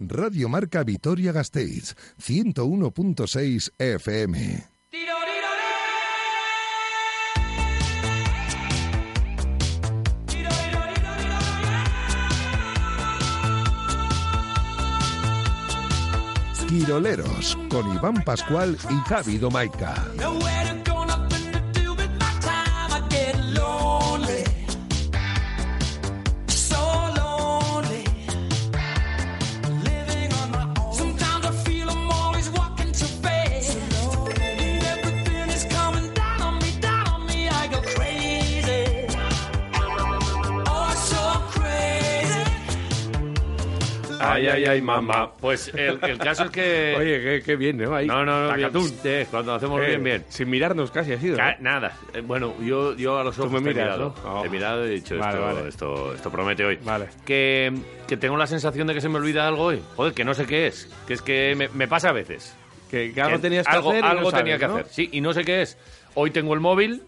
Radio Marca Vitoria Gasteiz, 101.6 FM. Quiroleros, con Iván Pascual y Javi Domaica. Ay, ay, ay, mamá. Pues el, el caso es que... Oye, qué, qué bien, ¿no? Ahí. no, no, no, bien, eh, cuando hacemos Eh, bien, bien. Sin mirarnos casi ha sido. Nada. Eh, bueno, yo, yo a los ojos me te he mirado. ¿no? Oh. He mirado y he dicho, Vale, esto, vale. Esto, esto promete hoy. Vale. Que, que tengo la sensación de que se me olvida algo hoy. Joder, que no sé qué es. Que es que me, me pasa a veces. Que, que algo tenías que algo, hacer. y no algo sabes, tenía que ¿no? hacer. Sí, y no sé qué es. Hoy tengo el móvil,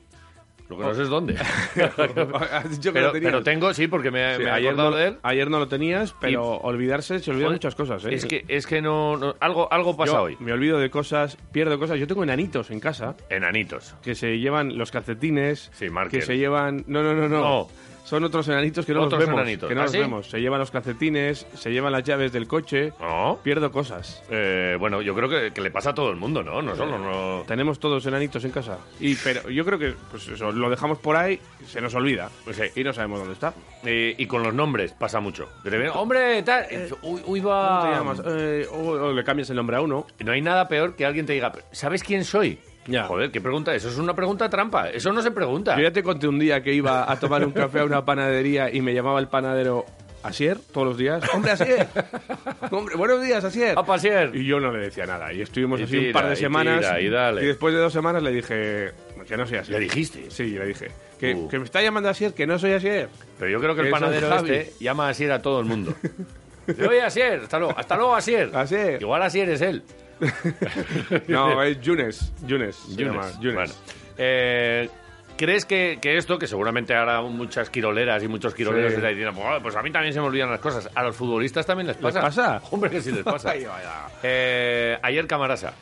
lo que no sé es dónde. Has dicho que pero, lo tenías. pero tengo, sí, porque me, Sí, me ayer, no, de él. ayer no lo tenías, pero olvidarse se olvidan Joder, muchas cosas, ¿eh? Es que, es que no, no- algo, algo pasa Yo hoy. Me olvido de cosas, pierdo cosas. Yo tengo enanitos en casa Enanitos. que se llevan los calcetines. Sí, Marker. Que se llevan. No, no, no, no. No. Son otros enanitos que no Otros los vemos. enanitos. Que no ¿Ah, los sí? vemos. Se llevan los calcetines, se llevan las llaves del coche. No. Pierdo cosas. Eh, bueno, yo creo que, que le pasa a todo el mundo, ¿no? No solo, no. Tenemos todos enanitos en casa. Y pero yo creo que pues eso, lo dejamos por ahí, se nos olvida. Pues. Y no sabemos dónde está. Eh, y con los nombres pasa mucho. Ven, hombre, tal. uy, uy, va. ¿Cómo te llamas? Eh, o, o le cambias el nombre a uno. No hay nada peor que alguien te diga, ¿sabes quién soy? Ya. Joder, ¿qué pregunta? Eso es una pregunta trampa. Eso no se pregunta. Yo ya te conté un día que iba a tomar un café a una panadería y me llamaba el panadero Asier todos los días. ¡Hombre, Asier! ¡Hombre, buenos días, Asier! A pasier. Y yo no le decía nada. Y estuvimos Y así un par de y semanas. tira, y dale. después de dos semanas le dije que no soy Asier. ¿Le dijiste? Sí, le dije. Que, Uh. que me está llamando Asier, que no soy Asier. Pero yo creo que el Que panadero Javi. este llama a Asier a todo el mundo. Dice, Oye, Asier, hasta luego, hasta luego, Asier. Asier. Igual Asier es él. No, es Yunes. Yunes. Yunes. Bueno. Eh, ¿Crees que, que esto, que seguramente habrá muchas quiroleras y muchos quiroleros Sí. dicen, pues, a mí también se me olvidan las cosas, a los futbolistas también les pasa? pasa? Hombre, que sí les pasa. Eh, ayer Camarasa,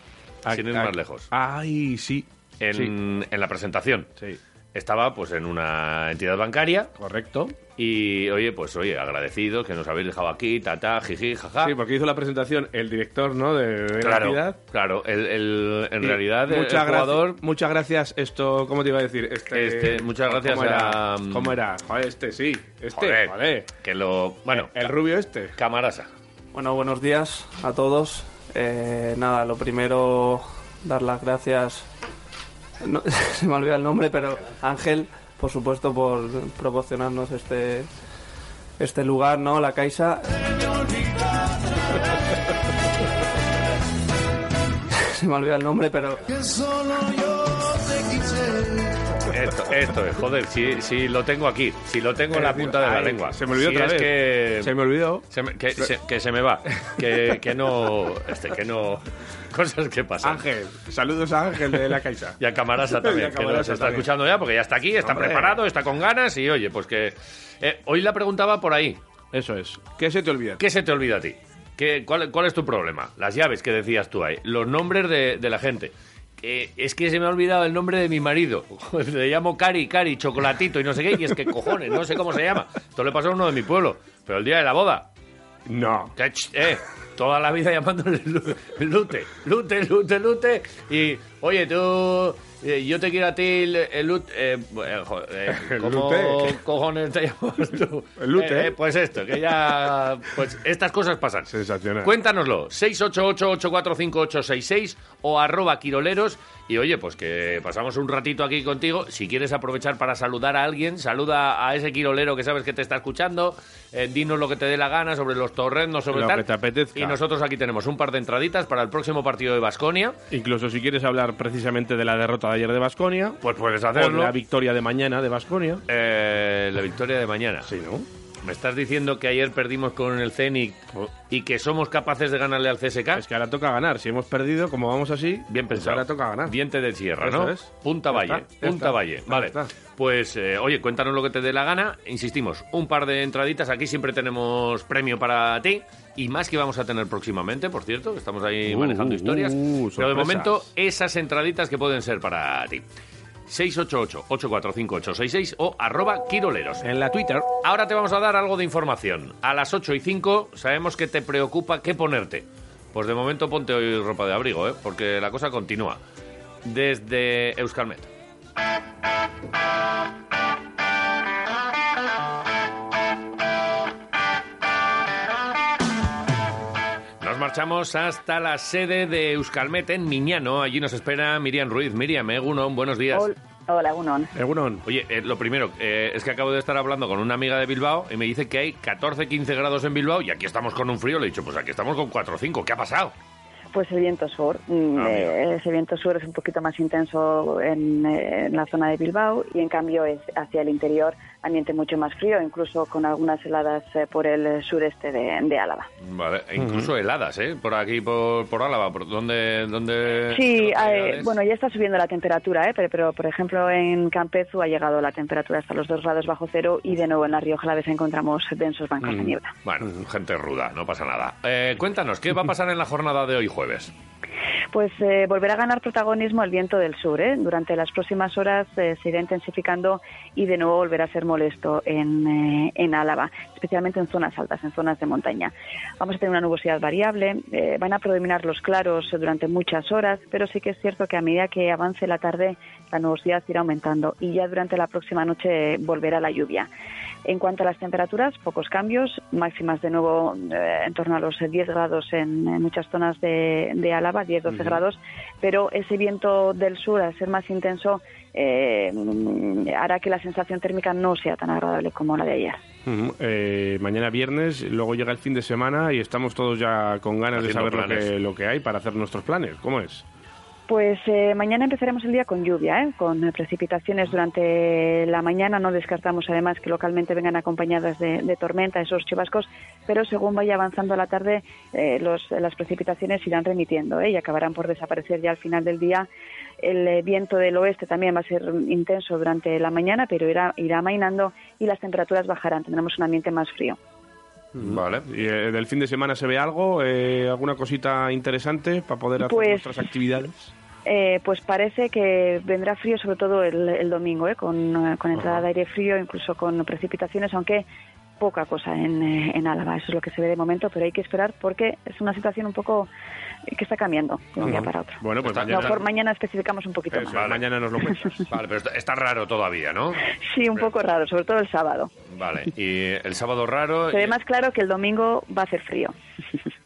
sin ir más lejos, Ay, sí. en, Sí. en la presentación. Sí. Estaba pues en una entidad bancaria Correcto. y, oye, pues oye, agradecidos que nos habéis dejado aquí, tata, jiji, jaja. Sí, porque hizo la presentación el director, ¿no? De, de la claro, entidad. claro, el, el- en Y realidad el, muchas el jugador... gracias, muchas gracias. Esto, ¿cómo te iba a decir? Este, Este, muchas gracias ¿cómo era? a- ¿Cómo era? Joder, este, sí. Este, Joder, joder. que lo... Bueno, El rubio este. Camarasa. Bueno, buenos días a todos. Eh, nada, lo primero, dar las gracias. No, se me olvida el nombre, pero Ángel, por supuesto, por proporcionarnos este este lugar, ¿no? La Caixa. se me olvida el nombre, pero Esto, esto es, joder, si, si lo tengo aquí, si lo tengo en la punta de la Ay, lengua. Se me olvidó Si otra vez. que... Se me olvidó. se me- que, se, que se me va, que, que no, este, que no, cosas que pasan. Ángel. Saludos a Ángel de la Caixa. Y a Camarasa también, a que nos Camarasa está también. escuchando ya, porque ya está aquí, está Hombre. preparado, está con ganas y oye, pues que... eh, hoy la preguntaba por ahí, Eso es. ¿Qué se te olvida? ¿qué se te olvida a ti? ¿Qué, cuál, cuál es tu problema? Las llaves que decías tú ahí, los nombres de, de la gente. Eh, es que se me ha olvidado el nombre de mi marido. Le llamo Cari, Cari, Chocolatito y no sé qué, y es que cojones, no sé cómo se llama. Esto le pasó a uno de mi pueblo, pero el día de la boda, No. eh, toda la vida llamándole Lu- Lute, Lute, Lute, Lute. Y, oye, tú, eh, yo te quiero a ti, el, el Lute. Eh, eh, ¿Cómo Lute. cojones te llamas tú? El Lute. Eh, eh, pues esto, que ya. Pues estas cosas pasan. Sensacional. Cuéntanoslo, 688-845-866 o arroba quiroleros. Y oye, pues que pasamos un ratito aquí contigo. Si quieres aprovechar para saludar a alguien, saluda a ese quirolero que sabes que te está escuchando. Eh, dinos lo que te dé la gana sobre los torrendos, sobre Lo tal. que te apetezca. Y nosotros aquí tenemos un par de entraditas para el próximo partido de Basconia. Incluso si quieres hablar precisamente de la derrota de ayer de Basconia. Pues puedes hacerlo. la victoria de mañana de Basconia. Eh, la victoria de mañana. Sí, ¿no? ¿Me estás diciendo que ayer perdimos con el Zenit y que somos capaces de ganarle al CSK? Es que ahora toca ganar. Si hemos perdido, como vamos así, Bien pues pensado. ahora toca ganar. Diente de sierra, ¿no? es. Punta Ya Valle. está, Punta está. Valle. Vale. está. Pues, eh, oye, cuéntanos lo que te dé la gana. Insistimos, un par de entraditas. Aquí siempre tenemos premio para ti. Y más que vamos a tener próximamente, por cierto, que estamos ahí Uh, manejando uh, historias. uh, Pero de momento, esas entraditas que pueden ser para ti. 688-845866 o arroba quiroleros. En la Twitter. Ahora te vamos a dar algo de información. A las 8 y 5 sabemos que te preocupa qué ponerte. Pues de momento ponte hoy ropa de abrigo, ¿eh? porque la cosa continúa. Desde Euskalmet. Nos marchamos hasta la sede de Euskalmet en Miñano. Allí nos espera Miriam Ruiz. Miriam, Egunon, buenos días. Hol- Hola, Gunon. Egunon. Oye, eh, lo primero, eh, es que acabo de estar hablando con una amiga de Bilbao y me dice que hay 14-15 grados en Bilbao y aquí estamos con un frío. Le he dicho, pues aquí estamos con 4 o 5. ¿Qué ha pasado? Pues el viento sur. Mm, Ah, eh, mira. ese viento sur es un poquito más intenso en, eh, en la zona de Bilbao y en cambio es hacia el interior ambiente mucho más frío, incluso con algunas heladas eh, por el eh, sureste de, de Álava. Vale, e incluso heladas, ¿eh? Por aquí, por, por Álava. ¿Por dónde? dónde Sí, eh, bueno, ya está subiendo la temperatura, ¿eh? pero, pero, por ejemplo en Campezu ha llegado la temperatura hasta los 2 grados bajo cero y de nuevo en La Rioja a la vez encontramos densos bancos de niebla. Bueno, gente ruda, no pasa nada. Eh, cuéntanos, ¿qué va a pasar en la jornada de hoy jueves? Pues eh, volverá a ganar protagonismo el viento del sur. ¿eh? Durante las próximas horas eh, se irá intensificando y de nuevo volverá a ser molesto en, eh, en Álava, especialmente en zonas altas, en zonas de montaña. Vamos a tener una nubosidad variable, eh, van a predominar los claros durante muchas horas, pero sí que es cierto que a medida que avance la tarde la nubosidad irá aumentando y ya durante la próxima noche volverá la lluvia. En cuanto a las temperaturas, pocos cambios, máximas de nuevo eh, en torno a los 10 grados en, en muchas zonas de, de Álava, 10-12 grados, pero ese viento del sur, al ser más intenso, eh, mm, hará que la sensación térmica no sea tan agradable como la de ayer. Ujú, eh, mañana viernes, luego llega el fin de semana y estamos todos ya con ganas de saber lo que, lo que hay para hacer nuestros planes. ¿Cómo es? Pues eh, mañana empezaremos el día con lluvia, ¿eh? con eh, precipitaciones durante la mañana. No descartamos además que localmente vengan acompañadas de, de tormenta, esos chubascos, pero según vaya avanzando la tarde, eh, los- las precipitaciones irán remitiendo ¿eh? y acabarán por desaparecer ya al final del día. El eh, viento del oeste también va a ser intenso durante la mañana, pero irá, irá amainando y las temperaturas bajarán. Tendremos un ambiente más frío. Vale. ¿Y eh, del fin de semana se ve algo? Eh, ¿Alguna cosita interesante para poder hacer Pues- nuestras actividades? Eh, pues parece que vendrá frío sobre todo el, el domingo, ¿eh? con, eh, con entrada de aire frío, incluso con precipitaciones, aunque poca cosa en, eh, en Álava. Eso es lo que se ve de momento, pero hay que esperar porque es una situación un poco eh, que está cambiando de un día para otro. Bueno, pues Está- No, mañana, por mañana especificamos un poquito eso, más. mañana nos lo cuentas. Vale, pero está, raro todavía, ¿no? Sí, un poco raro, sobre todo el sábado. Vale. Y el sábado raro... Se y- ve más claro que el domingo va a hacer frío.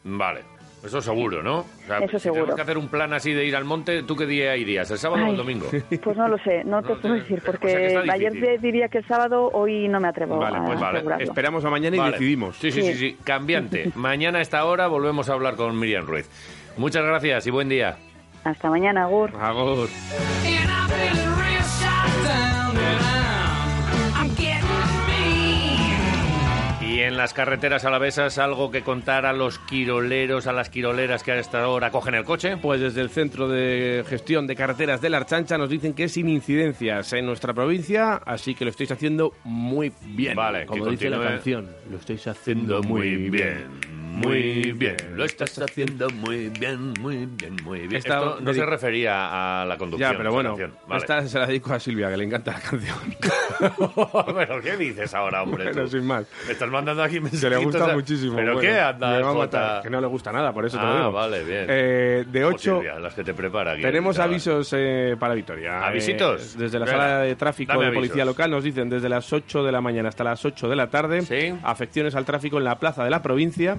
Vale. Eso seguro, ¿no? O sea, Eso si seguro. tenemos que hacer un plan así de ir al monte, ¿tú qué día irías? ¿El sábado o el domingo? Pues no lo sé, no te puedo decir, o sea porque ayer diría que el sábado, hoy no me atrevo Vale, a pues vale. asegurarlo. Esperamos a mañana y Vale. decidimos. Sí, sí, sí, Sí. sí. Cambiante. Mañana a esta hora volvemos a hablar con Miriam Ruiz. Muchas gracias y buen día. Hasta mañana, Gur. Agur. En las carreteras alavesas, algo que contar a los quiroleros, a las quiroleras que a esta hora cogen el coche. Pues desde el Centro de Gestión de Carreteras de la Archancha nos dicen que es sin incidencias en nuestra provincia, así que lo estáis haciendo muy bien. Vale, como dice la canción, lo estáis haciendo muy bien. Muy bien, lo estás haciendo muy bien, muy bien, muy bien. Esta- Esto no se refería a la conducción. Ya, pero esta bueno, canción. Vale. esta se la dedico a Silvia, que le encanta la canción. pero ¿qué dices ahora, hombre? Bueno, tú? sin más. Me estás mandando aquí Se le mensajitos gusta a- muchísimo. ¿Pero bueno, qué anda, me va a matar, Que no le gusta nada, por eso te lo Ah, digo. vale, bien. Eh, de Ojo, 8 Silvia, las que te prepara aquí. tenemos avisos eh, para Vitoria. ¿Avisitos? Eh, desde la sala de tráfico dame de avisos. policía local nos dicen desde las 8 de la mañana hasta las 8 de la tarde Sí. afecciones al tráfico en la plaza de la provincia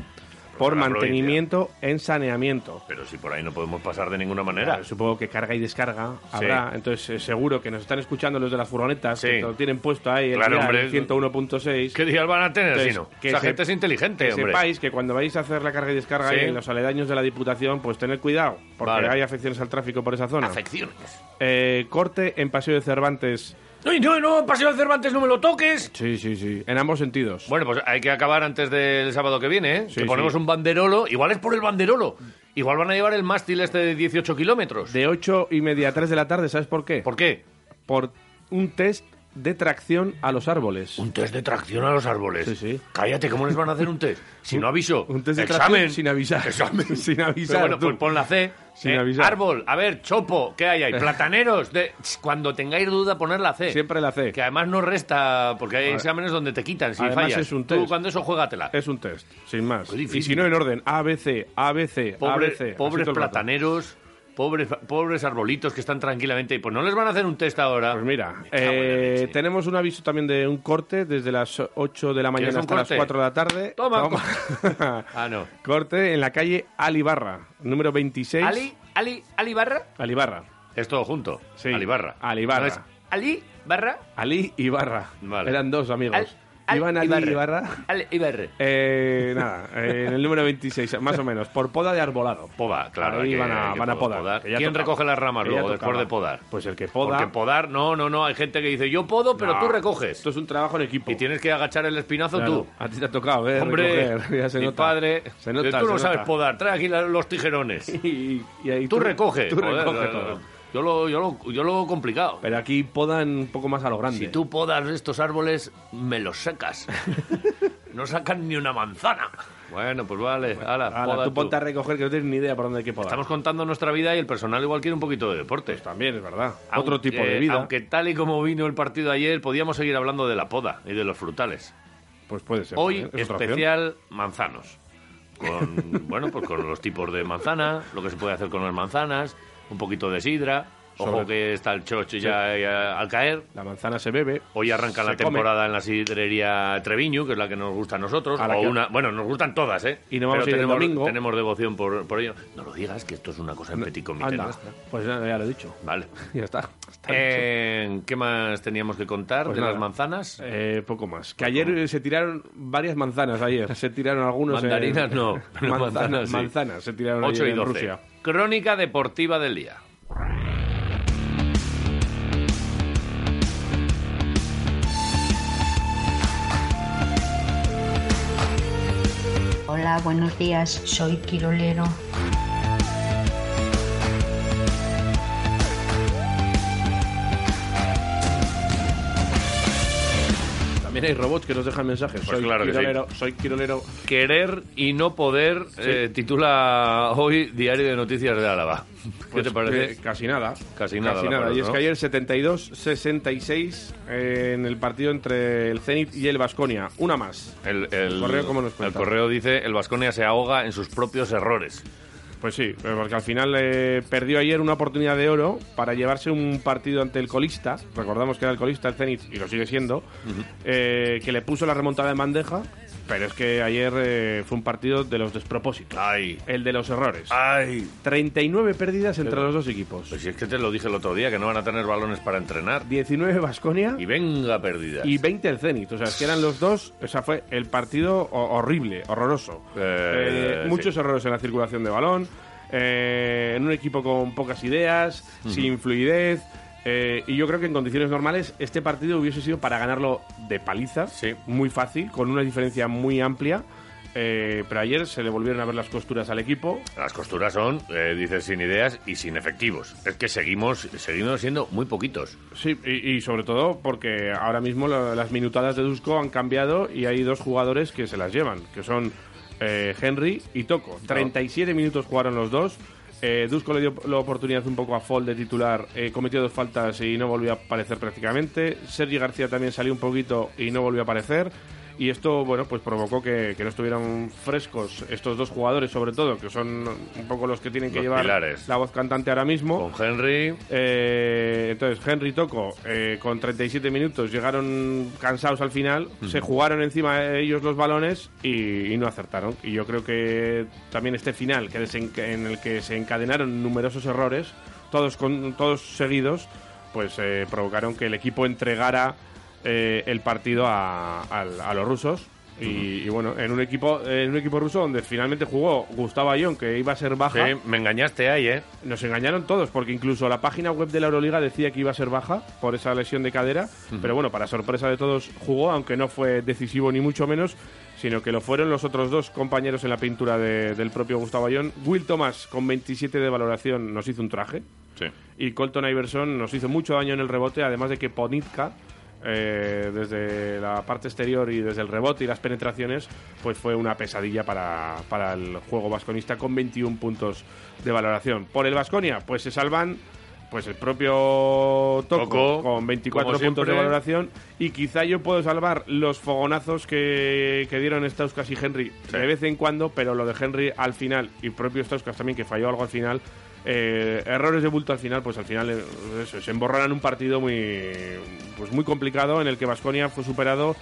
por en la mantenimiento en saneamiento. Pero si por ahí no podemos pasar de ninguna manera. Claro, supongo que carga y descarga habrá, entonces eh, seguro que nos están escuchando los de las furgonetas, Sí. que lo tienen puesto ahí el Claro, hombre. 101.6. ¿Qué días van a tener, Entonces, si no? que Esa se- gente es inteligente, que hombre. sepáis que cuando vais a hacer la carga y descarga Sí. ahí en los aledaños de la Diputación, pues tened cuidado, porque Vale. hay afecciones al tráfico por esa zona. Afecciones. Eh, corte en Paseo de Cervantes. ¡Ay, no, no! Paseo de Cervantes, no me lo toques. Sí, sí, sí. En ambos sentidos. Bueno, pues hay que acabar antes del sábado que viene, ¿eh? Sí, que ponemos sí. un banderolo. Igual es por el banderolo. Igual van a llevar el mástil este de 18 kilómetros. De 8 y media a 3 de la tarde, ¿sabes por qué? ¿Por qué? Por un test de tracción a los árboles. Un test de tracción a los árboles. Sí, sí. Cállate, ¿cómo les van a hacer un test? Si no aviso. Un test de Examen. tracción sin avisar. Examen. sin avisar. Pero bueno, tú. pues pon la C. Sin Eh, avisar. Árbol, a ver, chopo, ¿qué hay ahí? Plataneros. De... Cuando tengáis duda, poner la C. Siempre la C. Que además no resta, porque hay exámenes donde te quitan si Además fallas. es un Tú test. cuando eso, juégatela. Es un test, sin más. Y si no, en orden. A, B, C, A, B, C, A, Pobre- B, C. pobres plataneros, pobres, pobres arbolitos que están tranquilamente. Pues no les van a hacer un test ahora. Pues mira, eh, tenemos un aviso también de un corte desde las 8 de la ¿Quieres mañana hasta corte? las 4 de la tarde. Toma. Ah, no. corte en la calle Alibarra, número 26. ¿Ali? ¿Ali? ¿Ali Barra? Alibarra. Es todo junto. Sí. Ali Barra. Alibarra. ¿No es Ali Barra? Ali Ibarra. Vale. Eran dos amigos. Al- Al Iván Ali Ibarra. Ali Ibarra. Eh, nada, eh, en el número 26, más o menos, por poda de arbolado. Poda, claro. Ahí que- van a, que van a podar. que ya ¿Quién tocaba. recoge las ramas luego después de podar? Pues el que poda. Porque podar, no, no, no. Hay gente que dice, yo podo, pero No, tú recoges. Esto es un trabajo en equipo. Y tienes que agachar el espinazo Claro, tú. A ti te ha tocado, ¿eh? Hombre, recoger, ya se mi nota. padre, Se nota, tú no se sabes nota. podar, trae aquí la- los tijerones. Y, y ahí Tú recoges. Tú recoges todo. Yo lo, yo, lo, yo lo complicado. Pero aquí podan un poco más a lo grande. Si tú podas estos árboles, me los secas. no sacan ni una manzana. Bueno, pues vale, ala, Ala, poda tú tú. ponte a recoger que no tienes ni idea por dónde hay que podar. Estamos contando nuestra vida y el personal igual quiere un poquito de deporte. También, es verdad. Aunque- Otro tipo de vida. Aunque tal y como vino el partido ayer, podíamos seguir hablando de la poda y de los frutales. Pues puede ser. Hoy, especial manzanos. Con, bueno, pues con los tipos de manzana, lo que se puede hacer con las manzanas, un poquito de sidra. Ojo Sobre- que está el chocho ya, ya al caer. La manzana se bebe. Hoy arranca la come. temporada en la sidrería Treviño, que es la que nos gusta a nosotros. A o que- una, bueno, nos gustan todas, ¿eh? Y no vamos Pero a ir el tenemos, domingo. tenemos devoción por, por ello. No lo digas, que esto es una cosa en petit comité pues ya, ya lo he dicho. Vale. Ya está. Está. Eh, ¿Qué más teníamos que contar Pues de nada. las manzanas? Eh, poco más. Que ayer eh, se tiraron varias manzanas ayer. Se tiraron algunos. en- Mandarinas no, pero manzanas, manzanas sí. manzanas se tiraron 8 ayer y en 12. Rusia. Crónica deportiva del día. Hola, buenos días, soy Quirolero. También hay robots que nos dejan mensajes. Pues soy claro que sí. quirolero, soy quirolero. Querer y no poder eh, titula hoy Diario de Noticias de Álava. ¿Qué Pues, te parece? casi nada. Casi nada, la verdad, Y es ¿no? que ayer 72-66 eh, en el partido entre el Zenit y el Vasconia. Una más. El, el- correo, ¿cómo nos el cuenta? correo dice el Vasconia se ahoga en sus propios errores. Pues sí, porque al final eh, perdió ayer una oportunidad de oro para llevarse un partido ante el colista. Recordamos que era el colista el Zenit y lo sigue siendo. eh, que le puso la remontada en bandeja. Pero es que ayer eh, fue un partido de los despropósitos. Ay, El de los errores. ay. 39 pérdidas entre los dos equipos. Pues si es que te lo dije el otro día, que no van a tener balones para entrenar. 19 Vasconia Y venga perdida. y 20 el Zenit. O sea, es que eran los dos. O sea, fue el partido ho- horrible, horroroso. Eh, Eh, muchos sí. errores en la circulación de balón. eh, en un equipo con pocas ideas, sin fluidez. Eh, y yo creo que en condiciones normales este partido hubiese sido para ganarlo de paliza, Sí. muy fácil, con una diferencia muy amplia. eh, pero ayer se le volvieron a ver las costuras al equipo. Las costuras son, eh, dices, sin ideas y sin efectivos. Es que seguimos, seguimos siendo muy poquitos. Sí, y, y sobre todo porque ahora mismo lo- las minutadas de Dusko han cambiado y hay dos jugadores que se las llevan, que son eh, Henry y Toco. 37 minutos jugaron los dos. Eh, Dusko le dio la oportunidad un poco a Fall de titular, eh, cometió dos faltas y no volvió a aparecer prácticamente. Sergi García también salió un poquito y no volvió a aparecer. Y esto, bueno, pues provocó que, que no estuvieran frescos estos dos jugadores, sobre todo, que son un poco los que tienen que Los llevar pilares. la voz cantante ahora mismo. Con Henry, Eh, entonces, Henry Toco, eh, con 37 minutos, llegaron cansados al final, se jugaron encima de ellos los balones y, y no acertaron. Y yo creo que también este final, que en el que se encadenaron numerosos errores, todos, con, todos seguidos, pues eh, provocaron que el equipo entregara eh, el partido a, al- a los rusos. Y, y bueno, en un equipo en un equipo ruso donde finalmente jugó Gustavo Ayón, que iba a ser baja. sí, me engañaste ahí, ¿eh? Nos engañaron todos, porque incluso la página web de la Euroliga decía que iba a ser baja por esa lesión de cadera, pero bueno, para sorpresa de todos jugó, aunque no fue decisivo ni mucho menos, sino que lo fueron los otros dos compañeros en la pintura de- del propio Gustavo Ayón. Will Thomas, con 27 de valoración, nos hizo un traje, Sí. y Colton Iverson nos hizo mucho daño en el rebote, además de que Ponitka eh, desde la parte exterior y desde el rebote y las penetraciones, pues fue una pesadilla para, para el juego vasconista con 21 puntos de valoración. Por el Vasconia, pues se salvan pues el propio Toco, Toco, con 24 como puntos de valoración y quizá yo puedo salvar los fogonazos que, que dieron Stauskas y Henry Sí. de vez en cuando, pero lo de Henry al final y propio Stauskas también que falló algo al final, eh, errores de bulto al final, pues al final eh, eso, se emborraran un partido muy pues muy complicado en el que Vasconia fue superado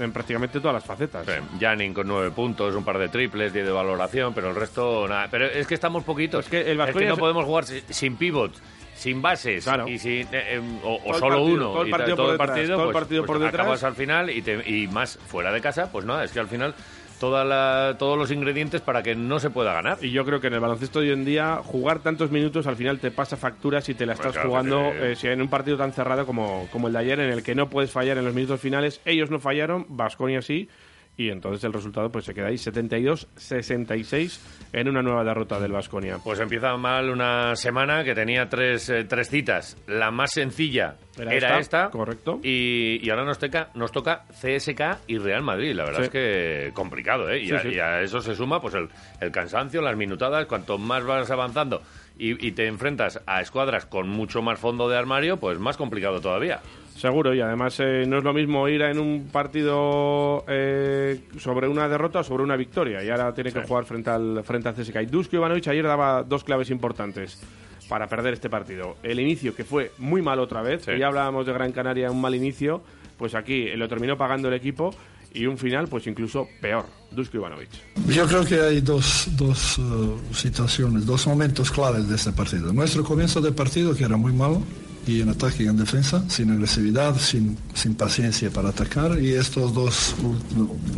en prácticamente todas las facetas. Sí, Janin con nueve puntos, un par de triples, 10 de valoración, pero el resto nada. Pero es que estamos poquitos. Es que el Baskonia no se- podemos jugar si- sin pivots, sin bases Claro. y sin, eh, em, o, o solo partido- uno. todo el y partido todo por el detrás, partido, todo el pues- partido pues por detrás. acabas al final y, te- y más fuera de casa, pues nada, es que al final toda la- todos los ingredientes para que no se pueda ganar. Y yo creo que en el baloncesto de hoy en día, jugar tantos minutos al final te pasa facturas si te la estás claro, jugando eh, si en un partido tan cerrado como, como el de ayer, en el que no puedes fallar en los minutos finales. Ellos no fallaron, Vasconia sí. Y entonces el resultado pues se queda ahí 72-66 en una nueva derrota del Vasconia. Pues empieza mal una semana que tenía tres, eh, tres citas. La más sencilla Era era, esta, esta. correcto. Y, y ahora nos toca, nos toca CSK y Real Madrid. La verdad Sí. es que complicado, ¿eh? Y, Sí, a, sí. y a eso se suma pues el, el cansancio, las minutadas. Cuanto más vas avanzando y, y te enfrentas a escuadras con mucho más fondo de armario, pues más complicado todavía. Seguro, y además eh, no es lo mismo ir en un partido eh, sobre una derrota o sobre una victoria. Y ahora tiene que jugar frente al, frente al CSKA. Y Dusko Ivanovic ayer daba dos claves importantes para perder este partido. El inicio, que fue muy mal otra vez. Sí. Ya hablábamos de Gran Canaria, un mal inicio. Pues aquí lo terminó pagando el equipo. Y un final, pues incluso peor. Dusko Ivanovic. Yo creo que hay dos, dos eh, situaciones, dos momentos claves de este partido. Nuestro comienzo de partido, que era muy malo, y en ataque y en defensa, sin agresividad, sin, sin paciencia para atacar, y estos dos,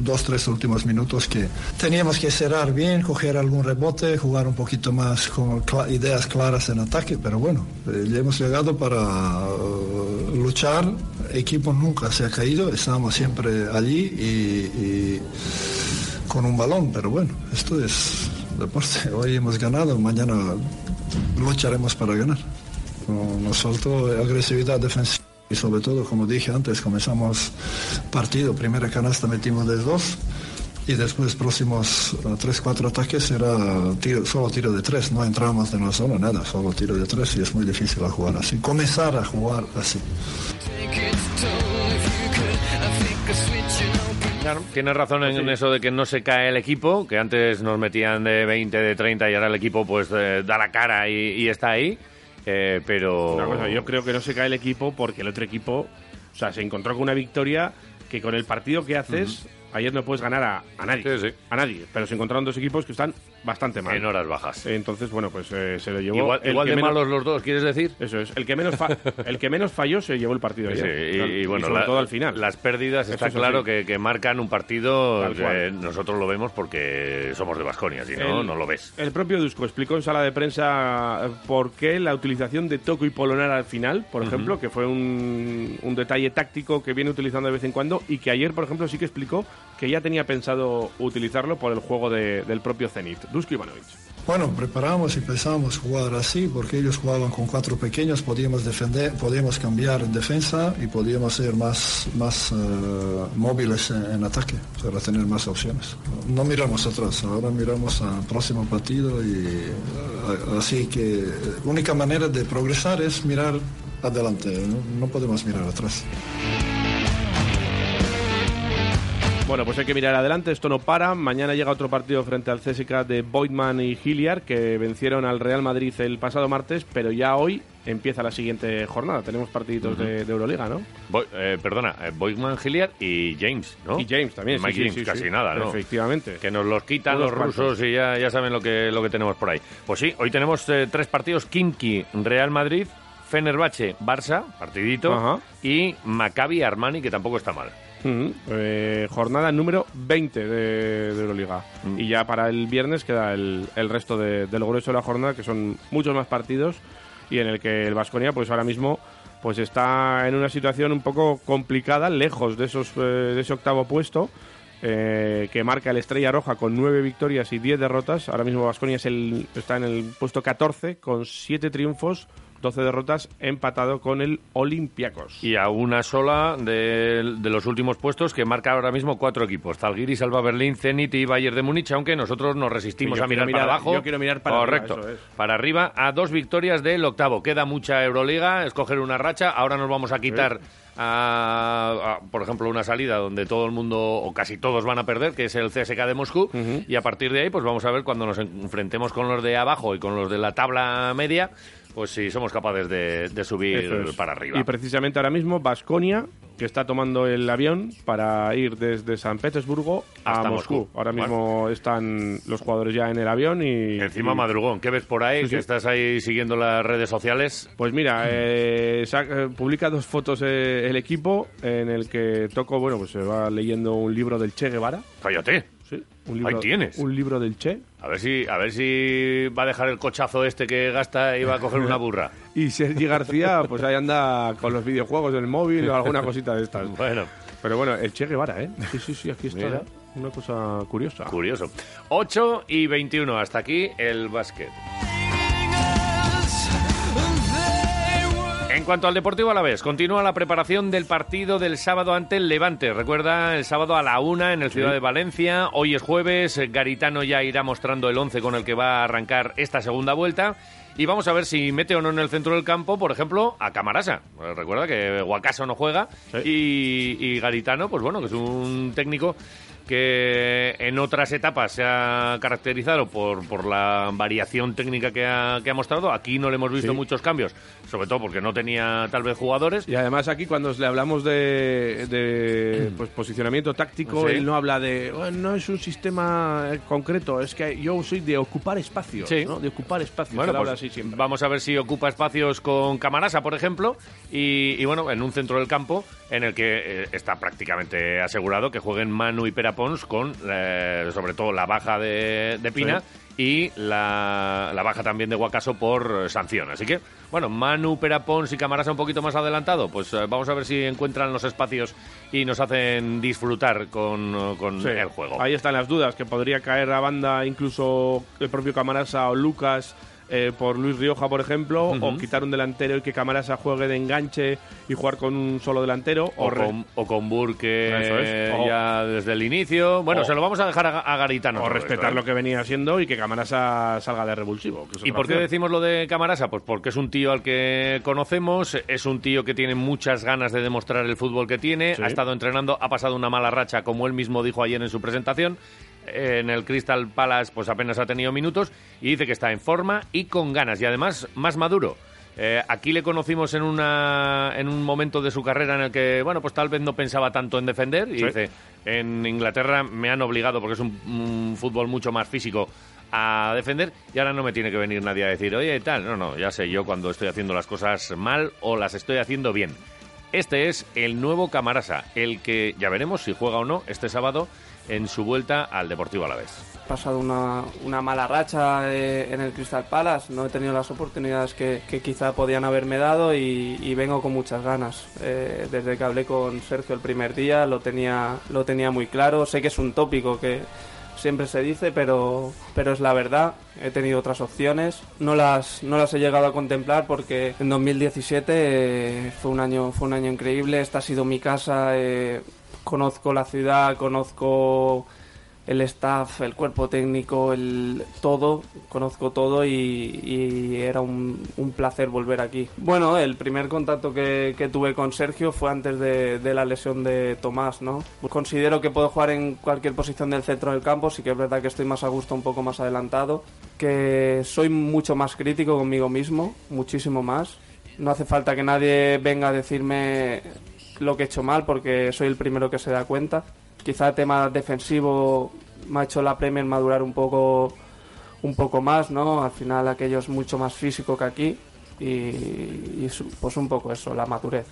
dos, tres últimos minutos que teníamos que cerrar bien, coger algún rebote, jugar un poquito más con ideas claras en ataque, pero bueno, eh, hemos llegado para eh, luchar, equipo nunca se ha caído, estamos siempre allí y con un balón, pero bueno, esto es deporte. Hoy hemos ganado, mañana lucharemos para ganar. No- Nos faltó agresividad defensiva y sobre todo, como dije antes, comenzamos partido, primera canasta metimos de dos y después próximos eh, tres, cuatro ataques era tiro- solo tiro de tres, no entramos de la zona, nada, solo tiro de tres y es muy difícil a jugar así. Comenzar a jugar así. Claro, tienes razón en eso de que no se cae el equipo, que antes nos metían de 20, de 30 y ahora el equipo pues eh, da la cara y, y está ahí. Eh, pero Una cosa, yo creo que no se cae el equipo porque el otro equipo, o sea, se encontró con una victoria que con el partido que haces, ayer no puedes ganar a, a nadie. Sí, sí. A nadie. Pero se encontraron dos equipos que están bastante mal. en horas bajas. Entonces, bueno, pues eh, se lo llevó. igual el igual que de menos- malos los dos, ¿quieres decir? Eso es. El que menos, fa- el que menos falló se llevó el partido Sí, ayer. y, y bueno, sobre la- todo al final. Las pérdidas Eso está es claro que, que marcan un partido que cual. nosotros lo vemos porque somos de Basconia, si no, El- no lo ves. El propio Dusko explicó en sala de prensa eh, por qué la utilización de Toco y Polonar al final, por ejemplo, que fue un, un detalle táctico que viene utilizando de vez en cuando y que ayer, por ejemplo, sí que explicó que ya tenía pensado utilizarlo por el juego de- del propio Zenit. Dusko Ivanovic. Bueno, preparamos y empezamos a jugar así porque ellos jugaban con cuatro pequeños, podíamos defender, podíamos cambiar en defensa y podíamos ser más, más eh, móviles en, en ataque para tener más opciones. No miramos atrás, ahora miramos al próximo partido y eh, así que eh, única manera de progresar es mirar adelante, no, no podemos mirar atrás. Bueno, pues hay que mirar adelante, esto no para. Mañana llega otro partido frente al CSK de Boydman y Hilliard, que vencieron al Real Madrid el pasado martes, pero ya hoy empieza la siguiente jornada. Tenemos partiditos de, de Euroliga, ¿no? Boy- eh, perdona, eh, Boygman Hilliard y James, ¿no? Y James también. Mike sí, James, sí, casi sí. nada, ¿no? Efectivamente. Que nos los quitan Unos los cuantos. rusos y ya, ya saben lo que, lo que tenemos por ahí. Pues sí, hoy tenemos eh, tres partidos: Kimki, Real Madrid, Fenerbahce, Barça, partidito, y Maccabi Armani, que tampoco está mal. Eh, jornada número 20 de, de Euroliga. Mm. Y ya para el viernes queda el, el resto de- del grueso de la jornada, que son muchos más partidos, y en el que el Vasconia, pues ahora mismo, pues está en una situación un poco complicada, lejos de, esos, eh, de ese octavo puesto. eh, que marca el Estrella Roja con nueve victorias y 10 derrotas. Ahora mismo Vasconia es está en el puesto 14 con siete triunfos, 12 derrotas, empatado con el Olympiacos. Y a una sola de, de los últimos puestos que marca ahora mismo cuatro equipos. Zalgiris, Alba Berlín, Zenit y Bayern de Múnich, aunque nosotros nos resistimos a mirar, para abajo. yo quiero mirar para arriba, Correcto. es. Para arriba a dos victorias del octavo. Queda mucha Euroliga, escoger una racha. Ahora nos vamos a quitar, a- a, por ejemplo, una salida donde todo el mundo o casi todos van a perder, que es el CSK de Moscú. Y a partir de ahí, pues vamos a ver cuando nos enfrentemos con los de abajo y con los de la tabla media, pues si somos capaces de, de subir es. para arriba. Y precisamente ahora mismo Basconia, que está tomando el avión para ir desde San Petersburgo a Hasta Moscú. Moscú. Ahora mismo están los jugadores ya en el avión y... Encima y- madrugón, ¿qué ves por ahí? Sí, que sí. estás ahí siguiendo las redes sociales. Pues mira, eh, eh, publica dos fotos eh, el equipo en el que Toco, bueno, pues se va leyendo un libro del Che Guevara. Cállate. Sí, un libro, Ahí tienes. Un libro del Che. A ver si, a ver si va a dejar el cochazo este que gasta y va a coger una burra. Y Sergi García, pues ahí anda con los videojuegos del móvil o alguna cosita de estas. Bueno, Pero bueno, el Che Guevara, ¿eh? Sí, sí, sí, aquí está. Mira. ¿eh? Una cosa curiosa. curioso. 8 y 21, hasta aquí el básquet. En cuanto al Deportivo Alavés, continúa la preparación del partido del sábado ante el Levante. Recuerda, el sábado a la una en el Ciudad de Valencia. Hoy es jueves, eh, Garitano ya irá mostrando el 11 con el que va a arrancar esta segunda vuelta. Y vamos a ver si mete o no en el centro del campo, por ejemplo, a Camarasa. Eh, Recuerda que Guacaso no juega y, y Garitano, pues bueno, que es un técnico que en otras etapas se ha caracterizado por, por la variación técnica que ha, que ha mostrado. Aquí no le hemos visto Sí. muchos cambios, sobre todo porque no tenía tal vez jugadores. Y además aquí cuando le hablamos de, de, pues, posicionamiento táctico, Sí. él no habla de, "Bueno, no es un sistema eh, concreto, es que yo soy de ocupar espacios, Sí. ¿no? De ocupar espacios. Bueno, pues así siempre. vamos a ver si ocupa espacios con Camarasa, por ejemplo, y, y bueno, en un centro del campo en el que eh, está prácticamente asegurado que jueguen Manu y Perapons con, eh, sobre todo, la baja de, de Pina y la, la baja también de Guacaso por eh, sanción. Así que, bueno, Manu, Perapons y Camarasa un poquito más adelantado, pues eh, vamos a ver si encuentran los espacios y nos hacen disfrutar con, con Sí. el juego. Ahí están las dudas, que podría caer a banda incluso el propio Camarasa o Lucas eh, por Luis Rioja, por ejemplo, o quitar un delantero y que Camarasa juegue de enganche y jugar con un solo delantero. O, con, o con Burke es. O- ya desde el inicio. Bueno, o- se lo vamos a dejar a, a Garitano. o respetar ¿eh? lo que venía siendo y que Camarasa salga de revulsivo. ¿Y por qué decimos lo de Camarasa? Pues porque es un tío al que conocemos, es un tío que tiene muchas ganas de demostrar el fútbol que tiene, Sí. ha estado entrenando, ha pasado una mala racha, como él mismo dijo ayer en su presentación. En el Crystal Palace pues apenas ha tenido minutos y dice que está en forma y con ganas y además más maduro. Eh, aquí le conocimos en, una, en un momento de su carrera en el que, bueno, pues tal vez no pensaba tanto en defender y Sí. dice, en Inglaterra me han obligado porque es un, un fútbol mucho más físico a defender y ahora no me tiene que venir nadie a decir, oye, tal, no, no, ya sé yo cuando estoy haciendo las cosas mal o las estoy haciendo bien. Este es el nuevo Camarasa, el que ya veremos si juega o no este sábado en su vuelta al Deportivo Alavés. He pasado una, una mala racha eh, en el Crystal Palace, no he tenido las oportunidades que, que quizá podían haberme dado y, vengo con muchas ganas. Eh, desde que hablé con Sergio el primer día lo tenía, lo tenía muy claro, sé que es un tópico que siempre se dice, pero, pero es la verdad. He tenido otras opciones, no las, no las he llegado a contemplar porque en 2017 eh, fue, un año, fue un año increíble, esta ha sido mi casa, eh, conozco la ciudad, conozco el staff, el cuerpo técnico, el todo, conozco todo y, era un, un placer volver aquí. Bueno, el primer contacto que, que tuve con Sergio fue antes de, de la lesión de Tomás, ¿no? Considero que puedo jugar en cualquier posición del centro del campo, sí que es verdad que estoy más a gusto un poco más adelantado, que soy mucho más crítico conmigo mismo, muchísimo más. No hace falta que nadie venga a decirme lo que he hecho mal porque soy el primero que se da cuenta. Quizá el tema defensivo me ha hecho la Premier madurar un poco un poco más, ¿no? Al final aquello es mucho más físico que aquí y, y es- pues un poco eso, la madurez.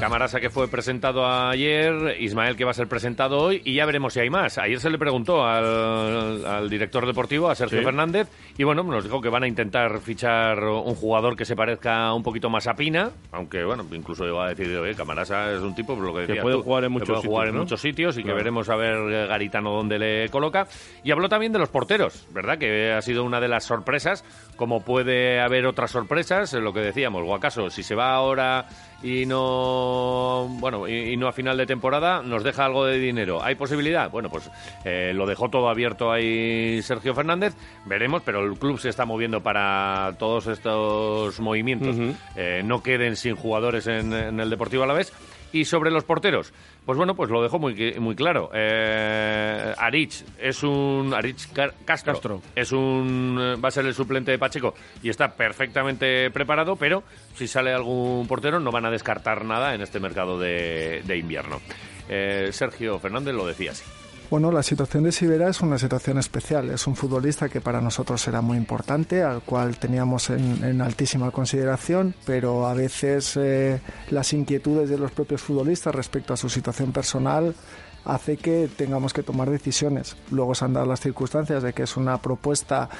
Camarasa que fue presentado ayer, Ismael que va a ser presentado hoy y ya veremos si hay más. Ayer se le preguntó al, al director deportivo, a Sergio Sí. Fernández, y bueno, nos dijo que van a intentar fichar un jugador que se parezca un poquito más a Pina, aunque bueno, incluso llegó a decir, oye, Camarasa es un tipo, por lo que Que decías puede tú, jugar en muchos puede jugar sitios, en ¿no? muchos sitios y que veremos a ver eh, Garitano dónde le coloca. Y habló también de los porteros, ¿verdad? Que ha sido una de las sorpresas, como puede haber otras sorpresas, eh, lo que decíamos, o acaso si se va ahora y no bueno y, y no a final de temporada nos deja algo de dinero. Hay posibilidad bueno pues eh, lo dejó todo abierto ahí Sergio Fernández. Veremos pero el club se está moviendo para todos estos movimientos. Eh, no queden sin jugadores en, en el Deportivo Alavés y sobre los porteros pues bueno pues lo dejó muy muy claro eh, Arich es un Arich Ca- Castro, Castro. es un eh, va a ser el suplente de Pacheco y está perfectamente preparado, pero si sale algún portero no van a descartar nada en este mercado de, de invierno. Eh, Sergio Fernández lo decía así. Bueno, la situación de Sibera es una situación especial. Es un futbolista que para nosotros era muy importante, al cual teníamos en, altísima consideración, pero a veces eh, las inquietudes de los propios futbolistas respecto a su situación personal hace que tengamos que tomar decisiones. Luego se han dado las circunstancias de que es una propuesta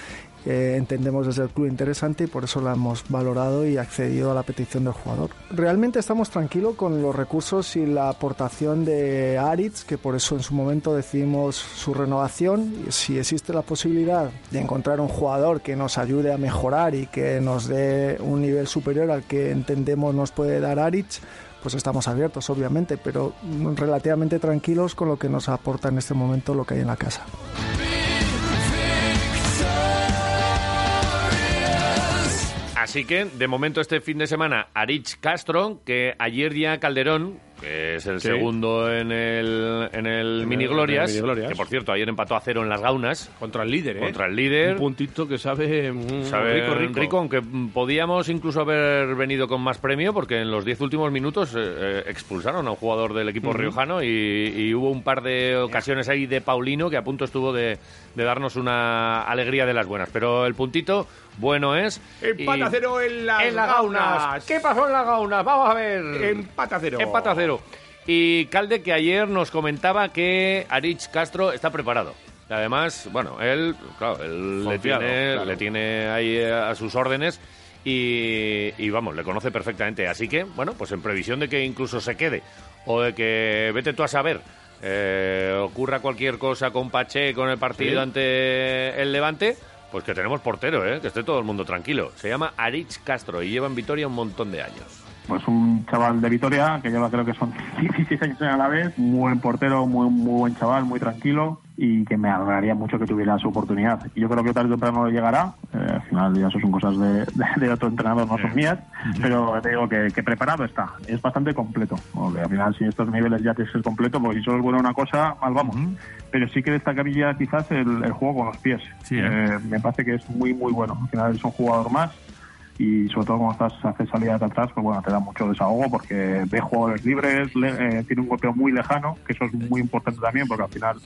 que entendemos desde el club interesante y por eso la hemos valorado y accedido a la petición del jugador. Realmente estamos tranquilos con los recursos y la aportación de Aritz, que por eso en su momento decidimos su renovación. Si existe la posibilidad de encontrar un jugador que nos ayude a mejorar y que nos dé un nivel superior al que entendemos nos puede dar Aritz, pues estamos abiertos, obviamente, pero relativamente tranquilos con lo que nos aporta en este momento lo que hay en la casa. Así que, de momento, este fin de semana, Arich Castro, que ayer ya Calderón, que es el Sí. segundo en el, en el En Mini el- Glorias, en el Mini Glorias. que por cierto, ayer empató a cero en las gaunas. Contra el líder, ¿eh? Contra el líder. Un puntito que sabe, mm, Sabe rico, rico. aunque podíamos incluso haber venido con más premio, porque en los diez últimos minutos eh, eh, expulsaron a un jugador del equipo riojano y, y hubo un par de ocasiones ahí de Paulino que a punto estuvo de, de darnos una alegría de las buenas. Pero el puntito bueno es. Empate y- a cero en las, en las gaunas. ¿Qué pasó en las gaunas? Vamos a ver. Empate a cero. Empate a cero. Y Calde que ayer nos comentaba que Arich Castro está preparado. Además, bueno, él, claro, él le tiene, claro. le tiene ahí eh, a sus órdenes y, y, vamos, le conoce perfectamente. Así que, bueno, pues en previsión de que incluso se quede o de que vete tú a saber, eh, ocurra cualquier cosa con Pache, con el partido Sí. ante el Levante, pues que tenemos portero, ¿eh? que esté todo el mundo tranquilo. Se llama Arich Castro y lleva en Vitoria un montón de años. pues un chaval de Vitoria que lleva creo que son 16 años a la vez, muy buen portero, muy, muy buen chaval, muy tranquilo y que me alegraría mucho que tuviera su oportunidad. Y yo creo que tarde o temprano le llegará, eh, al final ya eso son cosas de, de- de otro entrenador, no son mías, pero te digo que, que preparado está, es bastante completo, porque al final si estos niveles ya tienes que ser completo, porque si solo es bueno una cosa, mal vamos. Pero sí que destacaría quizás el, el juego con los pies. Eh, me parece que es muy, muy bueno. Al final es un jugador más y sobre todo cuando estás haces salidas de atrás pues bueno te da mucho desahogo porque ve jugadores libres le- eh, tiene un golpeo muy lejano que eso es muy importante también porque al final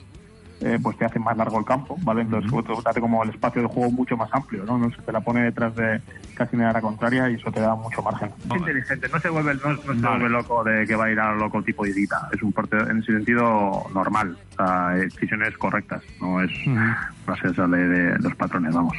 eh, pues te hace más largo el campo vale entonces te hace como el espacio de juego mucho más amplio no, no se te la pone detrás de casi la contraria y eso te da mucho margen. Es inteligente no se vuelve no, no se vuelve loco de que va a ir a lo loco tipo Idita es un portero en ese sentido normal. O sea, decisiones correctas no es no se sale de los patrones vamos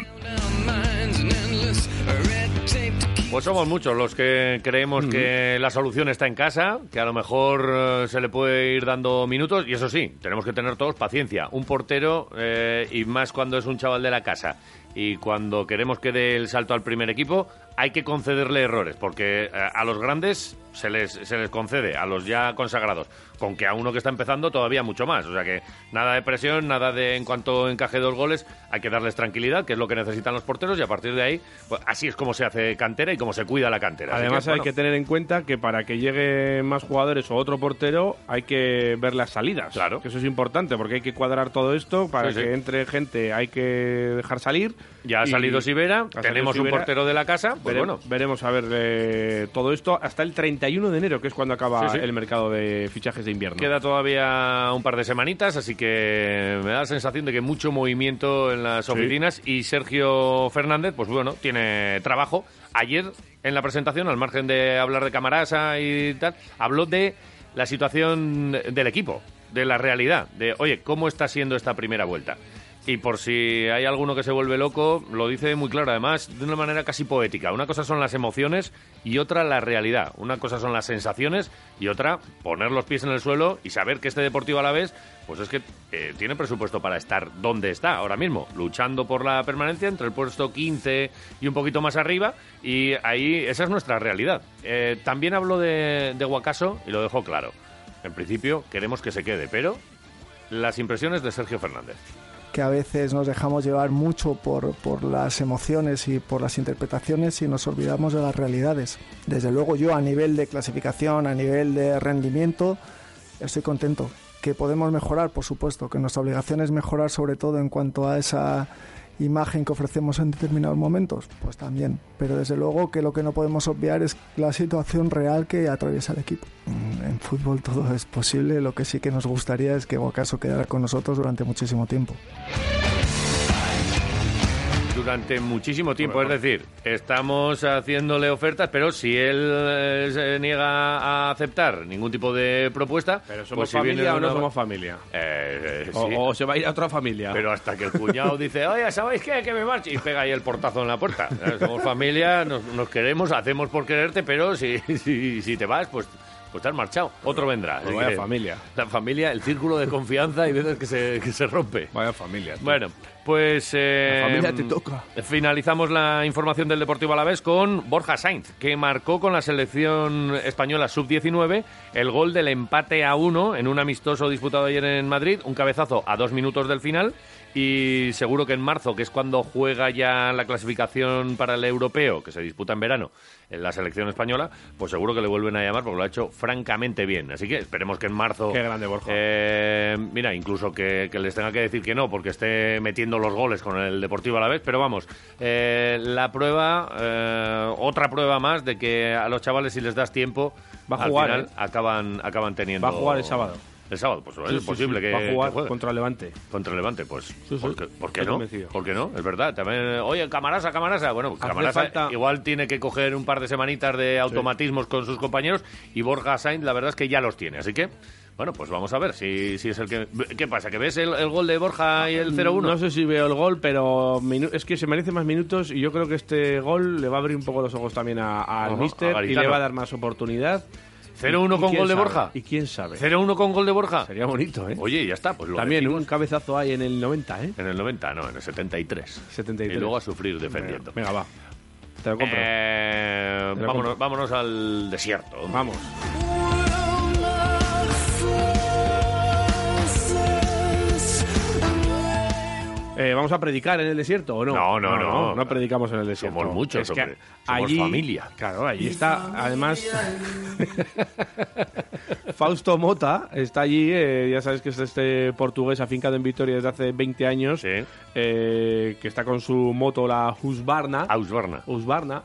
Pues somos muchos los que creemos que la solución está en casa, que a lo mejor eh, se le puede ir dando minutos, y eso sí, tenemos que tener todos paciencia. Un portero, eh, y más cuando es un chaval de la casa, y cuando queremos que dé el salto al primer equipo, hay que concederle errores, porque eh, a los grandes se les, se les concede, a los ya consagrados, con que a uno que está empezando todavía mucho más. O sea que nada de presión, nada de en cuanto encaje dos goles, hay que darles tranquilidad, que es lo que necesitan los porteros, y a partir de ahí, pues, así es como se hace cantera y como se cuida la cantera. Además que, hay que tener en cuenta que para que lleguen más jugadores o otro portero hay que ver las salidas. Claro. Que eso es importante porque hay que cuadrar todo esto para Sí, que sí. entre gente hay que dejar salir Ya ha salido Sibera, tenemos un portero de la casa, pues Vere- bueno. Veremos a ver eh, todo esto hasta el 31 de enero, que es cuando acaba Sí, sí. el mercado de fichajes de invierno. Queda todavía un par de semanitas, así que me da la sensación de que mucho movimiento en las oficinas y Sergio Fernández, pues bueno, tiene trabajo. Ayer en la presentación, al margen de hablar de Camarasa y tal, habló de la situación del equipo, de la realidad, de, oye, ¿cómo está siendo esta primera vuelta? Y por si hay alguno que se vuelve loco, lo dice muy claro, además, de una manera casi poética. Una cosa son las emociones y otra la realidad. Una cosa son las sensaciones y otra poner los pies en el suelo y saber que este Deportivo a la vez, pues es que eh, tiene presupuesto para estar donde está ahora mismo, luchando por la permanencia entre el puesto 15 y un poquito más arriba. Y ahí, esa es nuestra realidad. Eh, también hablo de, de Guacaso y lo dejo claro. En principio, queremos que se quede, pero las impresiones de Sergio Fernández. Que a veces nos dejamos llevar mucho por, por las emociones y por las interpretaciones y nos olvidamos de las realidades. Desde luego yo a nivel de clasificación, a nivel de rendimiento, estoy contento. Que podemos mejorar, por supuesto, que nuestra obligación es mejorar sobre todo en cuanto a esa imagen que ofrecemos en determinados momentos, pues también. Pero desde luego que lo que no podemos obviar es la situación real que atraviesa el equipo. Mm, En fútbol todo es posible, lo que sí que nos gustaría es que Guacaso quedara con nosotros durante muchísimo tiempo. Durante muchísimo tiempo. Es decir, estamos haciéndole ofertas, pero si él eh, se niega a aceptar ningún tipo de propuesta, ¿Pero somos pues si viene familia o no una- somos familia? Eh, eh, O, sí. o se va a ir a otra familia. Pero hasta que el cuñado dice, oye, ¿sabéis qué? Que me marche. Y pega ahí el portazo en la puerta. Somos familia, nos, nos queremos, hacemos por quererte, pero si, si, si te vas, pues, pues te has marchado. Otro vendrá. Pues vaya que familia. La familia, el círculo de confianza y veces que se, que se rompe. Vaya familia. tío. Bueno, pues... eh, La familia te toca. Finalizamos la información del Deportivo Alavés con Borja Sainz, que marcó con la selección española sub-19 el gol del empate a uno en un amistoso disputado ayer en Madrid, un cabezazo a dos minutos del final y seguro que en marzo, que es cuando juega ya la clasificación para el europeo, que se disputa en verano, en la selección española, pues seguro que le vuelven a llamar porque lo ha hecho francamente bien. Así que esperemos que en marzo... Qué grande, Borja. Eh, mira, incluso que, que les tenga que decir que no, porque esté metiendo los goles con el Deportivo a la vez, pero vamos, eh, la prueba, eh, otra prueba más de que a los chavales si les das tiempo, Va a al jugar, final ¿eh? acaban, acaban teniendo... Va a jugar el sábado. El sábado, pues Sí, es sí, posible sí. que, Va a jugar que juegue. contra Levante. Contra el Levante, pues. ¿Por qué, por qué no? convencido. ¿Por qué no? Es verdad. También, oye, Camarasa, Camarasa. Bueno, Camarasa falta- igual tiene que coger un par de semanitas de automatismos con sus compañeros y Borja Sainz, la verdad es que ya los tiene. Así que, bueno, pues vamos a ver si, si es el que. ¿Qué pasa? ¿Que ves el, el gol de Borja y el 0-1? No sé si veo el gol, pero minu- es que se merece más minutos y yo creo que este gol le va a abrir un poco los ojos también al Ajá, míster a y le va a dar más oportunidad. 0-1 ¿Y con gol de sabe? Borja. ¿Y quién sabe? 0-1 con gol de Borja. Sería bonito, ¿eh? Oye, ya está. Pues lo También decimos. un cabezazo hay en el 90, ¿eh? En el 90, no, en el 73. 73. Y luego a sufrir defendiendo. Venga, va. Te lo compro. Eh, Te lo vámonos, compro. vámonos al desierto. Vamos. Eh, ¿Vamos a predicar en el desierto o no? No, no, no. No, predicamos en el desierto. Somos muchos, Es que hombre. Somos allí, familia. Claro, allí está, además... Fausto Mota está allí, eh, ya sabes que es este portugués afincado en Vitoria desde hace 20 años, Sí. eh, que está con su moto, la. Husqvarna. Husqvarna. Husqvarna.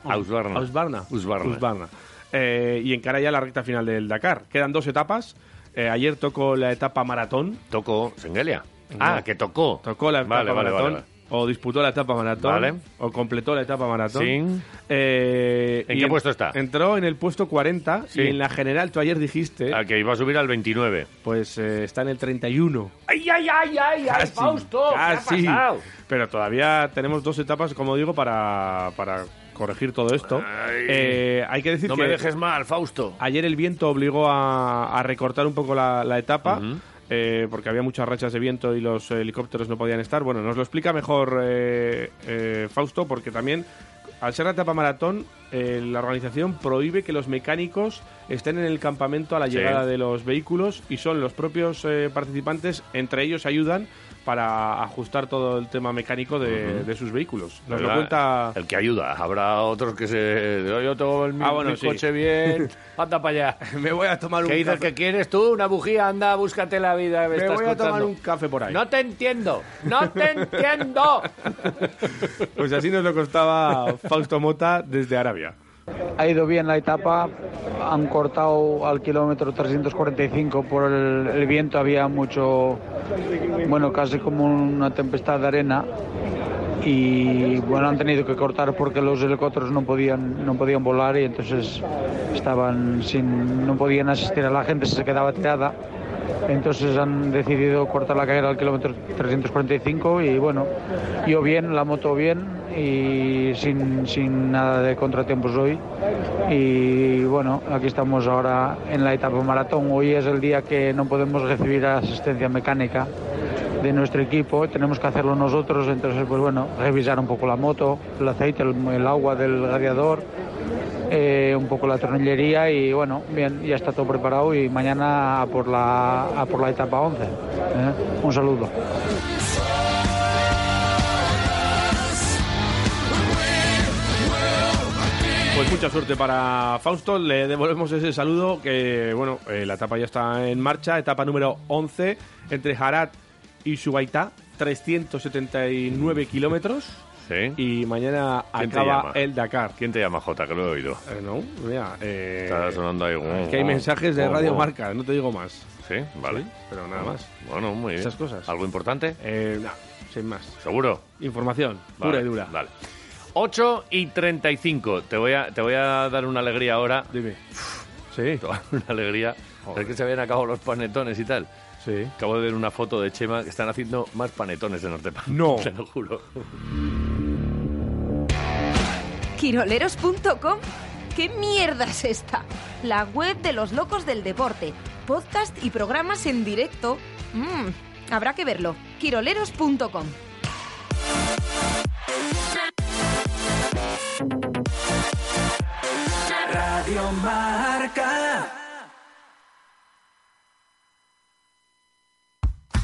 Husqvarna. Husqvarna. Eh, y encara ya la recta final del Dakar. Quedan dos etapas. Ayer tocó la etapa maratón. Tocó Sengelia. Ah, que tocó. Tocó la etapa Vale, maratón. vale, O disputó la etapa maratón. O completó la etapa maratón. Sí. Eh, ¿En qué puesto está? Entró en el puesto 40. Sí. Y en la general, tú ayer dijiste, Al que iba a subir al 29. pues eh, está en el 31. ¡Ay, ay, ay, ay! ay Casi, Fausto! casi. ¿Qué ha pasado? Pero todavía tenemos dos etapas, como digo, para, para corregir todo esto. Eh, hay que decir No que me dejes mal, Fausto. ayer el viento obligó a, a recortar un poco la, la etapa. Ujú. Eh, porque había muchas rachas de viento y los helicópteros no podían estar. Bueno, nos lo explica mejor eh, eh, Fausto, porque también, al ser la etapa maratón, eh, la organización prohíbe que los mecánicos estén en el campamento a la Sí. llegada de los vehículos y son los propios eh, participantes, entre ellos ayudan para ajustar todo el tema mecánico de, de sus vehículos. Nos lo cuenta... El que ayuda. Habrá otros que se... Yo tengo el Ah, bueno, mi sí. coche bien. Anda para allá. Me voy a tomar un ¿Qué dices café. que quieres tú? Una bujía. Anda, búscate la vida. Me, Me estás voy a tomar un café por ahí. No te entiendo. No te entiendo. Pues así nos lo costaba Fausto Mota desde Arabia. Ha ido bien la etapa, han cortado al kilómetro 345 por el, viento, había mucho, bueno, casi como una tempestad de arena y bueno, han tenido que cortar porque los helicópteros no podían, no podían volar y entonces estaban sin, no podían asistir a la gente, se quedaba tirada. Entonces han decidido cortar la carrera al kilómetro 345 y bueno, yo bien, la moto bien y sin, sin nada de contratiempos hoy. Y bueno, aquí estamos ahora en la etapa maratón. Hoy es el día que no podemos recibir asistencia mecánica de nuestro equipo, tenemos que hacerlo nosotros, entonces pues bueno, revisar un poco la moto, el aceite, el, el agua del radiador, eh, un poco la tornillería y bueno, bien, ya está todo preparado y mañana a por la, por la etapa 11. ¿eh? Un saludo. Pues mucha suerte para Fausto, le devolvemos ese saludo que, bueno, eh, la etapa ya está en marcha, etapa número 11 entre Harat y Subaitá, 379 kilómetros Sí. y mañana ¿Quién te acaba el Dakar. ¿Quién te llama Jota? Que lo he oído. Eh, no, mira, eh, Está sonando ahí. que hay mensajes de Radio. Marca, no te digo más. Sí, vale. Sí, pero nada más. Bueno, muy bien. Esas cosas. ¿Algo importante? Eh, no, sin más. ¿Seguro? Información, Vale, pura y dura. Vale. 8 y 35. Te voy a, te voy a dar una alegría ahora. Dime. Sí. Te voy a dar una alegría. Es que se habían acabado los panetones y tal. Sí. Acabo de ver una foto de Chema que están haciendo más panetones en Nortepan. No. Te lo juro. ¿Quiroleros.com? ¿Qué mierda es esta? La web de los locos del deporte. Podcast y programas en directo. Mmm, habrá que verlo. Quiroleros.com. Radio Marca.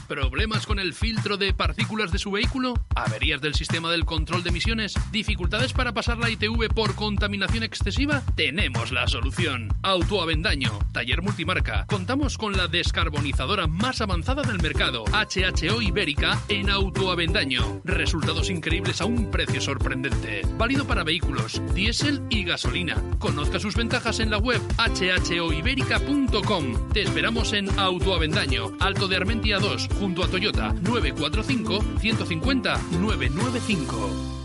¿Problemas con el filtro de partículas de su vehículo? ¿Averías del sistema del control de emisiones? ¿Dificultades para pasar la ITV por contaminación excesiva? Tenemos la solución. Autoavendaño, taller multimarca. Contamos con la descarbonizadora más avanzada del mercado, HHO Ibérica, en Autoavendaño. Resultados increíbles a un precio sorprendente. Válido para vehículos, diésel y gasolina. Conozca sus ventajas en la web hhoiberica.com. Te esperamos en Autoavendaño, Alto de Armentia 2, junto a Toyota 945 150 995.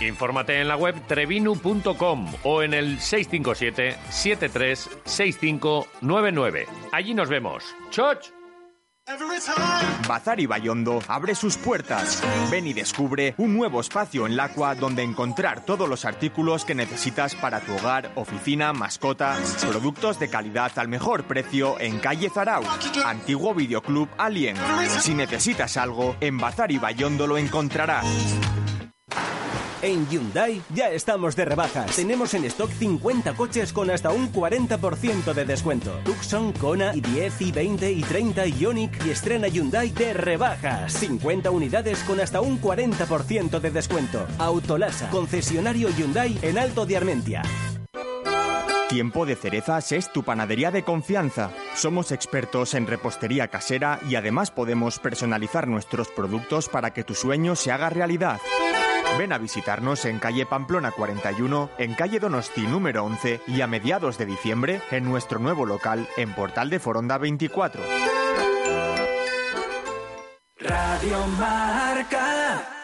Infórmate en la web trevinu.com o en el 657 73 6599. Allí nos vemos. ¡Choch! Bazar y Bayondo abre sus puertas. Ven y descubre un nuevo espacio en Lacua donde encontrar todos los artículos que necesitas para tu hogar, oficina, mascota, productos de calidad al mejor precio en calle Zarau, antiguo videoclub Alien. Si necesitas algo, en Bazar y Bayondo lo encontrarás. En Hyundai ya estamos de rebajas. Tenemos en stock 50 coches con hasta un 40% de descuento. Tucson, Kona, i10, i20, i30, Ioniq y estrena Hyundai de rebajas. 50 unidades con hasta un 40% de descuento. Autolasa, concesionario Hyundai en Alto de Armentia. Tiempo de Cerezas es tu panadería de confianza. Somos expertos en repostería casera y además podemos personalizar nuestros productos para que tu sueño se haga realidad. Ven a visitarnos en calle Pamplona 41, en calle Donosti número 11 y a mediados de diciembre en nuestro nuevo local en Portal de Foronda 24. Radio Marca.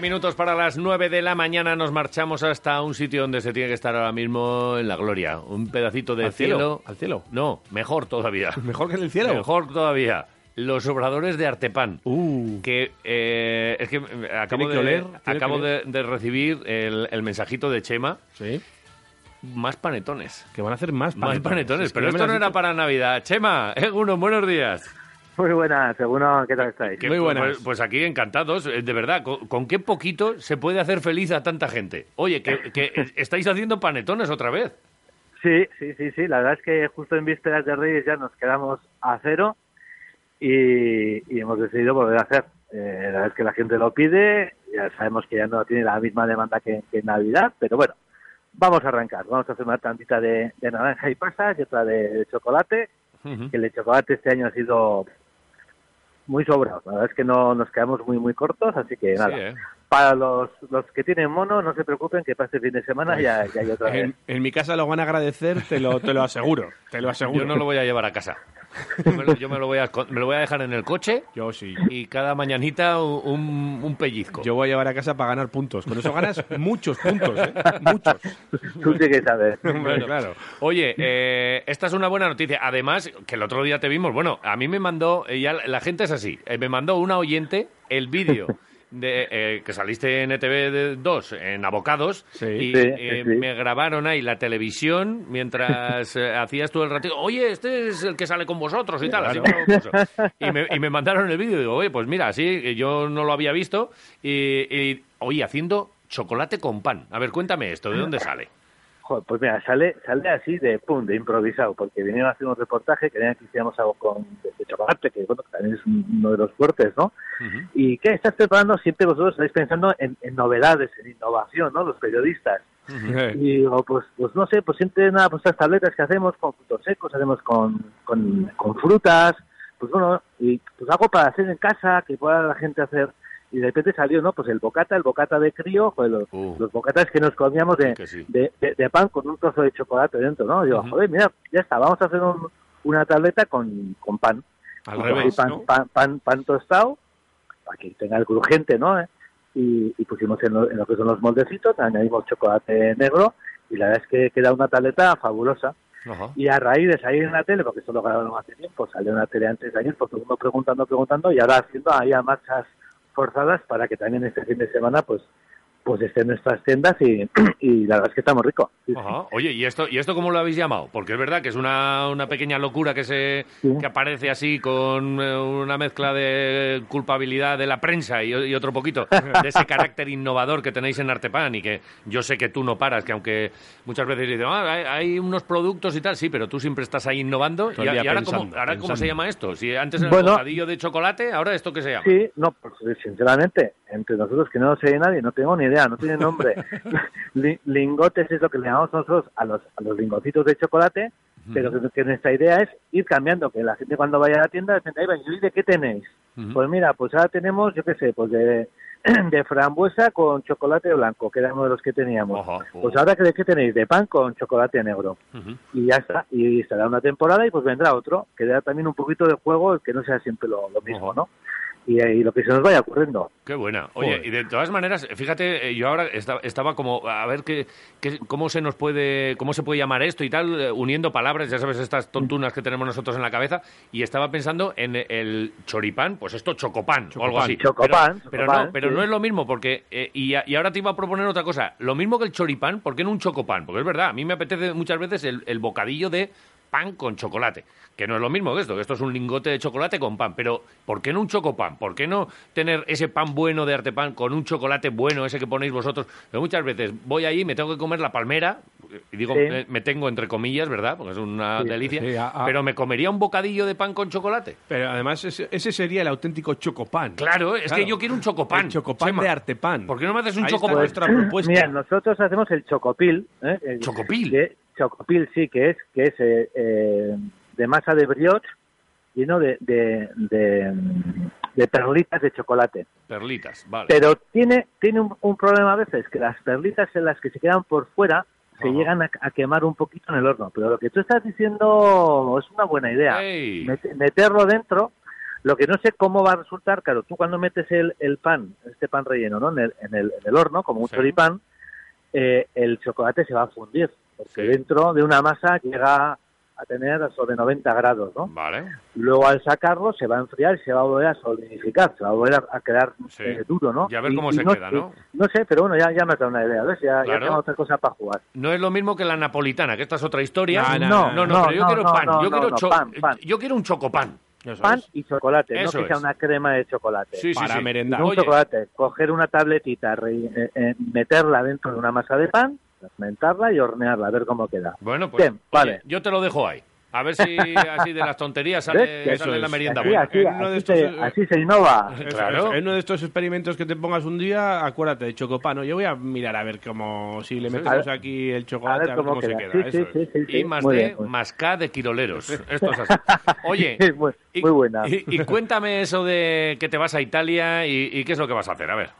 20 minutos para las 9 de la mañana nos marchamos hasta un sitio donde se tiene que estar ahora mismo en la gloria. Un pedacito de ¿Al cielo. cielo? ¿Al cielo? No, mejor todavía. ¿Mejor que en el cielo? Mejor todavía. Los obradores de Artepan. Que eh, es que eh, acabo, Tiene que de, oler, acabo que de, de recibir el, el mensajito de Chema. Sí. Más panetones. Que van a hacer más Más panetones. panetones. Es que pero esto no era para Navidad. Chema, Eguno, buenos días. Muy buenas, seguro, ¿qué tal estáis? Que, Pues, pues aquí encantados, eh, de verdad, ¿con, con qué poquito se puede hacer feliz a tanta gente? Oye, que, que estáis haciendo panetones otra vez. Sí, sí, sí, sí, la verdad es que justo en vísperas de Reyes ya nos quedamos a cero y, y hemos decidido volver a hacer. Eh, la verdad es que la gente lo pide, ya sabemos que ya no tiene la misma demanda que, que en Navidad, pero bueno, vamos a arrancar. Vamos a hacer una tantita de, de naranja y pasas y otra de, de chocolate, que el de chocolate este año ha sido muy sobrado. La verdad es que no nos quedamos muy, muy cortos, así que nada. eh. Para los, los que tienen mono, no se preocupen que para este fin de semana ya, ya hay otra vez. En, en mi casa lo van a agradecer, te lo, te lo aseguro. Te lo aseguro. Yo no lo voy a llevar a casa. Yo me lo, yo me lo voy, a, me lo voy a dejar en el coche. Yo sí. Y cada mañanita un, un pellizco. Yo voy a llevar a casa para ganar puntos. Con eso ganas muchos puntos, ¿eh? Muchos. Tú sí que sabes. Bueno, claro. Oye, eh, esta es una buena noticia. Además, que el otro día te vimos, bueno, a mí me mandó, ya la- la gente es así, eh, me mandó una oyente el vídeo de eh, que saliste en ETV 2 en Abocados y Sí, eh, sí. me grabaron ahí la televisión mientras eh, hacías tú el ratito. Oye, este es el que sale con vosotros y tal. así Claro. puso. y, me, y me mandaron el vídeo y digo, oye, pues mira, sí, yo no lo había visto y, y oye, haciendo chocolate con pan. A ver, cuéntame esto, ¿de dónde sale? Joder, pues mira, sale, sale así de pum, de improvisado, porque vinieron a hacer un reportaje, querían que hiciéramos algo con de chocolate, que bueno, también es uno de los fuertes, ¿no? ¿Y qué estás preparando? Siempre vosotros estáis pensando en, en novedades, en innovación, ¿no? Los periodistas. Y digo, pues, pues no sé, pues siempre nada, pues estas tabletas que hacemos con frutos secos, hacemos con, con, con frutas, pues bueno, y pues algo para hacer en casa, que pueda la gente hacer. Y de repente salió, ¿no? Pues el bocata, el bocata de crío, pues los, los bocatas que nos comíamos de, de, de- de pan con un trozo de chocolate dentro, ¿no? Digo, joder, mira, ya está, vamos a hacer un- una tableta con, con pan. Al Con revés, pan, ¿no? pan, pan, pan tostado, para que tenga el crujiente, ¿no? ¿Eh? Y, y pusimos en lo, en lo que son los moldecitos, añadimos chocolate negro y la verdad es que queda una tableta fabulosa. Y a raíz de salir en la tele, porque esto lo grabaron hace tiempo, salió en la tele antes de ayer, pues todo el mundo preguntando, preguntando, y ahora haciendo ahí a marchas forzadas para que también este fin de semana pues pues estén en nuestras tiendas y, y la verdad es que estamos ricos. Sí, sí. Ajá. Oye, ¿y esto, ¿y esto cómo lo habéis llamado? Porque es verdad que es una, una pequeña locura que se que aparece así con eh, una mezcla de culpabilidad de la prensa y, y otro poquito de ese carácter innovador que tenéis en Artepan y que yo sé que tú no paras, que aunque muchas veces dicen, ah, hay, hay unos productos y tal, sí, pero tú siempre estás ahí innovando. Todo ¿Y, ahora, cómo, ahora cómo se llama esto? Si antes era el Bueno. bocadillo de chocolate, ahora esto qué se llama? Sí, no, pues sinceramente, entre nosotros que no lo sé nadie, no tengo ni idea, no tiene nombre. Li- lingotes es lo que le llamamos nosotros a los, a los lingotitos de chocolate, pero que, que nuestra idea es ir cambiando, que la gente cuando vaya a la tienda, "Ahí va, ¿y de qué tenéis? Pues mira, pues ahora tenemos, yo qué sé, pues de, de frambuesa con chocolate blanco, que era uno de los que teníamos. Pues ahora, ¿de qué tenéis? De pan con chocolate negro. Y ya está, y estará una temporada y pues vendrá otro, que da también un poquito de juego, que no sea siempre lo, lo mismo, ¿no? Y, y lo que se nos vaya ocurriendo. Qué buena. Oye, Joder. y de todas maneras, fíjate, eh, yo ahora esta- estaba como a ver qué, qué- cómo se nos puede, cómo se puede llamar esto y tal, eh, uniendo palabras, ya sabes, estas tontunas que tenemos nosotros en la cabeza, y estaba pensando en el choripán, pues esto chocopán, o algo así. Chocopán, pero, pero chocopán, no, pero sí. no es lo mismo, porque eh, y, ahora te iba a proponer otra cosa. Lo mismo que el choripán, ¿por qué no un chocopán? Porque es verdad, a mí me apetece muchas veces el, el bocadillo de pan con chocolate, que no es lo mismo que esto, que esto es un lingote de chocolate con pan, pero ¿por qué no un chocopán? ¿Por qué no tener ese pan bueno de Artepan con un chocolate bueno, ese que ponéis vosotros? Pero muchas veces voy ahí, me tengo que comer la palmera, y digo, Sí. me tengo entre comillas, ¿verdad? Porque es una Sí, delicia, sí, a- a- pero me comería un bocadillo de pan con chocolate. Pero además ese, ese sería el auténtico chocopán. Claro, es que yo quiero un. El chocopán Chema. de Artepan. ¿Por qué no me haces un Ahí está chocopán? nuestra propuesta. Mira, nosotros hacemos el chocopil. ¿eh? El- ¿Chocopil? que- chocopil, sí, que es que es eh, eh, de masa de brioche lleno de, de, de, de perlitas de chocolate. Perlitas, vale. Pero tiene, tiene un, un problema a veces, que las perlitas en las que se quedan por fuera se llegan a, a quemar un poquito en el horno. Pero lo que tú estás diciendo es una buena idea. Met- meterlo dentro, Lo que no sé cómo va a resultar, claro, tú cuando metes el, el pan, este pan relleno, ¿no? En el, en el, en el horno, como un Sí. choripán, eh, el chocolate se va a fundir, porque dentro de una masa llega a tener sobre 90 grados, ¿no? Vale. Luego al sacarlo se va a enfriar y se va a volver a solidificar, se va a volver a, quedar Sí. eh, duro, ¿no? Y a ver Y- cómo y se queda, ¿no? No sé, pero bueno, ya, ya me ha dado una idea, ¿ves? Ya, ya Claro. tengo otra cosa para jugar. No es lo mismo que la napolitana, que esta es otra historia. No, no, no, no, no, pero yo no, quiero no, pan. no, yo, no, quiero no, pan, pan. yo quiero un chocopán. Pan y chocolate, Eso no que sea es. una crema de chocolate. Sí, sí, Para sí. merendar. Un Oye. chocolate, coger una tabletita, re- eh, eh, meterla dentro de una masa de pan, fragmentarla y hornearla, a ver cómo queda. Bueno, pues Bien, vale. yo te lo dejo ahí. A ver si así de las tonterías sale, sale Eso la merienda Así, buena. así, En uno de así estos, se, eh, así se innova. Claro. En uno de estos experimentos que te pongas un día, acuérdate de chocopano. Yo voy a mirar a ver cómo, si le metemos ver- aquí el chocolate, a ver, cómo, se queda. Sí, eso sí, es. sí, sí, sí. Y más de bien, más K de quiroleros. Esto es así. Oye, muy, y, muy buena. y- y cuéntame eso de que te vas a Italia y, y qué es lo que vas a hacer. A ver.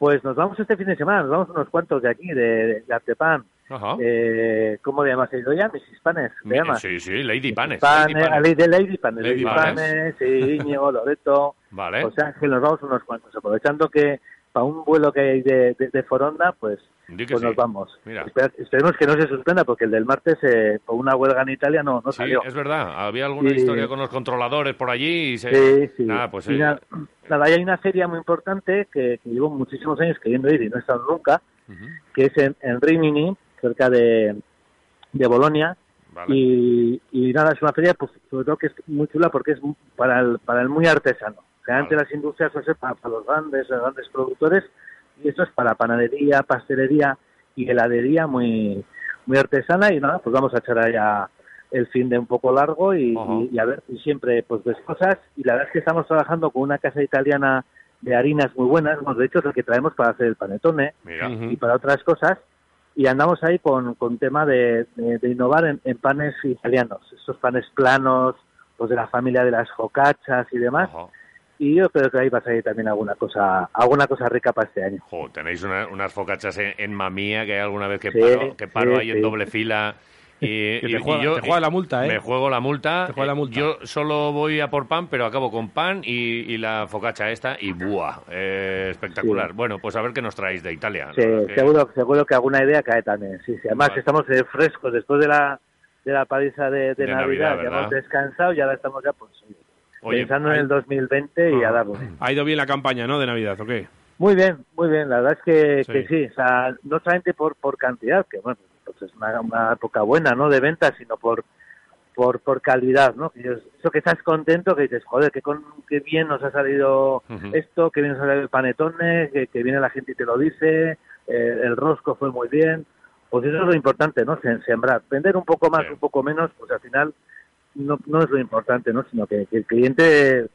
Pues nos vamos este fin de semana, nos vamos unos cuantos de aquí, de, de Artepan. Ajá. Eh, ¿Cómo le llamas? ¿Has ido ya? Mrs. Panes, ¿le llamas? Sí, sí, Lady Panes. Panes, Lady Panes. Lady, de Lady Panes, Lady Lady Panes. Panes, sí, Íñigo, Loreto, Vale. José Ángel, nos vamos unos cuantos, aprovechando que para un vuelo que hay de, de, de Foronda, pues, pues sí. nos vamos. Mira. Espera- esperemos que no se suspenda, porque el del martes, eh, por una huelga en Italia, no, no Sí, salió. es verdad. Había alguna Sí. historia con los controladores por allí y se... Sí, sí. Nada, pues Y eh, nada, nada, hay una feria muy importante que, que llevo muchísimos años queriendo ir y no he estado nunca, que es en, en Rimini, cerca de, de Bolonia. Y, y nada, es una feria, pues sobre todo que es muy chula porque es para el, para el muy artesano. Generalmente las industrias ser para, para los grandes, los grandes productores y esto es para panadería, pastelería y heladería muy, muy artesana y nada, pues vamos a echar allá el fin de un poco largo y, y- y a ver, y siempre pues ves cosas y la verdad es que estamos trabajando con una casa italiana de harinas muy buenas, hemos de hecho es lo que traemos para hacer el panetone Mira. y para otras cosas y andamos ahí con, con tema de, de- de innovar en, en panes italianos, estos panes planos, pues de la familia de las focaccias y demás. Y yo creo que ahí va a salir también alguna cosa, alguna cosa rica para este año. Jo, tenéis una- unas focachas en, en Mamía que hay alguna vez que Sí, paro, que paro sí, ahí en sí. doble fila. Y, Que te y- y juega- yo, te juega la multa, ¿eh? Me juego la multa. Te juega la Eh, multa. Yo solo voy a por pan, pero acabo con pan y, y la focacha esta y ¡buah! Eh, espectacular. Sí. Bueno, pues a ver qué nos traéis de Italia. Sí, que- seguro, seguro que alguna idea cae también. Sí, sí. Además Vale. estamos eh, frescos después de la de la paliza de, de De Navidad, Navidad, ya hemos descansado y ahora estamos ya pues Oye, pensando en el 2020 y a darle. Ha ido bien la campaña, ¿no? De Navidad, ¿o qué? Muy bien, muy bien. La verdad es que Sí. que sí, o sea, no solamente por por cantidad, que bueno, pues es una, una época buena, ¿no? De ventas, sino por por por calidad, ¿no? Que Eso que estás contento, que dices, joder, qué, con, qué bien nos ha salido esto, que bien nos ha salido el panetone, que, que viene la gente y te lo dice, eh, el rosco fue muy bien. Pues eso es lo importante, ¿no? Sem- Sembrar. Vender un poco más, un poco menos, pues al final no, no es lo importante, ¿no? Sino que, el cliente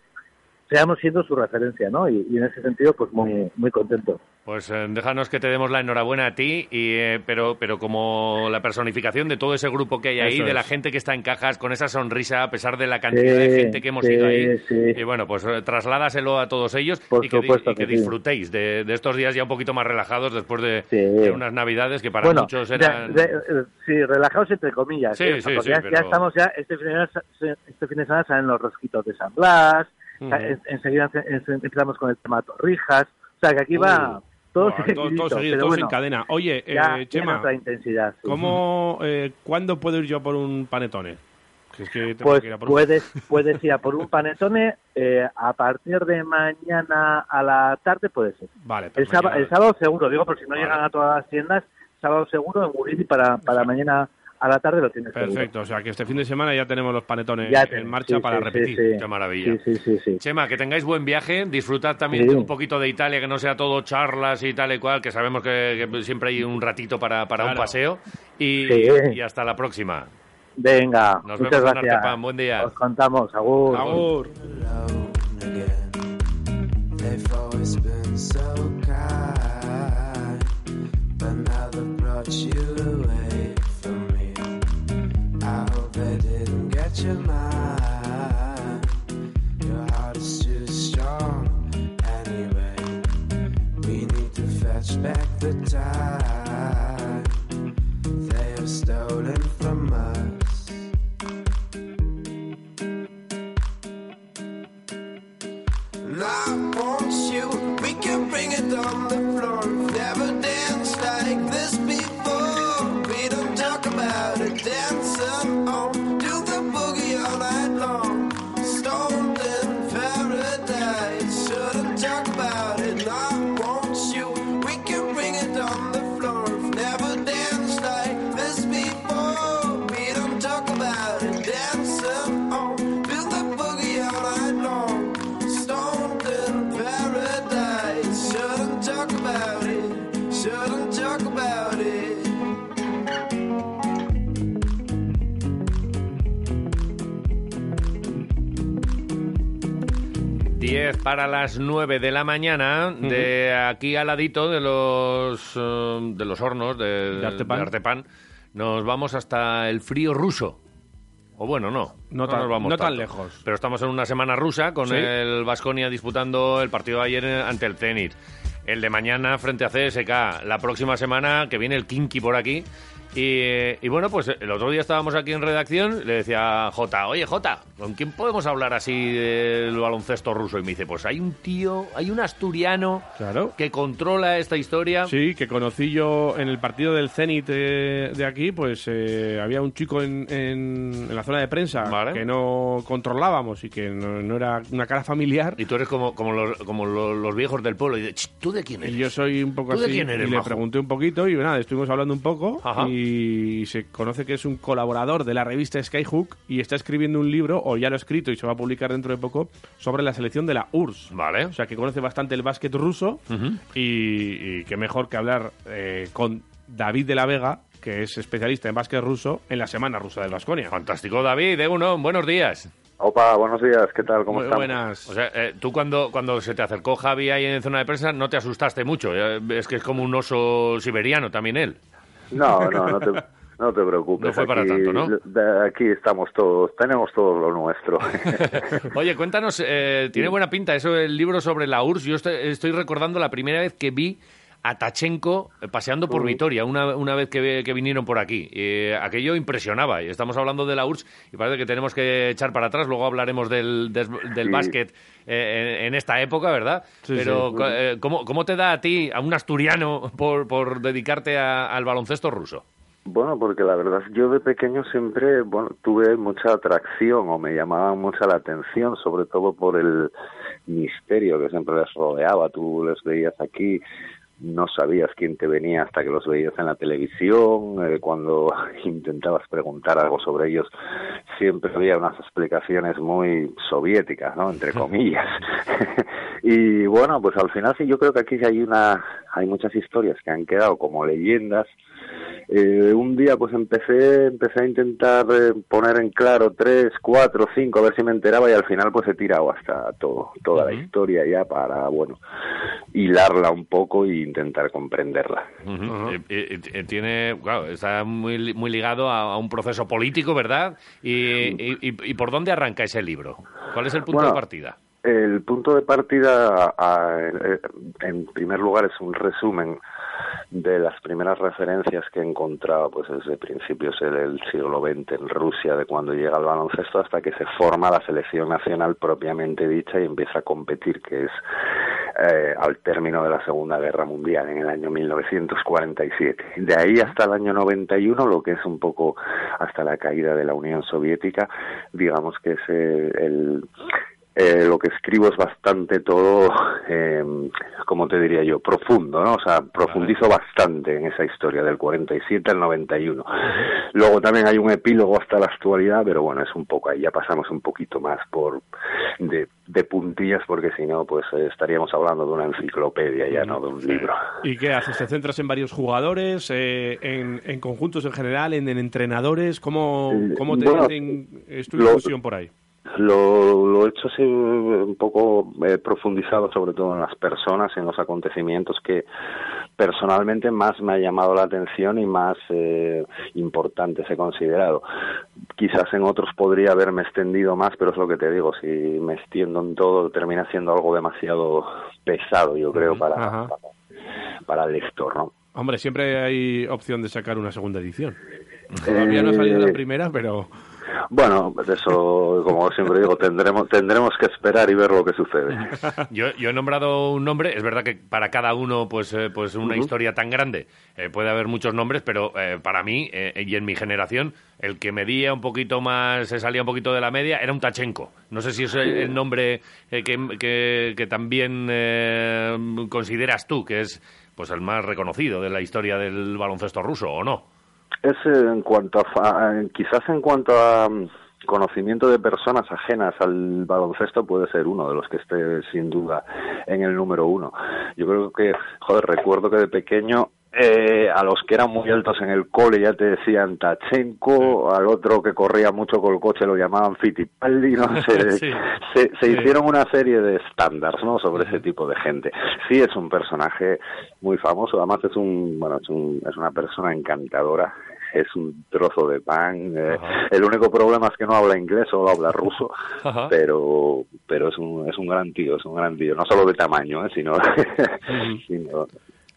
seamos siendo su referencia, ¿no? Y, y en ese sentido, pues muy muy contento. Pues eh, déjanos que te demos la enhorabuena a ti, y, eh, pero, pero como la personificación de todo ese grupo que hay ahí, Eso de la es. gente que está en cajas con esa sonrisa a pesar de la cantidad Sí, de gente que hemos sí, ido ahí. sí. Y bueno, pues eh, trasládaselo a todos ellos Por y que, supuesto y que disfrutéis de, de estos días ya un poquito más relajados después de, unas navidades que para bueno, muchos eran... de- eh, sí, relajados entre comillas. Sí, sí, ya, pero- ya estamos ya, este fin, de semana, este fin de semana salen los rosquitos de San Blas, En- enseguida en- empezamos con el tema Torrijas, o sea que aquí va todo Buah, todo, seguidito, todo seguido, bueno, en cadena. Oye, ya eh, Chema, otra intensidad. sí. ¿cómo, eh, ¿cuándo puedo ir yo por un panetone? Es que Pues que ir a por un- puedes, puedes ir a por un panetone eh, a partir de mañana a la tarde, puede ser. Vale, El, pues sábado, el sábado seguro, digo, por si no Vale. llegan a todas las tiendas, sábado seguro en Guridi para, para mañana a la tarde lo tienes seguro. Perfecto, o sea que este fin de semana ya tenemos los panetones Ya en marcha sí, para sí, repetir. sí, sí. Qué maravilla. Sí, sí, sí, sí. Chema, que tengáis buen viaje, disfrutad también un poquito de Italia, que no sea todo charlas y tal y cual, que sabemos que, que siempre hay un ratito para, para un paseo. Y, Sí. y hasta la próxima. Venga, Nos muchas vemos en gracias. Artepan. Buen día. Os contamos, agur. Your mind. Your heart is too strong anyway. We need to fetch back the time they have stolen para las 9 de la mañana, de aquí al ladito de los, eh, de los hornos de, De Artepan. de Artepan, nos vamos hasta el frío ruso. O bueno, no. No tan- nos vamos no tan lejos. Pero estamos en una semana rusa con Sí. el Vasconia disputando el partido de ayer ante el Zenit. El de mañana frente a CSK. La próxima semana que viene el Kinky por aquí. Y, y bueno, pues el otro día estábamos aquí en redacción, le decía a Jota, oye Jota, ¿con quién podemos hablar así del baloncesto ruso? Y me dice, pues hay un tío, hay un asturiano que controla esta historia. Sí, que conocí yo en el partido del Zenit eh, de aquí, pues eh, había un chico en, en- en la zona de prensa que no controlábamos y que no, no era una cara familiar. Y tú eres como, como, los, como los, los viejos del pueblo. Y de, "Ch, ¿tú de quién eres? Y yo soy un poco ¿Tú de así. quién eres, y le majo? pregunté un poquito y nada, estuvimos hablando un poco Ajá. y se conoce que es un colaborador de la revista Skyhook y está escribiendo un libro, o ya lo ha escrito y se va a publicar dentro de poco, sobre la selección de la URSS. Vale. O sea, que conoce bastante el básquet ruso y, y qué mejor que hablar eh, con David de la Vega, que es especialista en básquet ruso, en la Semana Rusa del Vasconia. Fantástico, David, de uno, buenos días. Opa, buenos días, ¿qué tal? ¿Cómo Muy estamos? buenas. O sea, eh, tú cuando, cuando se te acercó Javi ahí en zona de prensa no te asustaste mucho. eh, Es que es como un oso siberiano también él. No, no, no te, no te preocupes. No fue para aquí, tanto, ¿no? aquí estamos todos, tenemos todo lo nuestro. Oye, cuéntanos, eh, tiene buena pinta eso, el libro sobre la URSS. Yo estoy, estoy recordando la primera vez que vi a Tachenko eh, paseando por Mm. Vitoria, una, una vez que, que vinieron por aquí. Eh, aquello impresionaba. Y estamos hablando de la URSS y parece que tenemos que echar para atrás. Luego hablaremos del, des- del Sí. básquet eh, en, en esta época, ¿verdad? Sí, Pero, sí. eh, ¿cómo, cómo te da a ti, a un asturiano, por, por dedicarte a- al baloncesto ruso? Bueno, porque la verdad yo de pequeño siempre, bueno, tuve mucha atracción o me llamaban mucha la atención, sobre todo por el misterio que siempre les rodeaba. Tú les veías aquí, no sabías quién te venía hasta que los veías en la televisión. eh, cuando intentabas preguntar algo sobre ellos, siempre había unas explicaciones muy soviéticas, ¿no? Entre comillas. y bueno, pues al final sí, yo creo que aquí hay una, hay muchas historias que han quedado como leyendas. Eh, un día pues empecé empecé a intentar eh, poner en claro tres, cuatro, cinco, a ver si me enteraba y al final pues he tirado hasta todo, toda la historia ya para, bueno, hilarla un poco e intentar comprenderla. Eh, eh, eh, tiene, claro, está muy, li- muy ligado a, a un proceso político, ¿verdad? Y, y- y- y por dónde arranca ese libro? ¿Cuál es el punto Bueno, de partida? El punto de partida, a- eh, en primer lugar, es un resumen de las primeras referencias que he encontrado pues desde principios del del siglo XX en Rusia, de cuando llega el baloncesto hasta que se forma la selección nacional propiamente dicha y empieza a competir, que es eh, al término de la Segunda Guerra Mundial, en el año 1947. De ahí hasta el año 91, lo que es un poco hasta la caída de la Unión Soviética, digamos que es eh, el eh, lo que escribo es bastante todo, eh, como te diría yo, profundo, ¿no? O sea, profundizo bastante en esa historia del 47 al 91. Luego también hay un epílogo hasta la actualidad, pero bueno, es un poco ahí, ya pasamos un poquito más por de, de puntillas, porque si no, pues eh, estaríamos hablando de una enciclopedia ya, no de un libro. ¿Y qué haces? ¿Te centras en varios jugadores, eh, en, en conjuntos en general, en, en entrenadores? ¿Cómo, cómo te bueno, dicen, es tu lo- por ahí? Lo, lo he hecho así un poco eh, profundizado sobre todo en las personas, en los acontecimientos que personalmente más me ha llamado la atención y más eh, importantes he considerado. Quizás en otros podría haberme extendido más, pero es lo que te digo, si me extiendo en todo termina siendo algo demasiado pesado, yo creo, para, para el lector, ¿no? Hombre, siempre hay opción de sacar una segunda edición. Todavía no ha salido la Eh, primera, pero... Bueno, pues eso, como siempre digo, tendremos tendremos que esperar y ver lo que sucede. Yo, yo he nombrado un nombre, es verdad que para cada uno, pues, eh, pues una historia tan grande eh, puede haber muchos nombres, pero eh, para mí eh, y en mi generación, el que medía un poquito más, se salía un poquito de la media, era un Tachenko. No sé si es el, el nombre eh, que, que- que también eh, consideras tú que es pues el más reconocido de la historia del baloncesto ruso, ¿o no? Es en cuanto a, quizás en cuanto a mm, conocimiento de personas ajenas al baloncesto puede ser uno de los que esté sin duda en el número uno. Yo creo que, joder, recuerdo que de pequeño eh, a los que eran muy altos en el cole ya te decían Tachenko, al otro que corría mucho con el coche lo llamaban Fittipaldi, no sé, Sí. se, se Sí. hicieron una serie de estándares ¿no? sobre ese tipo de gente. Sí es un personaje muy famoso, además es un, bueno, es, un, es una persona encantadora. Es un trozo de pan. eh, el único problema es que no habla inglés, solo habla ruso, Ajá. pero pero es un, es un gran tío, es un gran tío, no solo de tamaño, eh, sino, sino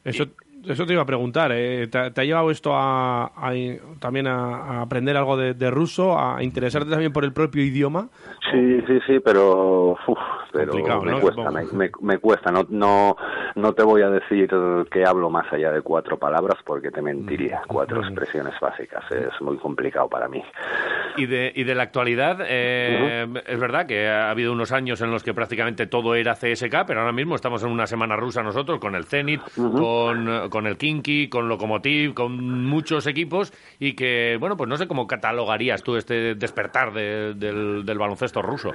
Eso, eso te iba a preguntar. ¿eh? ¿Te, te ha llevado esto a, a- también a, a aprender algo de, de ruso, a interesarte también por el propio idioma? Sí, sí, sí, pero, uf, pero me ¿no? cuesta, me, me- me cuesta. No, no, no te voy a decir que hablo más allá de cuatro palabras porque te mentiría. Cuatro expresiones básicas es muy complicado para mí. Y de, y de la actualidad, eh, es verdad que ha habido unos años en los que prácticamente todo era CSK, pero ahora mismo estamos en una semana rusa nosotros con el Zenit, eh, con el Kinky, con Lokomotiv, con muchos equipos y que, bueno, pues no sé cómo catalogarías tú este despertar de- del, del baloncesto ruso.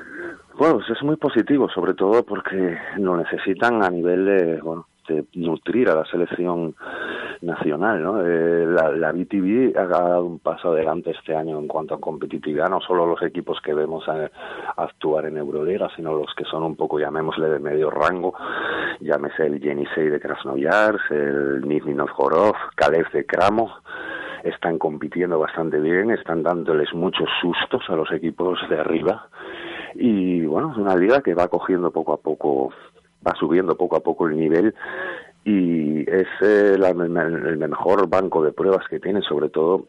Bueno, pues es muy positivo, sobre todo porque lo necesitan a nivel de, bueno, de nutrir a la selección nacional, ¿no? Eh, la, BTV ha dado un paso adelante este año en cuanto a competitividad, no solo los equipos que vemos a- actuar en Euroliga, sino los que son un poco, llamémosle, de medio rango, llámese el Yenisei de Krasnoyarsk, el Nizhny Novgorod, Kalev de Kramo, están compitiendo bastante bien, están dándoles muchos sustos a los equipos de arriba. Y bueno, es una liga que va cogiendo poco a poco, va subiendo poco a poco el nivel y es eh, el mejor banco de pruebas que tiene, sobre todo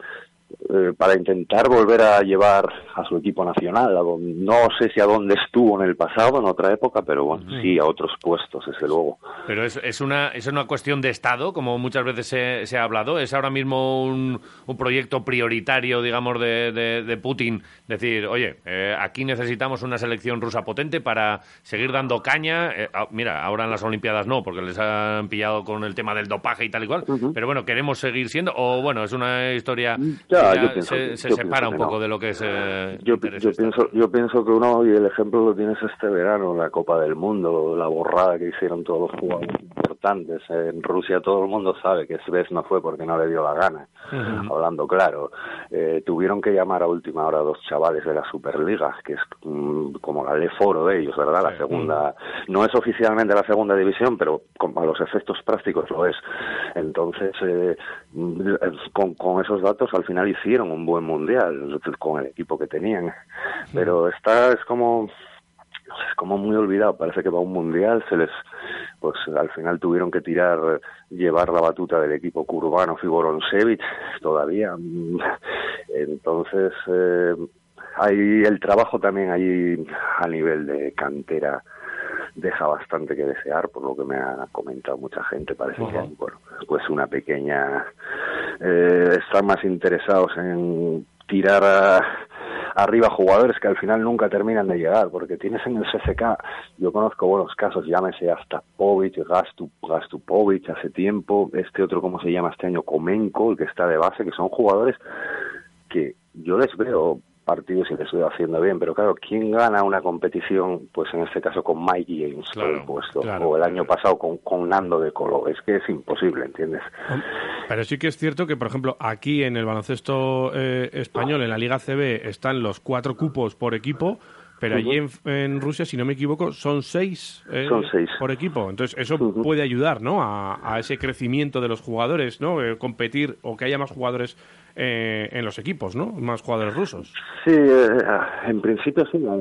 eh, para intentar volver a llevar a su equipo nacional. a don- No sé si a dónde estuvo en el pasado, en otra época, pero bueno, sí, a otros puestos, desde luego. Pero es, es, una, es una cuestión de Estado, como muchas veces se, se ha hablado. ¿Es ahora mismo un, un proyecto prioritario, digamos, de, de, de Putin? Decir, oye, eh, aquí necesitamos una selección rusa potente para seguir dando caña. Eh, ah, mira, ahora en las Olimpiadas no, porque les han pillado con el tema del dopaje y tal y cual. Pero bueno, queremos seguir siendo. O bueno, es una historia Ya, ya yo pienso se, yo separa un poco no. de lo que es. eh, yo pienso, yo pienso que uno, y el ejemplo lo tienes este verano, la Copa del Mundo, la borrada que hicieron todos los jugadores importantes. En Rusia todo el mundo sabe que vez no fue porque no le dio la gana, hablando claro. Eh, tuvieron que llamar a última hora a dos chavales de la Superliga, que es mm, como la ley foro de ellos, ¿verdad? La segunda, no es oficialmente la segunda división, pero con, a los efectos prácticos lo es. Entonces, eh, mm, con, con esos datos al final hicieron un buen mundial con el equipo que tenían. Pero está, es como no sé, es como muy olvidado, parece que va un mundial, se les, pues al final tuvieron que tirar, llevar la batuta del equipo Kurbanov y Boronsevich todavía. Mm, Entonces, eh, hay el trabajo también allí a nivel de cantera deja bastante que desear, por lo que me ha comentado mucha gente. Parece que hay, bueno, pues una pequeña. Eh, están más interesados en tirar a- arriba jugadores que al final nunca terminan de llegar, porque tienes en el CCK, yo conozco buenos casos, llámese hasta Povic, Gastu, Gastupovic hace tiempo, este otro, ¿cómo se llama este año? Comenko, el que está de base, que son jugadores que yo les veo partidos y les estoy haciendo bien, pero claro, ¿quién gana una competición? Pues en este caso con Mike James por el puesto, claro. o el año pasado con, con Nando de Colo, es que es imposible, ¿entiendes? Pero sí que es cierto que, por ejemplo, aquí en el baloncesto eh, español, en la Liga CB, están los cuatro cupos por equipo, pero allí en, en Rusia, si no me equivoco, son seis, eh, Son seis. por equipo. Entonces, eso puede ayudar ¿no? a, a ese crecimiento de los jugadores, ¿no? Eh, competir o que haya más jugadores eh, en los equipos, ¿no? Más jugadores rusos. Sí, eh, en principio sí, la.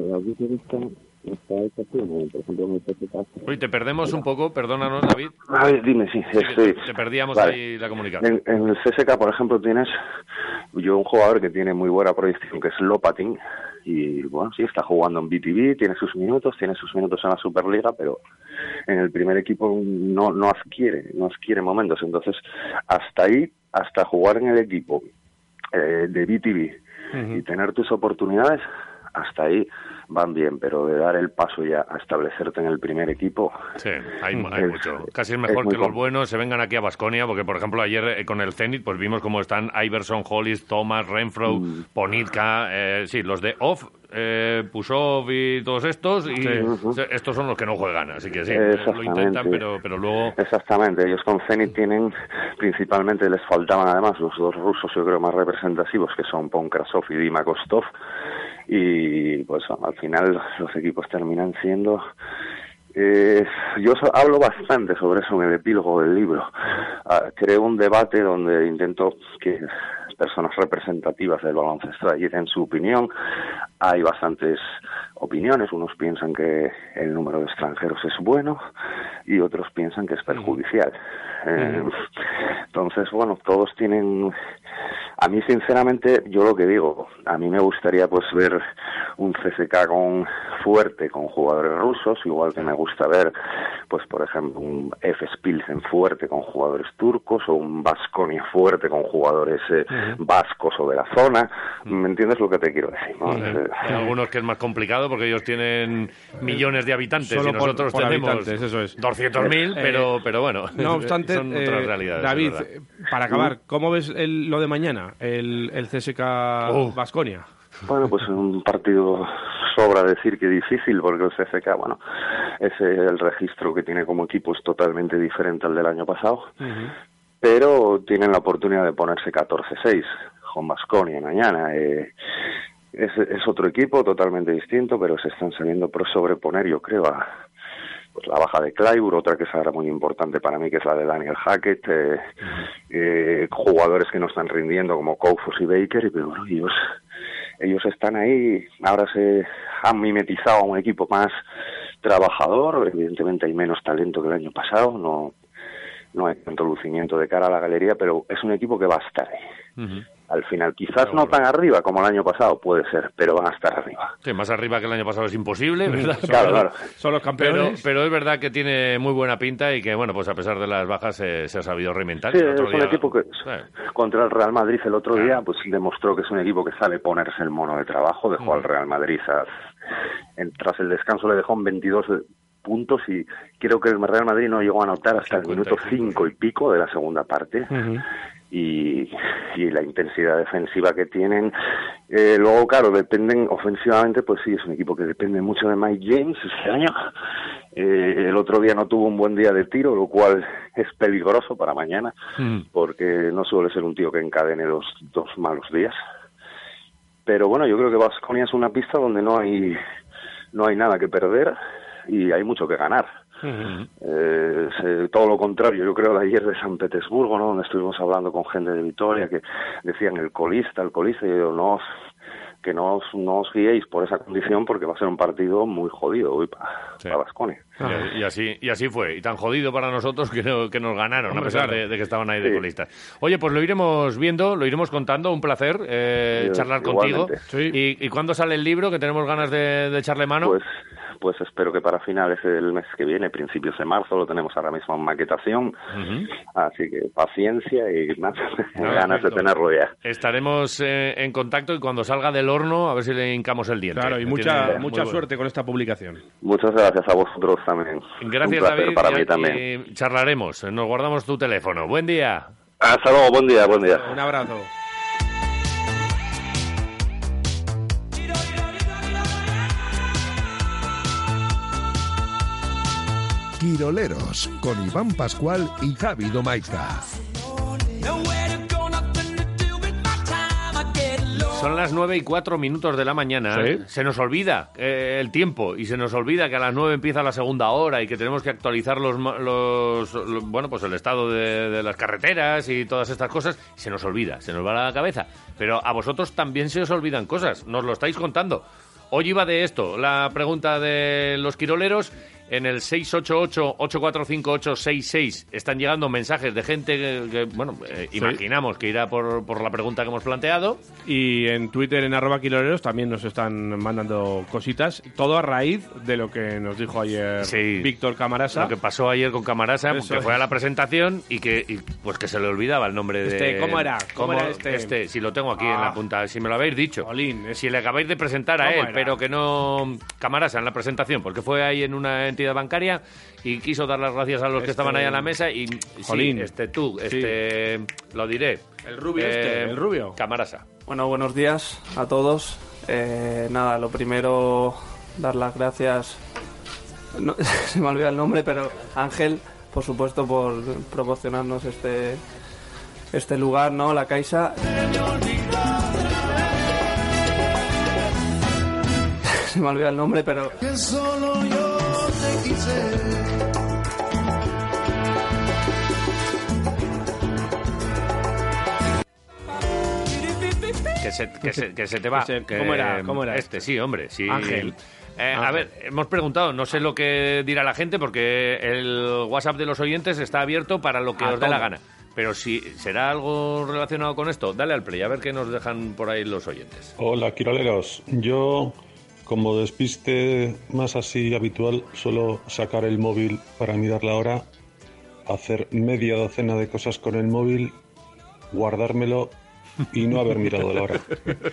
Uy, te perdemos un poco, perdónanos, David. A ver, dime, sí, Sí, estoy... te, te perdíamos Vale. ahí la comunicación. En, en el CSK, por ejemplo, tienes yo un jugador que tiene muy buena proyección, que es Lopatin, y bueno, sí, está jugando en BTV, tiene sus minutos, tiene sus minutos en la Superliga, pero en el primer equipo no, no adquiere, no adquiere momentos. Entonces, hasta ahí, hasta jugar en el equipo eh, de BTV y tener tus oportunidades, hasta ahí van bien, pero de dar el paso ya a establecerte en el primer equipo. Sí, hay, hay es- mucho. Casi es es mejor muy que los buenos se vengan aquí a Basconia, porque por ejemplo ayer eh, con el Zenit pues vimos cómo están Iverson, Hollis, Thomas, Renfro, Mm. Ponitka, eh, sí, los de off, eh, Pusov y todos estos, y Sí. Estos son los que no juegan, así que sí, lo intentan, pero, pero luego... Exactamente, ellos con Zenit tienen, principalmente les faltaban además los dos rusos yo creo más representativos que son Ponkrasov y Dima Kostov y pues al final los equipos terminan siendo eh, yo so- hablo bastante sobre eso en el epílogo del libro. Ah, creo un debate donde intento que personas representativas del baloncesto allí den su opinión. Hay bastantes opiniones. Unos piensan que el número de extranjeros es bueno y otros piensan que es perjudicial. Eh, entonces, bueno, todos tienen a mí, sinceramente, yo lo que digo, a mí me gustaría pues ver un CSK con fuerte con jugadores rusos, igual que me gusta ver, pues por ejemplo, un F Pilsen fuerte con jugadores turcos o un Vasconia fuerte con jugadores eh, vascos o de la zona. ¿Me entiendes lo que te quiero decir? no? Eh, Hay algunos que es más complicado porque ellos tienen millones de habitantes Solo y por- nosotros por tenemos eso es. 200.000, Eh, pero, pero bueno, No obstante, son otras realidades. David, para acabar, ¿cómo ves el- lo de mañana, el, el CSK Vasconia? Bueno, pues un partido sobra decir que difícil porque el CFK, bueno, ese el registro que tiene como equipo es totalmente diferente al del año pasado, pero tienen la oportunidad de ponerse 14-6 con Basconia mañana. eh, es, es otro equipo totalmente distinto, pero se están sabiendo por sobreponer, yo creo, a pues, la baja de Clyburn, otra que es ahora muy importante para mí, que es la de Daniel Hackett, eh, eh, jugadores que no están rindiendo como Koufos y Baker, y pero bueno, ellos, ellos están ahí, ahora se han mimetizado a un equipo más trabajador, evidentemente hay menos talento que el año pasado, no, no hay tanto lucimiento de cara a la galería, pero es un equipo que va a estar ahí. Al final, quizás no tan arriba como el año pasado, puede ser, pero van a estar arriba. Sí, más arriba que el año pasado es imposible, ¿verdad? Claro, claro. Son los Pero, pero es verdad que tiene muy buena pinta y que, bueno, pues a pesar de las bajas eh, se ha sabido reinventar. Sí, El es un día- equipo que contra el Real Madrid el otro día pues demostró que es un equipo que sabe ponerse el mono de trabajo, dejó al Real Madrid a- en- tras el descanso le dejó en 22 puntos y creo que el Real Madrid no llegó a anotar hasta el minuto 5 y pico de la segunda parte y, y la intensidad defensiva que tienen. Eh, luego, claro, dependen ofensivamente, pues sí, es un equipo que depende mucho de Mike James este año. Eh, el otro día no tuvo un buen día de tiro, lo cual es peligroso para mañana, porque no suele ser un tío que encadene dos, dos malos días. Pero bueno, yo creo que Vasconia es una pista donde no hay, no hay nada que perder y hay mucho que ganar. Eh, se- todo lo contrario, yo creo de ayer de San Petersburgo, ¿no? donde estuvimos hablando con gente de Vitoria que decían el colista, el colista, y yo no os- que no os, no os guiéis por esa condición porque va a ser un partido muy jodido hoy para Vasconia. Y, y así, y así fue. Y tan jodido para nosotros que, no- que nos ganaron, Hombre, a pesar claro. de, de que estaban ahí de Sí. colistas. Oye, pues lo iremos viendo, lo iremos contando. Un placer eh, Sí, charlar contigo. ¿Y, ¿Y cuándo sale el libro? Que tenemos ganas de, de echarle mano. Pues, pues espero que para finales del mes que viene, principios de marzo, lo tenemos ahora mismo en maquetación. Así que paciencia y ganas de tenerlo ya. Estaremos eh, en contacto y cuando salga del horno, a ver si le hincamos el diente. Claro, y mucha, mucha muy bueno. suerte con esta publicación. Muchas gracias a vosotros también. Gracias, Un placer David. para y- mí también. y charlaremos. Nos guardamos tu teléfono. Buen día. Hasta luego, buen día, buen día. Un abrazo. Quiroleros, con Iván Pascual y Javi Domaica. Son las nueve y cuatro minutos de la mañana. Sí. Se nos olvida eh, el tiempo y se nos olvida que a las nueve empieza la segunda hora y que tenemos que actualizar los, ma- los, lo- bueno, pues el estado de, de las carreteras y todas estas cosas. Se nos olvida, se nos va la cabeza. Pero a vosotros también se os olvidan cosas. Nos lo estáis contando. Hoy iba de esto, la pregunta de los quiroleros, En el 688-845866 están llegando mensajes de gente que, que, bueno, eh, Sí. imaginamos que irá por, por la pregunta que hemos planteado. Y en Twitter, en arroba kiloleros, también nos están mandando cositas. Todo a raíz de lo que nos dijo ayer Víctor Camarasa. Lo que pasó ayer con Camarasa, Eso que fue a la presentación y que y, pues que se le olvidaba el nombre de... Este, ¿cómo era? ¿Cómo era este? Si lo tengo aquí en Ah. la punta, si me lo habéis dicho. Si le acabáis de presentar a ¿Cómo él, era? pero que no... Camarasa en la presentación, porque fue ahí en una entidad bancaria y quiso dar las gracias a los que Este- estaban ahí a la mesa y... sí, Jolín. este tú, Sí. este... Lo diré. El rubio este, el rubio. Camarasa. Bueno, buenos días a todos. Eh, nada, lo primero, dar las gracias. No, se me olvida el nombre, pero Ángel, por supuesto, por proporcionarnos este, este lugar, ¿no? La Caixa. se me olvida el nombre, pero Que solo yo te quise. Que se, que se, que se te va. Que ¿cómo era? ¿Cómo era? Este, sí, hombre. Sí. Ángel. Eh, A ver, hemos preguntado, no sé lo que dirá la gente porque el WhatsApp de los oyentes está abierto para lo que A os dé la gana. Pero si será algo relacionado con esto, dale al play, a ver qué nos dejan por ahí los oyentes. Hola, quiroleros. Yo, como despiste más así habitual, suelo sacar el móvil para mirar la hora, hacer media docena de cosas con el móvil, guardármelo y no haber mirado la hora.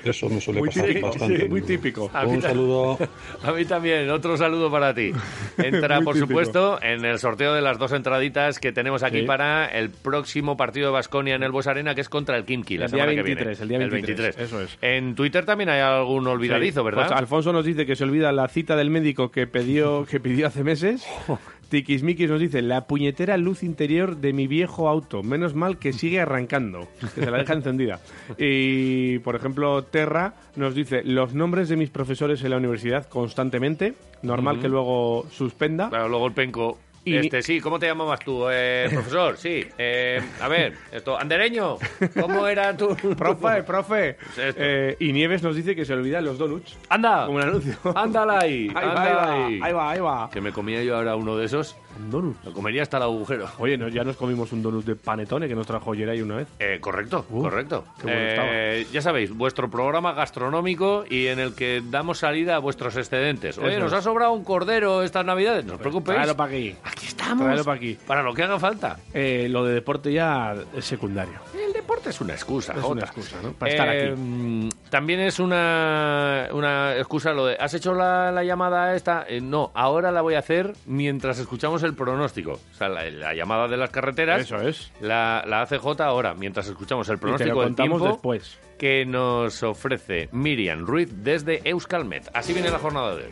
Eso me suele Muy pasar típico, bastante. sí, muy típico. A mí Un saludo. A mí también, otro saludo para ti. Entra, por típico. supuesto, en el sorteo de las dos entraditas que tenemos aquí Sí. para el próximo partido de Basconia en el Bues Arena, que es contra el Kimki, la El día semana 23, que el viene. día 23, eso es. En Twitter también hay algún olvidadizo, Sí. ¿verdad? Pues Alfonso nos dice que se olvida la cita del médico que pidió, que pidió hace meses. Tiquismiquis nos dice la puñetera luz interior de mi viejo auto. Menos mal que sigue arrancando, que se la deja encendida. Y, por ejemplo, Terra nos dice los nombres de mis profesores en la universidad constantemente. Normal que luego suspenda. Claro, luego el penco. Y- Este, sí, ¿cómo te llamabas tú, eh, profesor? Sí. Eh, a ver, esto, andereño, ¿cómo era tu...? Profe, profe. Eh, y Nieves nos dice que se olvida los donuts. ¡Anda! Como un anuncio. ¡Ándala ahí! Ahí va, ándala ahí va, ahí va, ahí va. Que me comía yo ahora uno de esos. Un donut. Lo comería hasta el agujero. Oye, no, ya nos comimos un donut de panetone que nos trajo Geray una vez. Eh, correcto, Uh, correcto. qué bueno Eh, ya sabéis, vuestro programa gastronómico y en el que damos salida a vuestros excedentes. Oye, Eso nos ha sobrado un cordero estas navidades, no os preocupéis. Tráelo para aquí. Aquí estamos. Tráelo para aquí. Para lo que haga falta. Eh, lo de deporte ya es secundario. El deporte es una excusa, Es Jota. una excusa, ¿no? Para estar Eh, aquí. mm, También es una, una excusa lo de, ¿has hecho la, la llamada esta? Eh, no, ahora la voy a hacer mientras escuchamos el pronóstico. O sea, la, la llamada de las carreteras. Eso es. La, la hace J ahora, mientras escuchamos el Y te pronóstico lo del contamos tiempo después. que nos ofrece Miriam Ruiz desde Euskalmet. Así viene la jornada de hoy.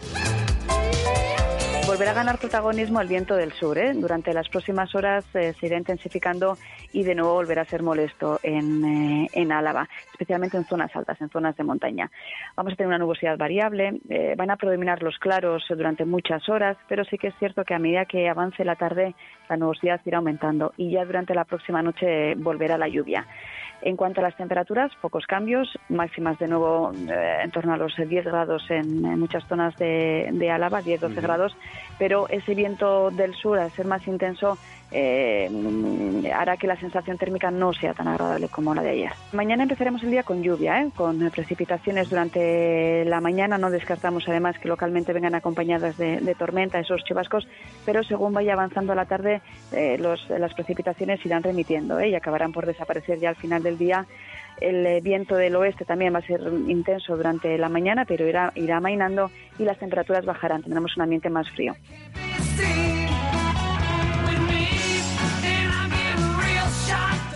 Volverá a ganar protagonismo el viento del sur. ¿eh? Durante las próximas horas eh, se irá intensificando y de nuevo volverá a ser molesto en, eh, en Álava, especialmente en zonas altas, en zonas de montaña. Vamos a tener una nubosidad variable, eh, van a predominar los claros durante muchas horas, pero sí que es cierto que a medida que avance la tarde la nubosidad irá aumentando y ya durante la próxima noche volverá la lluvia. En cuanto a las temperaturas, pocos cambios, máximas de nuevo eh, en torno a los 10 grados en, en muchas zonas de, de Álava, 10-12 grados, pero ese viento del sur, al ser más intenso, eh, hará que la sensación térmica no sea tan agradable como la de ayer. Mañana empezaremos el día con lluvia, ¿eh? con precipitaciones durante la mañana. No descartamos además que localmente vengan acompañadas de, de tormenta, esos chubascos, pero según vaya avanzando la tarde, eh, los- las precipitaciones irán remitiendo ¿eh? y acabarán por desaparecer ya al final del día. El eh, viento del oeste también va a ser intenso durante la mañana, pero irá, irá amainando y las temperaturas bajarán. Tendremos un ambiente más frío.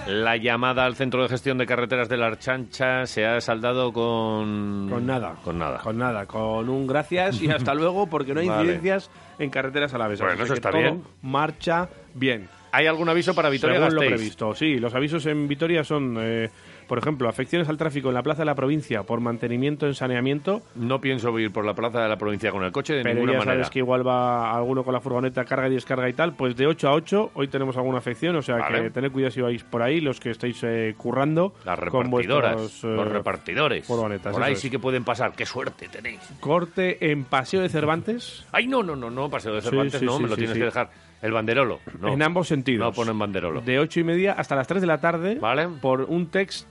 La llamada al Centro de Gestión de Carreteras de la Archancha se ha saldado con... Con nada. Con nada. Con nada, con un gracias y hasta luego porque no hay Vale. incidencias en carreteras a la vez. Bueno, Así eso que está todo bien. Marcha bien. ¿Hay algún aviso para Vitoria Según lo previsto, sí. Los avisos en Vitoria son eh, Por ejemplo, afecciones al tráfico en la Plaza de la Provincia por mantenimiento en saneamiento. No pienso ir por la plaza de la provincia con el coche de Pero ninguna ya manera. sabes que igual va alguno con la furgoneta, carga y descarga y tal. Pues de 8 a 8, hoy tenemos alguna afección, o sea Vale. que tened cuidado si vais por ahí, los que estáis eh, currando. Las con repartidoras, vuestros, eh, los repartidores. furgonetas, Por ahí sí que pueden pasar. ¡Qué suerte tenéis! Corte en Paseo de Cervantes. Ay, no, no, no, no, paseo de Cervantes, sí, no, sí, me lo tienes que dejar. El banderolo. No. En ambos sentidos. No ponen banderolo. De 8 y media hasta las 3 de la tarde. Por un text,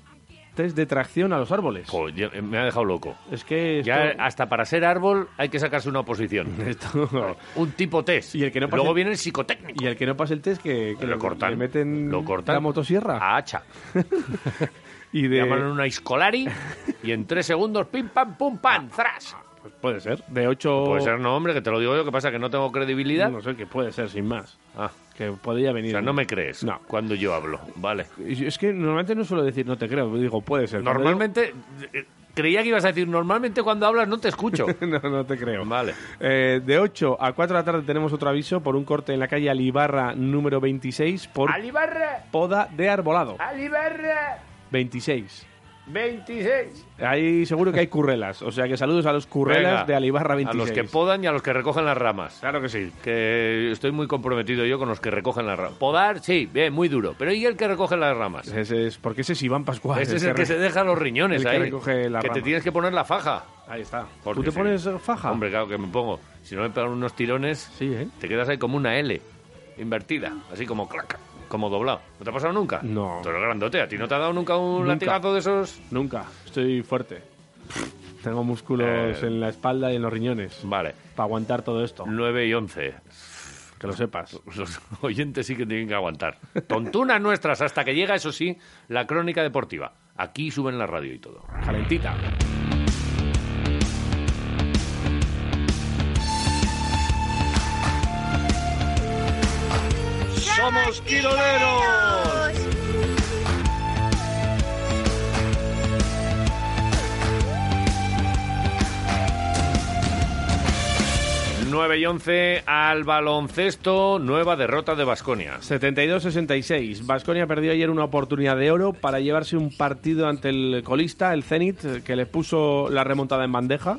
test de tracción a los árboles. Joder, me ha dejado loco. Es que esto- Ya hasta para ser árbol hay que sacarse una oposición. Un tipo test. Y el que no pase- Luego viene el psicotécnico. Y el que no pase el test, que, que lo cortan. le meten Lo cortan. la motosierra. A hacha. y de... Llaman una Iscolari y en tres segundos, pim, pam, pum, pam, zras. Pues puede ser. De 8... Puede ser, no, hombre, que te lo digo yo, que pasa que no tengo credibilidad. No sé, que puede ser, sin más. Ah. Que podría O venir. sea, no me crees No. cuando yo hablo. Vale. Es que normalmente no suelo decir no te creo, digo puede ser. Cuando Normalmente, eh, creía que ibas a decir, normalmente cuando hablas no te escucho. no, no te creo. Vale. Eh, de 8 a 4 de la tarde tenemos otro aviso por un corte en la calle Alibarra número 26 por Alibarra, poda de arbolado. Alibarra, 26. 26. Ahí seguro que hay currelas. O sea que saludos a los currelas Venga, de Alibarra A 26. los que podan y a los que recogen las ramas. Claro que sí. Que estoy muy comprometido yo con los que recogen las ramas. Podar, sí, bien, muy duro. Pero ¿y el que recoge las ramas? Ese es, porque ese es Iván Pascual. Ese es el que se deja los riñones el que ahí. recoge las que te tienes que poner la faja. Ahí está. Porque ¿Tú te sí. pones faja? Hombre, claro que me pongo. Si no me pegan unos tirones, Sí, ¿eh? te quedas ahí como una L invertida, así como clac, como doblado. ¿No te ha pasado nunca? No. Tú eres grandote, ¿a ti no te ha dado nunca un Nunca. latigazo de esos? Nunca. Estoy fuerte. Tengo músculos Eh. en la espalda y en los riñones. Vale. Para aguantar todo esto. 9 y 11. Que lo sepas. Los oyentes sí que tienen que aguantar. Tontunas nuestras hasta que llega, eso sí, la crónica deportiva. Aquí suben la radio y todo. Calentita. ¡Somos quiroleros! 9 y 11 al baloncesto, nueva derrota de Basconia. 72-66. Vasconia perdió ayer una oportunidad de oro para llevarse un partido ante el colista, el Zenit, que le puso la remontada en bandeja.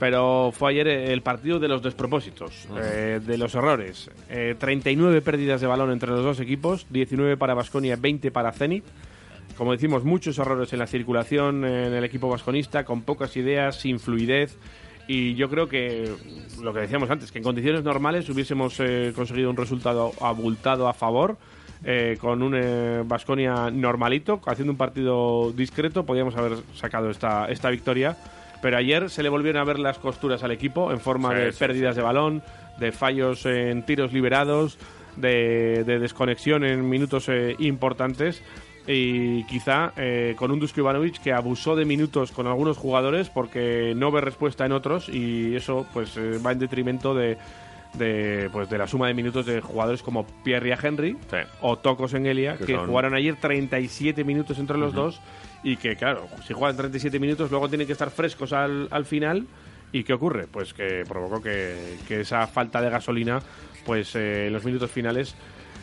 Pero fue ayer el partido de los despropósitos, eh, de los errores. Eh, 39 pérdidas de balón entre los dos equipos, 19 para Vasconia, 20 para Zenit. Como decimos, muchos errores en la circulación en el equipo vasconista, con pocas ideas, sin fluidez. Y yo creo que lo que decíamos antes, que en condiciones normales hubiésemos eh, conseguido un resultado abultado a favor. eh, con un Vasconia normalito, haciendo un partido discreto, podíamos haber sacado esta, esta victoria. Pero ayer se le volvieron a ver las costuras al equipo en forma Sí, de sí, pérdidas de balón, de fallos en tiros liberados, de, de desconexión en minutos eh, importantes. Y quizá eh, con un Dusko Ivanovic que abusó de minutos con algunos jugadores porque no ve respuesta en otros y eso pues eh, va en detrimento de, de, pues, de la suma de minutos de jugadores como Pierre Henry Sí. o Tocos Engelia Que que son- jugaron ayer 37 minutos entre los dos y que claro, si juegan 37 minutos luego tienen que estar frescos al, al final ¿Y qué ocurre? Pues que provocó que, que esa falta de gasolina, pues eh, en los minutos finales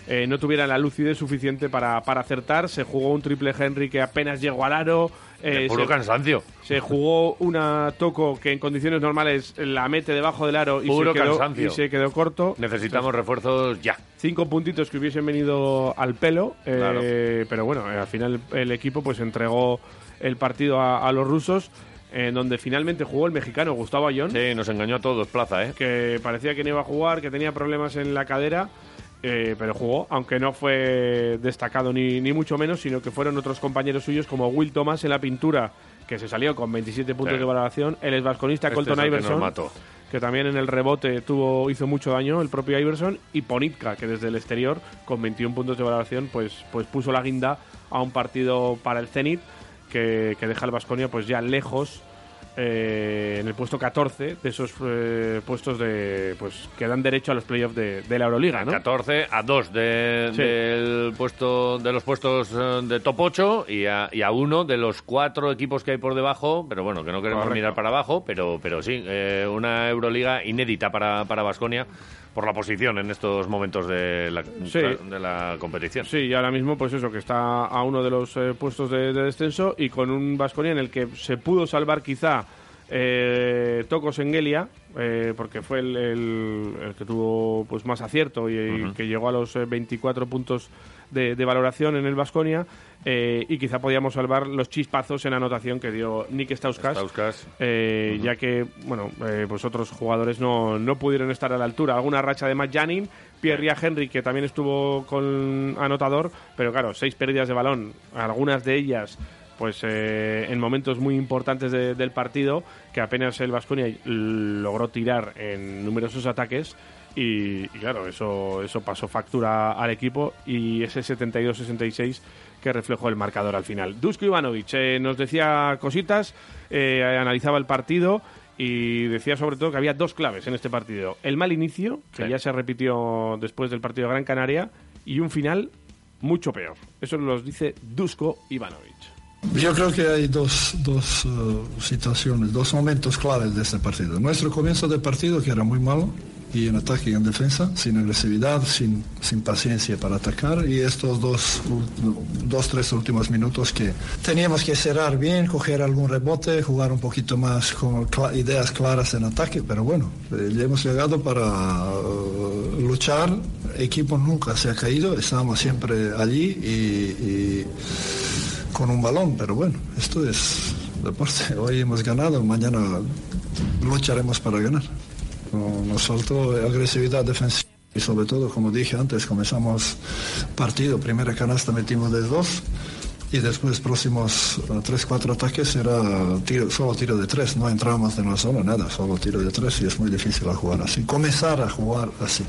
eh, no tuviera la lucidez suficiente para, para acertar. Se jugó un triple Henry que apenas llegó al aro. De eh, puro se, cansancio. se jugó una toco que en condiciones normales la mete debajo del aro y, Puro se, quedó, cansancio. y se quedó corto. Necesitamos refuerzos ya. Cinco puntitos que hubiesen venido al pelo, eh, Claro. pero bueno, al final el equipo pues entregó el partido a, a los rusos, en donde finalmente jugó el mexicano Gustavo Ayón, Sí, nos engañó a todos, Plaza, ¿eh? que parecía que no iba a jugar, que tenía problemas en la cadera, eh, pero jugó, aunque no fue destacado ni, ni mucho menos, sino que fueron otros compañeros suyos como Will Thomas en la pintura, que se salió con 27 puntos Sí. de valoración, el vasconista Este Colton es que Iverson, mató. que también en el rebote tuvo hizo mucho daño el propio Iverson y Ponitka que desde el exterior con 21 puntos de valoración pues pues puso la guinda a un partido para el Zenit que, que deja al Vasconia pues ya lejos eh, en el puesto 14 de esos eh, puestos de pues que dan derecho a los playoffs de, de la Euroliga, ¿no? 14 a 2 de, Sí. del puesto, de los puestos eh, de top 8 y a, y a uno de los cuatro equipos que hay por debajo, pero bueno, que no queremos Correcto. mirar para abajo, pero, pero sí, eh, una Euroliga inédita para, para Basconia por la posición en estos momentos de la, Sí. de la competición. Sí, y ahora mismo, pues eso, que está a uno de los eh, puestos de, de descenso y con un Vasconia en el que se pudo salvar quizá eh, Toko Sengelia, eh, porque fue el, el- el que tuvo pues más acierto y, y Ujú. que llegó a los eh, 24 puntos de, de valoración en el Vasconia. y quizá podíamos salvar los chispazos en anotación que dio Nick Stauskas, Stauskas. eh, ya que bueno eh, pues otros jugadores no, no pudieron estar a la altura. Alguna racha de Matt Janin, Pierre Henry, que también estuvo con anotador, pero claro, seis pérdidas de balón, algunas de ellas pues eh, en momentos muy importantes de- del partido, que apenas el Vasconia logró tirar en numerosos ataques. Y, y claro, eso, eso pasó factura al equipo y ese 72-66 que reflejó el marcador al final. Dusko Ivanovic eh, nos decía cositas, eh, analizaba el partido y decía sobre todo que había dos claves en este partido. El mal inicio, que Sí. ya se repitió después del partido de Gran Canaria, y un final mucho peor. Eso nos dice Dusko Ivanovic. Yo creo que hay dos, dos eh, situaciones, dos momentos claves de este partido. Nuestro comienzo de partido, que era muy malo, y en ataque y en defensa, sin agresividad, sin, sin paciencia para atacar, y estos dos, dos, tres últimos minutos que teníamos que cerrar bien, coger algún rebote, jugar un poquito más con ideas claras en ataque, pero bueno, eh, hemos llegado para eh, luchar, el equipo nunca se ha caído, estamos siempre allí y con un balón, pero bueno, esto es deporte. Hoy hemos ganado, mañana lucharemos para ganar. No- Nos faltó agresividad defensiva y sobre todo, como dije antes, comenzamos partido, primera canasta metimos de dos y después próximos eh, tres, cuatro ataques era solo tiro de tres, no entramos en la zona, nada, solo tiro de tres y es muy difícil a jugar así. Comenzar a jugar así.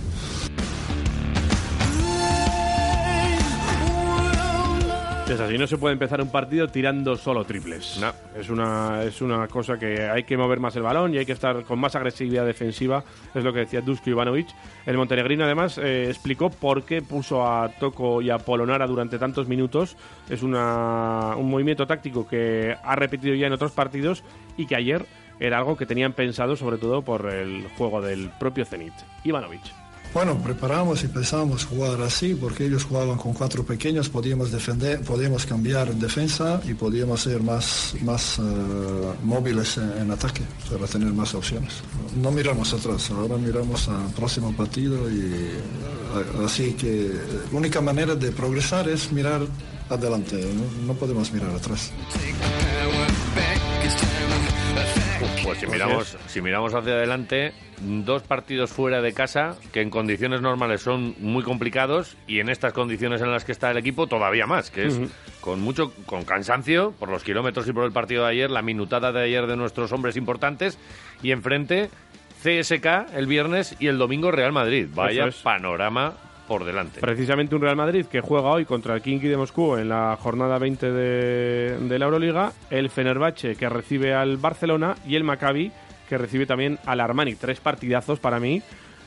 Es así, no se puede empezar un partido tirando solo triples. No. Es una, es una cosa que hay que mover más el balón y hay que estar con más agresividad defensiva, es lo que decía Dusko Ivanovic. El montenegrino además eh, explicó por qué puso a Toco y a Polonara durante tantos minutos. Es una, un movimiento táctico que ha repetido ya en otros partidos y que ayer era algo que tenían pensado sobre todo por el juego del propio Zenit. Ivanovic. Bueno, preparamos y pensamos jugar así porque ellos jugaban con cuatro pequeños, podíamos defender, podíamos cambiar en defensa y podíamos ser más, más eh, móviles en, ataque para tener más opciones. No miramos atrás, ahora miramos al próximo partido y eh, así que la única manera de progresar es mirar adelante, no podemos mirar atrás. Pues si miramos, si miramos hacia adelante, dos partidos fuera de casa que en condiciones normales son muy complicados y en estas condiciones en las que está el equipo todavía más, que es con mucho con cansancio por los kilómetros y por el partido de ayer, la minutada de ayer de nuestros hombres importantes y enfrente CSK el viernes y el domingo Real Madrid. Vaya es. panorama por delante. Precisamente un Real Madrid que juega hoy contra el Kinky de Moscú en la jornada 20 de, de la Euroliga, el Fenerbahce que recibe al Barcelona y el Maccabi que recibe también al Armani. Tres partidazos para mí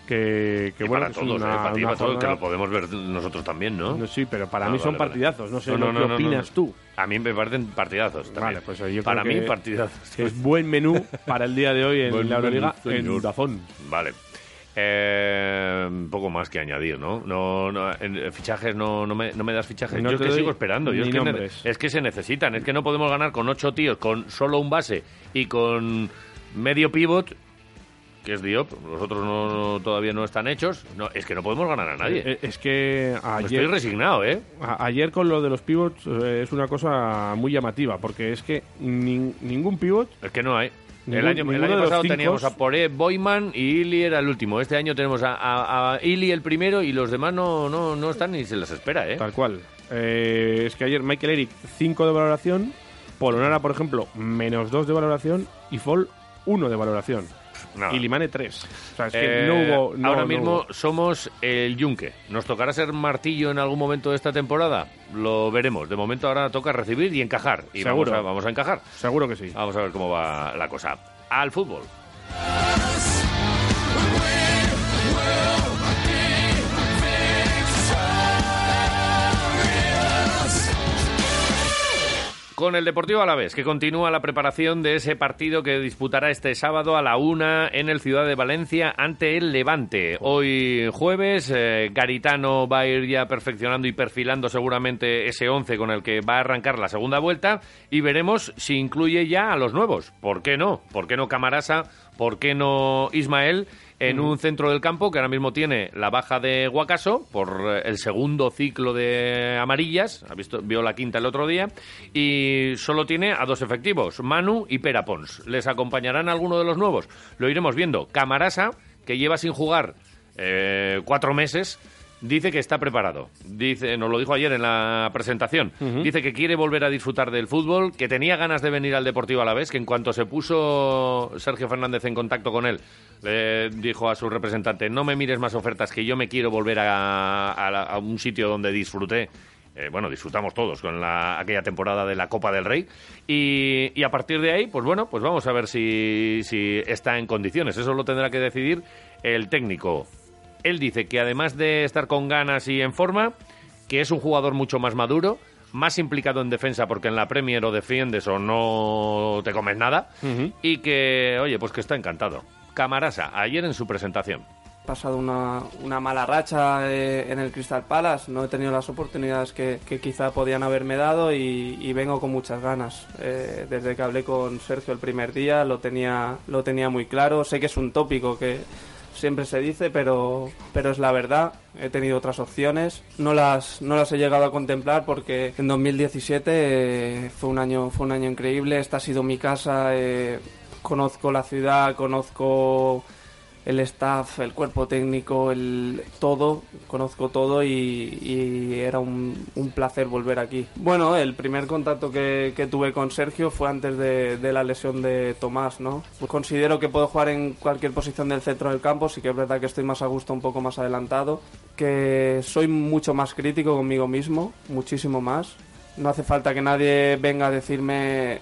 que, que Y bueno, para todos, una- eh, para una todos, que lo podemos ver nosotros también, ¿no? No, sí, pero para Ah, mí son vale. partidazos. No sé No, lo no, no, opinas no. tú. A mí me parecen partidazos. también. Vale, pues yo para creo mí que- partidazos. es buen menú para el día de hoy en Buen la Euroliga en. Dazón. Vale. Eh, poco más que añadir, ¿no? no, no en eh, fichajes no, no, me, no me das fichajes. No yo es te que sigo esperando. Yo es, que es se necesitan. Es que no podemos ganar con ocho tíos, con solo un base y con medio pivot, que es Diop. Los otros no, todavía no están hechos. No, es que no podemos ganar a nadie. Eh, Es que Estoy ayer, resignado, ¿eh? a- ayer con lo de los pivots eh, es una cosa muy llamativa, porque es que nin- ningún pivot Es que no hay. El año, el pasado teníamos a Poré, Boyman y Ili era el último. Este año tenemos a, a, a Ili el primero y los demás no, no, no están ni se les espera, ¿eh? Tal cual. Eh, es que ayer Michael Eric 5 de valoración, Polonara, por ejemplo, menos 2 de valoración y Fall 1 de valoración. Y Limane 3. O sea, es que Eh, no hubo... no- ahora mismo hubo. somos el yunque. ¿Nos tocará ser martillo en algún momento de esta temporada? Lo veremos. De momento ahora toca recibir y encajar. Y Seguro. Vamos a, vamos a encajar. Seguro que sí. Vamos a ver cómo va la cosa. Al fútbol. Con el Deportivo Alavés, que continúa la preparación de ese partido que disputará este sábado a la una en el Ciudad de Valencia ante el Levante. Hoy jueves, eh, Garitano va a ir ya perfeccionando y perfilando seguramente ese 11 con el que va a arrancar la segunda vuelta y veremos si incluye ya a los nuevos. ¿Por qué no? ¿Por qué no Camarasa? ¿Por qué no Ismael? En un centro del campo que ahora mismo tiene la baja de Guacaso por eh, el segundo ciclo de amarillas, ha visto, vio la quinta el otro día, y solo tiene a dos efectivos, Manu y Pera Pons. ¿Les acompañarán alguno de los nuevos? Lo iremos viendo. Camarasa, que lleva sin jugar eh, cuatro meses, dice que está preparado. Dice, nos lo dijo ayer en la presentación. Dice que quiere volver a disfrutar del fútbol, que tenía ganas de venir al Deportivo a la vez, que en cuanto se puso Sergio Fernández en contacto con él, le dijo a su representante, no me mires más ofertas, que yo me quiero volver a, a la- a un sitio donde disfruté. Eh, bueno, disfrutamos todos con la- aquella temporada de la Copa del Rey. Y, y a partir de ahí, pues bueno, pues vamos a ver si, si está en condiciones. Eso lo tendrá que decidir el técnico. Él dice que además de estar con ganas y en forma, que es un jugador mucho más maduro, más implicado en defensa porque en la Premier o defiendes o no te comes nada y que, oye, pues que está encantado. Camarasa, ayer en su presentación. He pasado una, una mala racha eh, en el Crystal Palace, no he tenido las oportunidades que, que quizá podían haberme dado y, y vengo con muchas ganas. Eh, desde que hablé con Sergio el primer día lo tenía, lo tenía muy claro, sé que es un tópico que siempre se dice, pero, pero es la verdad. He tenido otras opciones, no las, no las he llegado a contemplar porque en 2017 eh, fue, un año, fue un año increíble, esta ha sido mi casa, eh, conozco la ciudad, conozco el staff, el cuerpo técnico, el todo, conozco todo y, y era un, un placer volver aquí. Bueno, el primer contacto que, que tuve con Sergio fue antes de, de la lesión de Tomás, ¿no? Pues considero que puedo jugar en cualquier posición del centro del campo, sí que es verdad que estoy más a gusto, un poco más adelantado, que soy mucho más crítico conmigo mismo, muchísimo más. No hace falta que nadie venga a decirme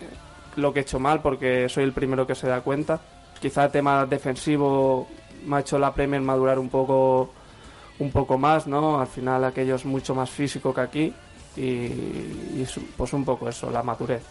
lo que he hecho mal porque soy el primero que se da cuenta. Quizá el tema defensivo me ha hecho la Premier madurar un poco un poco más, ¿no? Al final aquello es mucho más físico que aquí y, y es- pues un poco eso, la madurez.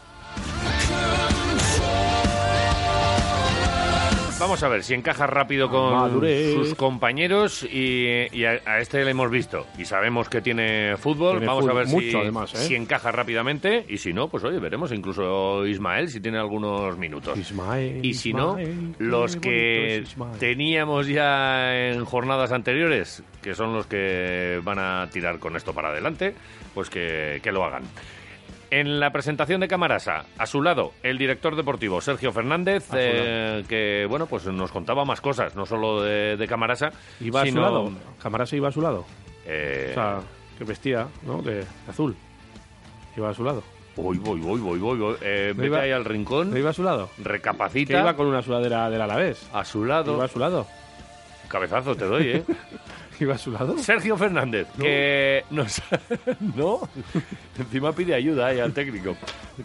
Vamos a ver si encaja rápido con Madurez. sus compañeros y, y a, a este le hemos visto y sabemos que tiene fútbol. Tiene Vamos a ver si, además, ¿eh? si encaja rápidamente y si no, pues oye, veremos incluso Ismael si tiene algunos minutos. Ismael, y si Ismael, no, los que teníamos ya en jornadas anteriores, que son los que van a tirar con esto para adelante, pues que, que lo hagan. En la presentación de Camarasa, a su lado, el director deportivo Sergio Fernández, eh, que bueno, pues nos contaba más cosas, no solo de, de Camarasa, ¿Iba a su lado? ¿Camarasa iba a su lado? eh, O sea, que vestía, ¿no? De azul. Iba a su lado. Voy, voy, voy, voy, voy. voy. Eh, ¿No vete iba- ahí al rincón. ¿No iba a su lado? Recapacita. Que iba con una sudadera del Alavés. A su lado. Iba a su lado. Cabezazo te doy, ¿eh? ¿Iba a su lado? Sergio Fernández, que nos... no, encima pide ayuda ahí al técnico,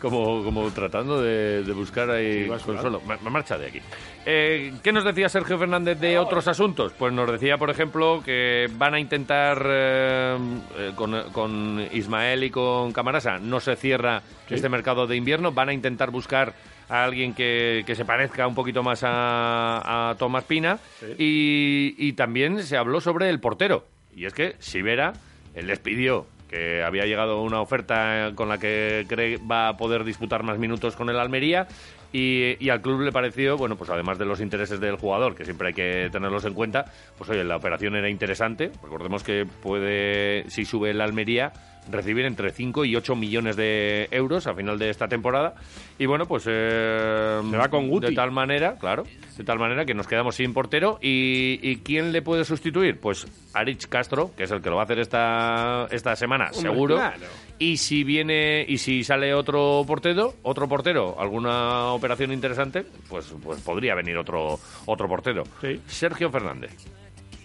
como, como tratando de, de buscar ahí consuelo. Me, marcha de aquí. Eh, ¿Qué nos decía Sergio Fernández de otros asuntos? Pues nos decía, por ejemplo, que van a intentar eh, eh, con, con Ismael y con Camarasa, no se cierra Sí. este mercado de invierno, van a intentar buscar a alguien que, que se parezca un poquito más a, a Tomás Pina y, y también se habló sobre el portero. Y es que Sivera, él les pidió que había llegado una oferta con la que cree va a poder disputar más minutos con el Almería y, y al club le pareció, bueno, pues además de los intereses del jugador, que siempre hay que tenerlos en cuenta, pues oye, la operación era interesante. Recordemos que puede, si sube el Almería, recibir entre 5 y 8 millones de euros a final de esta temporada. Y bueno, pues... eh, Se va con Guti. De tal manera, claro, de tal manera que nos quedamos sin portero. ¿Y, y quién le puede sustituir? Pues Arich Castro, que es el que lo va a hacer esta, esta semana, Hombre, seguro. claro. Y si viene y si sale otro portero, otro portero, alguna operación interesante, pues pues podría venir otro otro portero. Sergio Fernández.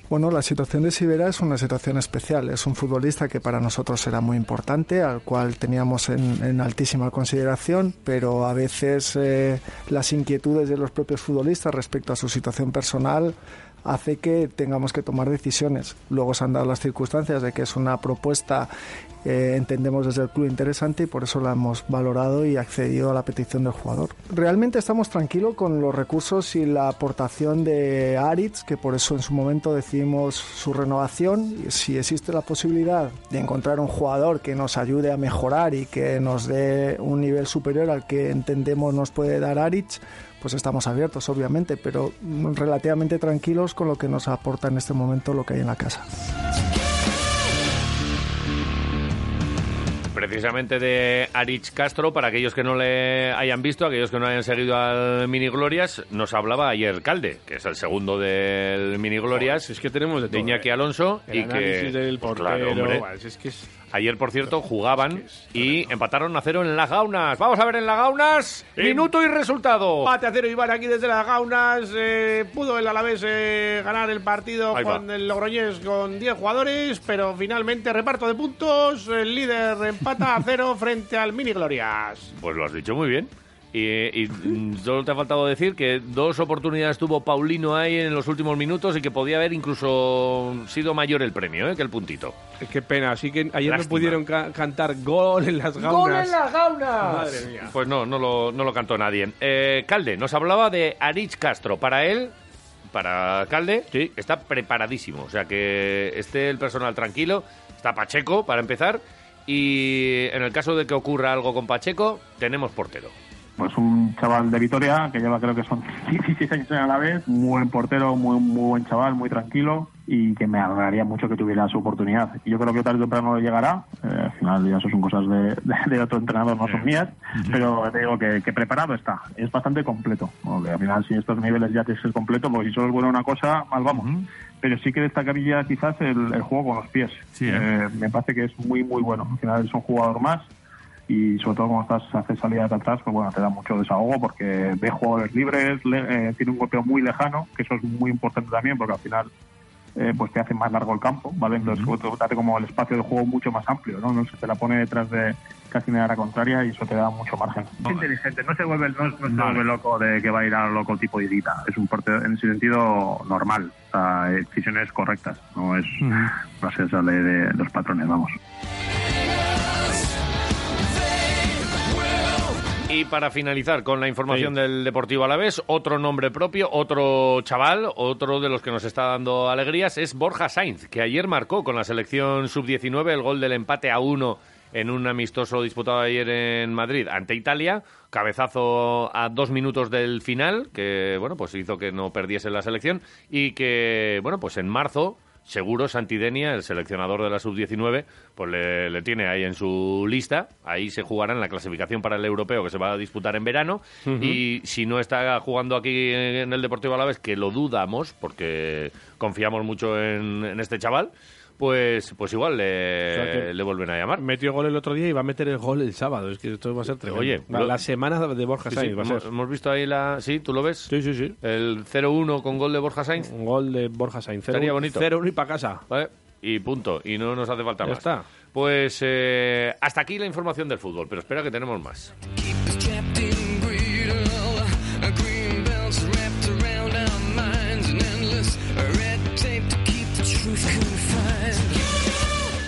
Bueno, la situación de Sibera es una situación especial. Es un futbolista que para nosotros era muy importante, al cual teníamos en, en altísima consideración, pero a veces eh, las inquietudes de los propios futbolistas respecto a su situación personal hace que tengamos que tomar decisiones. Luego se han dado las circunstancias de que es una propuesta, eh, entendemos desde el club interesante y por eso la hemos valorado y accedido a la petición del jugador. Realmente estamos tranquilos con los recursos y la aportación de Aritz, que por eso en su momento decidimos su renovación. Si existe la posibilidad de encontrar un jugador que nos ayude a mejorar y que nos dé un nivel superior al que entendemos nos puede dar Aritz, pues estamos abiertos, obviamente, pero relativamente tranquilos con lo que nos aporta en este momento lo que hay en la casa. Precisamente de Arich Castro, para aquellos que no le hayan visto, aquellos que no hayan seguido al Mini Glorias, nos hablaba ayer Calde, que es el segundo del Mini Glorias. es que tenemos de todo, Iñaki ¿eh? Alonso. El y que, del Pues portero, claro, hombre. bueno, es que es- Ayer, por cierto, jugaban y empataron a cero en las gaunas. Vamos a ver en las gaunas. Minuto y resultado. Empate a cero Iván aquí desde las Gaunas. eh, pudo el Alavés eh, ganar el partido Ahí va. con el Logroñés con 10 jugadores, pero finalmente reparto de puntos. El líder empata a cero frente al Mini Glorias. Pues lo has dicho muy bien. Y, y, solo te ha faltado decir que dos oportunidades tuvo Paulino ahí en los últimos minutos y que podía haber incluso sido mayor el premio ¿eh? que el puntito. Qué pena, así que ayer no pudieron ca- cantar gol en las Gaunas. gaunas! Madre mía. Pues no, no lo, no lo cantó nadie. Eh, Calde, nos hablaba de Arich Castro. Para él, para Calde, está preparadísimo. O sea, que esté el personal tranquilo. Está Pacheco, para empezar. Y en el caso de que ocurra algo con Pacheco, tenemos portero. Pues un chaval de Vitoria que lleva creo que son 16 años a la vez, muy buen portero, muy, muy buen chaval, muy tranquilo y que me alegraría mucho que tuviera su oportunidad. Y yo creo que tarde o temprano le llegará, Eh, al final ya eso son cosas de, de- de otro entrenador, no son mías, pero te digo que, que preparado está, es bastante completo, porque al final si estos niveles ya tienes que ser completo, porque si solo es bueno una cosa, mal vamos. Pero sí que destacaría quizás el, el juego con los pies. Eh, me parece que es muy, muy bueno. Al final es un jugador más y sobre todo cuando estás haces salidas de atrás pues bueno te da mucho desahogo porque ve jugadores libres le- eh, tiene un golpeo muy lejano que eso es muy importante también porque al final eh, pues te hace más largo el campo vale entonces te hace como el espacio de juego mucho más amplio no, no se te la pone detrás de casi área contraria y eso te da mucho margen es inteligente no se vuelve no, no se vuelve loco de que va a ir a lo loco tipo Irita es un portero en ese sentido normal o sea, decisiones correctas no es no se sale de los patrones vamos Y para finalizar con la información del Deportivo Alavés, otro nombre propio, otro chaval, otro de los que nos está dando alegrías es Borja Sainz, que ayer marcó con la selección sub-19 el gol del empate a uno en un amistoso disputado ayer en Madrid ante Italia, cabezazo a dos minutos del final, que bueno, pues hizo que no perdiese la selección y que bueno, pues en marzo seguro Santidenia, el seleccionador de la sub-19, pues le, le tiene ahí en su lista. Ahí se jugará en la clasificación para el europeo que se va a disputar en verano. Y si no está jugando aquí en el Deportivo Alavés, que lo dudamos porque confiamos mucho en, en este chaval, pues, pues igual le, O sea que- le vuelven a llamar. Metió gol el otro día y va a meter el gol el sábado. Es que esto va a ser tremendo. Oye, la, lo- la semana de Borja Sí, Sainz sí, va a hemos, ser. hemos visto ahí la... ¿Sí? ¿Tú lo ves? Sí, sí, sí. El 0-1 con gol de Borja Sainz. Un gol de Borja Sainz. Estaría bonito. 0-1 y para casa. ¿Vale? Y punto. Y no nos hace falta Ya más. está. Pues eh, hasta aquí la información del fútbol, pero espera que tenemos más.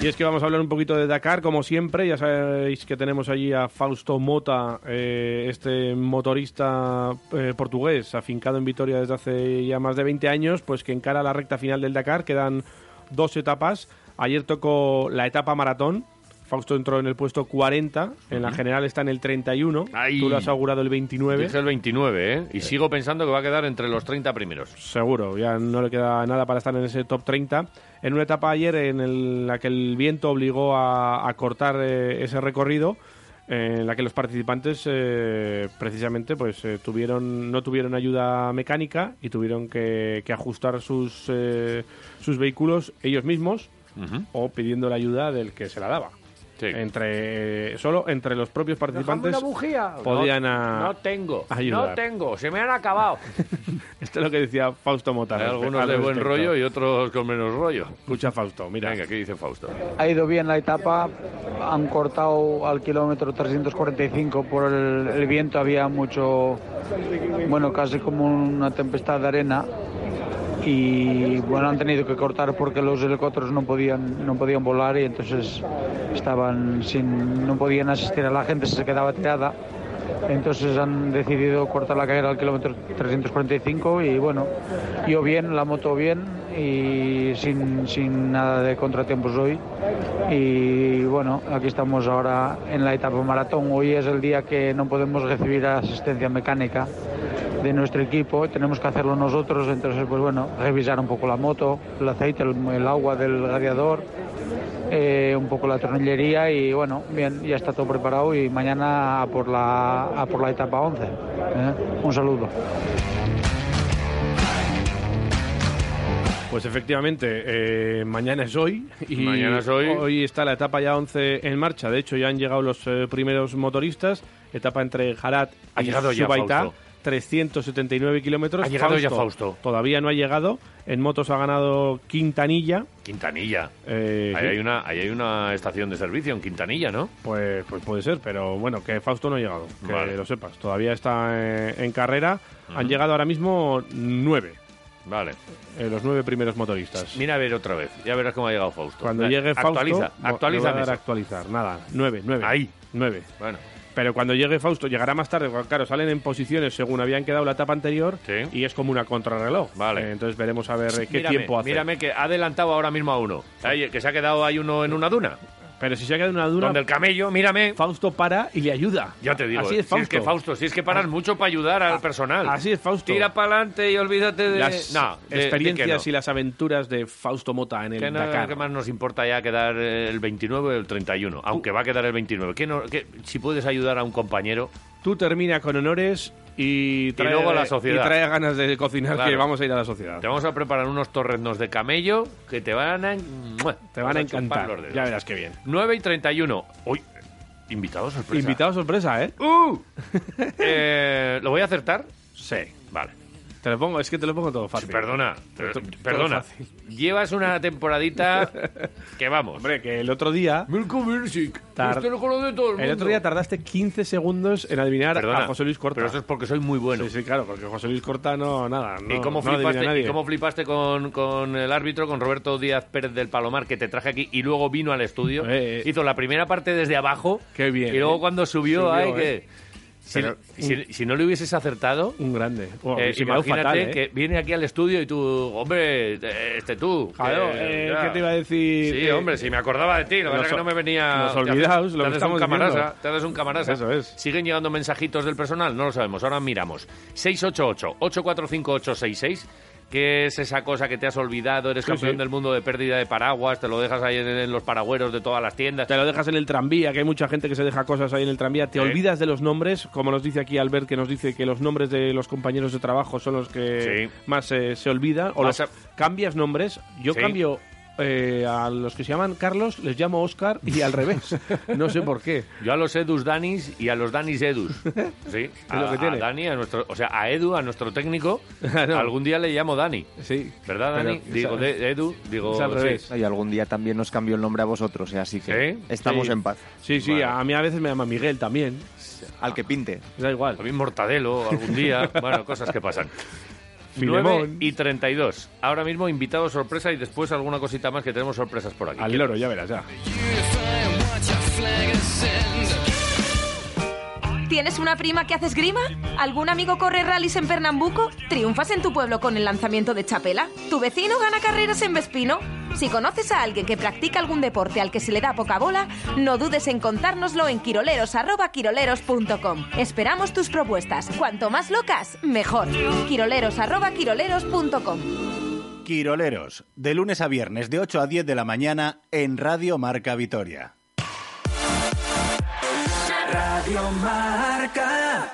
Y es que vamos a hablar un poquito de Dakar, como siempre. Ya sabéis que tenemos allí a Fausto Mota, eh, este motorista eh, portugués, afincado en Vitoria desde hace ya más de 20 años, pues que encara la recta final del Dakar. Quedan dos etapas. Ayer tocó la etapa maratón, Fausto entró en el puesto 40, en la general está en el 31, tú lo has augurado el 29. Dije el 29, ¿eh? Y sigo pensando que va a quedar entre los 30 primeros. Seguro, ya no le queda nada para estar en ese top 30. En una etapa ayer en el- la que el viento obligó a, a cortar eh, ese recorrido, eh, en la que los participantes eh, precisamente pues eh, tuvieron no tuvieron ayuda mecánica y tuvieron que, que ajustar sus eh, sus vehículos ellos mismos o pidiendo la ayuda del que se la daba. Entre solo entre los propios participantes Déjame una bujía. podían no, a- no tengo, ayudar. no tengo, se me han acabado. Esto es lo que decía Fausto Mota. Hay al respe- algunos al de buen rollo y otros con menos rollo. Escucha Fausto, mira. Venga, ¿qué dice Fausto? Ha ido bien la etapa, han cortado al kilómetro 345 por el, el viento, había mucho, bueno, casi como una tempestad de arena y bueno, han tenido que cortar porque los helicópteros no podían, no podían volar y entonces estaban sin, no podían asistir a la gente, se quedaba tirada. Entonces han decidido cortar la carrera al kilómetro 345 y bueno, yo bien, la moto bien y sin, sin nada de contratiempos hoy. Y bueno, aquí estamos ahora en la etapa maratón. Hoy es el día que no podemos recibir asistencia mecánica de nuestro equipo, tenemos que hacerlo nosotros, entonces pues bueno, revisar un poco la moto, el aceite, el, el agua del radiador, eh, un poco la tornillería y bueno, bien, ya está todo preparado y mañana a por la, a por la etapa 11. ¿eh? Un saludo. Pues efectivamente, eh, mañana es hoy. Y Mañana es hoy. Hoy está la etapa ya 11 en marcha. De hecho, ya han llegado los eh, primeros motoristas. Etapa entre Jarat Ha y llegado Subaitá. 379 kilómetros. Ha llegado ya Fausto. Todavía no ha llegado. En motos ha ganado Quintanilla. Quintanilla. Eh, ahí, sí. hay una, ahí hay una estación de servicio en Quintanilla, ¿no? Pues, pues puede ser, pero bueno, que Fausto no ha llegado, que Vale. lo sepas. Todavía está eh, en carrera. Han Ujú. llegado ahora mismo nueve, Vale. eh, los nueve primeros motoristas. Mira a ver otra vez. Ya verás cómo ha llegado Fausto. Cuando llegue Fausto, Actualiza, bo- le voy actualiza. a dar a actualizar. Nada, nueve, nueve. Ahí. Nueve. Bueno. Pero cuando llegue Fausto, llegará más tarde, claro, salen en posiciones según habían quedado la etapa anterior y es como una contrarreloj. Vale. entonces veremos a ver eh, qué Mírame, tiempo hace. Mírame que ha adelantado ahora mismo a uno. Ahí, que se ha quedado ahí uno en una duna. Pero si se ha quedado en una duna. Donde el camello, mírame. Fausto para y le ayuda. Ya te digo. Así es Si es que Fausto. Fausto, si es que paran mucho para ayudar al personal. Así es Fausto. Tira para adelante y olvídate de. Las no, de- de experiencias y las aventuras de Fausto Mota en el Que no, Dakar. ¿Qué más nos importa ya quedar el 29 o el 31? Aunque va a quedar el 29. ¿Qué no- qué- si puedes ayudar a un compañero. Tú termina con honores y, trae, luego a la sociedad. y trae ganas de cocinar Claro. que vamos a ir a la sociedad. Te vamos a preparar unos torreznos de camello que te van a. Te van a encantar. Ya verás qué bien. 9 y 31. Uy, invitado sorpresa. Invitado sorpresa, ¿eh? ¡Uh! Eh, ¿Lo voy a acertar? Sí. Te lo pongo, es que te lo pongo todo fácil. Perdona, todo perdona. fácil. Llevas una temporadita que vamos. Hombre, que el otro día. Mirko Mirsic. tar- Este lo conoce todo el el otro mundo. día tardaste 15 segundos en adivinar Perdona, a José Luis Corta. pero eso es porque soy muy bueno. Sí, sí, claro, porque José Luis Corta no, nada. No, ¿Y cómo no flipaste, nadie. y cómo flipaste con, con el árbitro, con Roberto Díaz Pérez del Palomar, que te traje aquí y luego vino al estudio? Eh, eh. Hizo la primera parte desde abajo. Qué bien. Y luego eh. cuando subió, Subió, ay, que... Si, Pero- si- si no le hubieses acertado, Un grande. Eh, imagínate fatal, ¿eh? que viene aquí al estudio y tú, hombre, eh, este tú. Claro, que- eh. ¿qué te iba a decir? Sí, hombre, si me acordaba de ti, lo pasa es que no me venía... te haces- olvidaos, te lo que estamos un camarasa, te haces un camarasa. Eso es. ¿Siguen llegando mensajitos del personal? No lo sabemos, ahora miramos. 688-845-866. ¿Qué es esa cosa que te has olvidado? Eres Sí, campeón sí. del mundo de pérdida de paraguas, te lo dejas ahí en, en los paragüeros de todas las tiendas. Te lo dejas en el tranvía, que hay mucha gente que se deja cosas ahí en el tranvía. Te olvidas de los nombres, como nos dice aquí Albert, que nos dice que los nombres de los compañeros de trabajo son los que Sí. más eh, se olvidan. O los, a- cambias nombres. Yo cambio eh, a los que se llaman Carlos, les llamo Oscar y al revés. No sé por qué. Yo a los Edus Danis y a los Danis Edus. Sí, a, lo que tiene. a Dani, a nuestro, o sea, a Edu, a nuestro técnico, No. algún día le llamo Dani. Sí. ¿Verdad, Dani? digo, al- de, Edu, digo... es al sí. revés. Y algún día también nos cambió el nombre a vosotros, ¿eh? así que ¿Sí? estamos Sí. en paz. Sí, sí, Vale. a mí a veces me llama Miguel también. Al que pinte. Da igual. También Mortadelo, algún día. bueno, cosas que pasan. Filemón. 9 y 32. Ahora mismo invitado sorpresa y después alguna cosita más que tenemos sorpresas por aquí. Al loro, ya verás, ya. ¿Tienes una prima que hace esgrima? ¿Algún amigo corre rallies en Pernambuco? ¿Triunfas en tu pueblo con el lanzamiento de Chapela? ¿Tu vecino gana carreras en Vespino? Si conoces a alguien que practica algún deporte al que se le da poca bola, no dudes en contárnoslo en quiroleros@quiroleros.com. Esperamos tus propuestas. Cuanto más locas, mejor. quiroleros@quiroleros.com. Quiroleros, de lunes a viernes de 8 a 10 de la mañana en Radio Marca Vitoria. Radio Marca.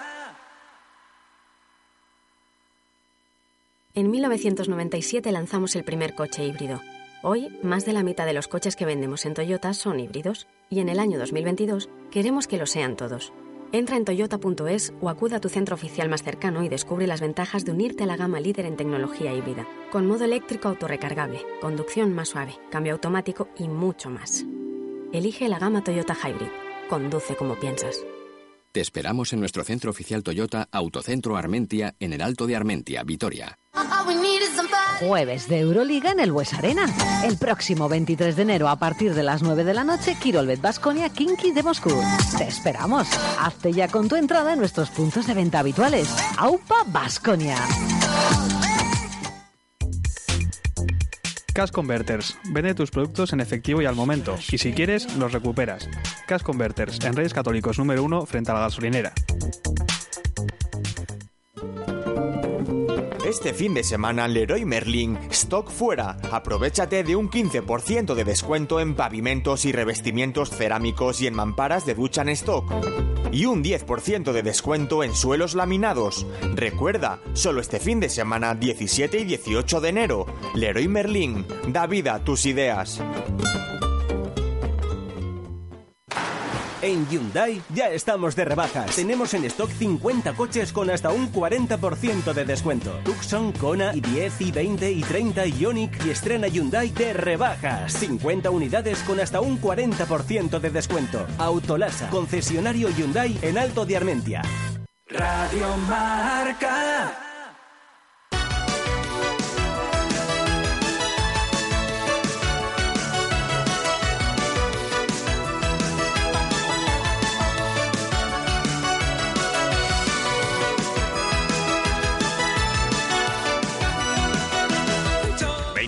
En 1997 lanzamos el primer coche híbrido. Hoy, más de la mitad de los coches que vendemos en Toyota son híbridos y en el año 2022 queremos que lo sean todos. Entra en toyota.es o acuda a tu centro oficial más cercano y descubre las ventajas de unirte a la gama líder en tecnología híbrida, con modo eléctrico autorrecargable, conducción más suave, cambio automático y mucho más. Elige la gama Toyota Hybrid. Conduce como piensas. Te esperamos en nuestro centro oficial Toyota Autocentro Armentia en el Alto de Armentia, Vitoria. Jueves de Euroliga en el Bues Arena. El próximo 23 de enero a partir de las 9 de la noche, Kirolbet Basconia Kinky de Moscú. Te esperamos. Hazte ya con tu entrada en nuestros puntos de venta habituales. Aupa Basconia. Cash Converters. Vende tus productos en efectivo y al momento. Y si quieres, los recuperas. Cash Converters, en Reyes Católicos número uno frente a la gasolinera. Este fin de semana Leroy Merlin, stock fuera. Aprovechate de un 15% de descuento en pavimentos y revestimientos cerámicos y en mamparas de ducha en stock. Y un 10% de descuento en suelos laminados. Recuerda, solo este fin de semana 17 y 18 de enero. Leroy Merlin, da vida a tus ideas. En Hyundai ya estamos de rebajas. Tenemos en stock 50 coches con hasta un 40% de descuento. Tucson, Kona, i10, i20, i30, Ioniq y estrena Hyundai de rebajas. 50 unidades con hasta un 40% de descuento. Autolasa, concesionario Hyundai en Alto de Armentia. Radio Marca.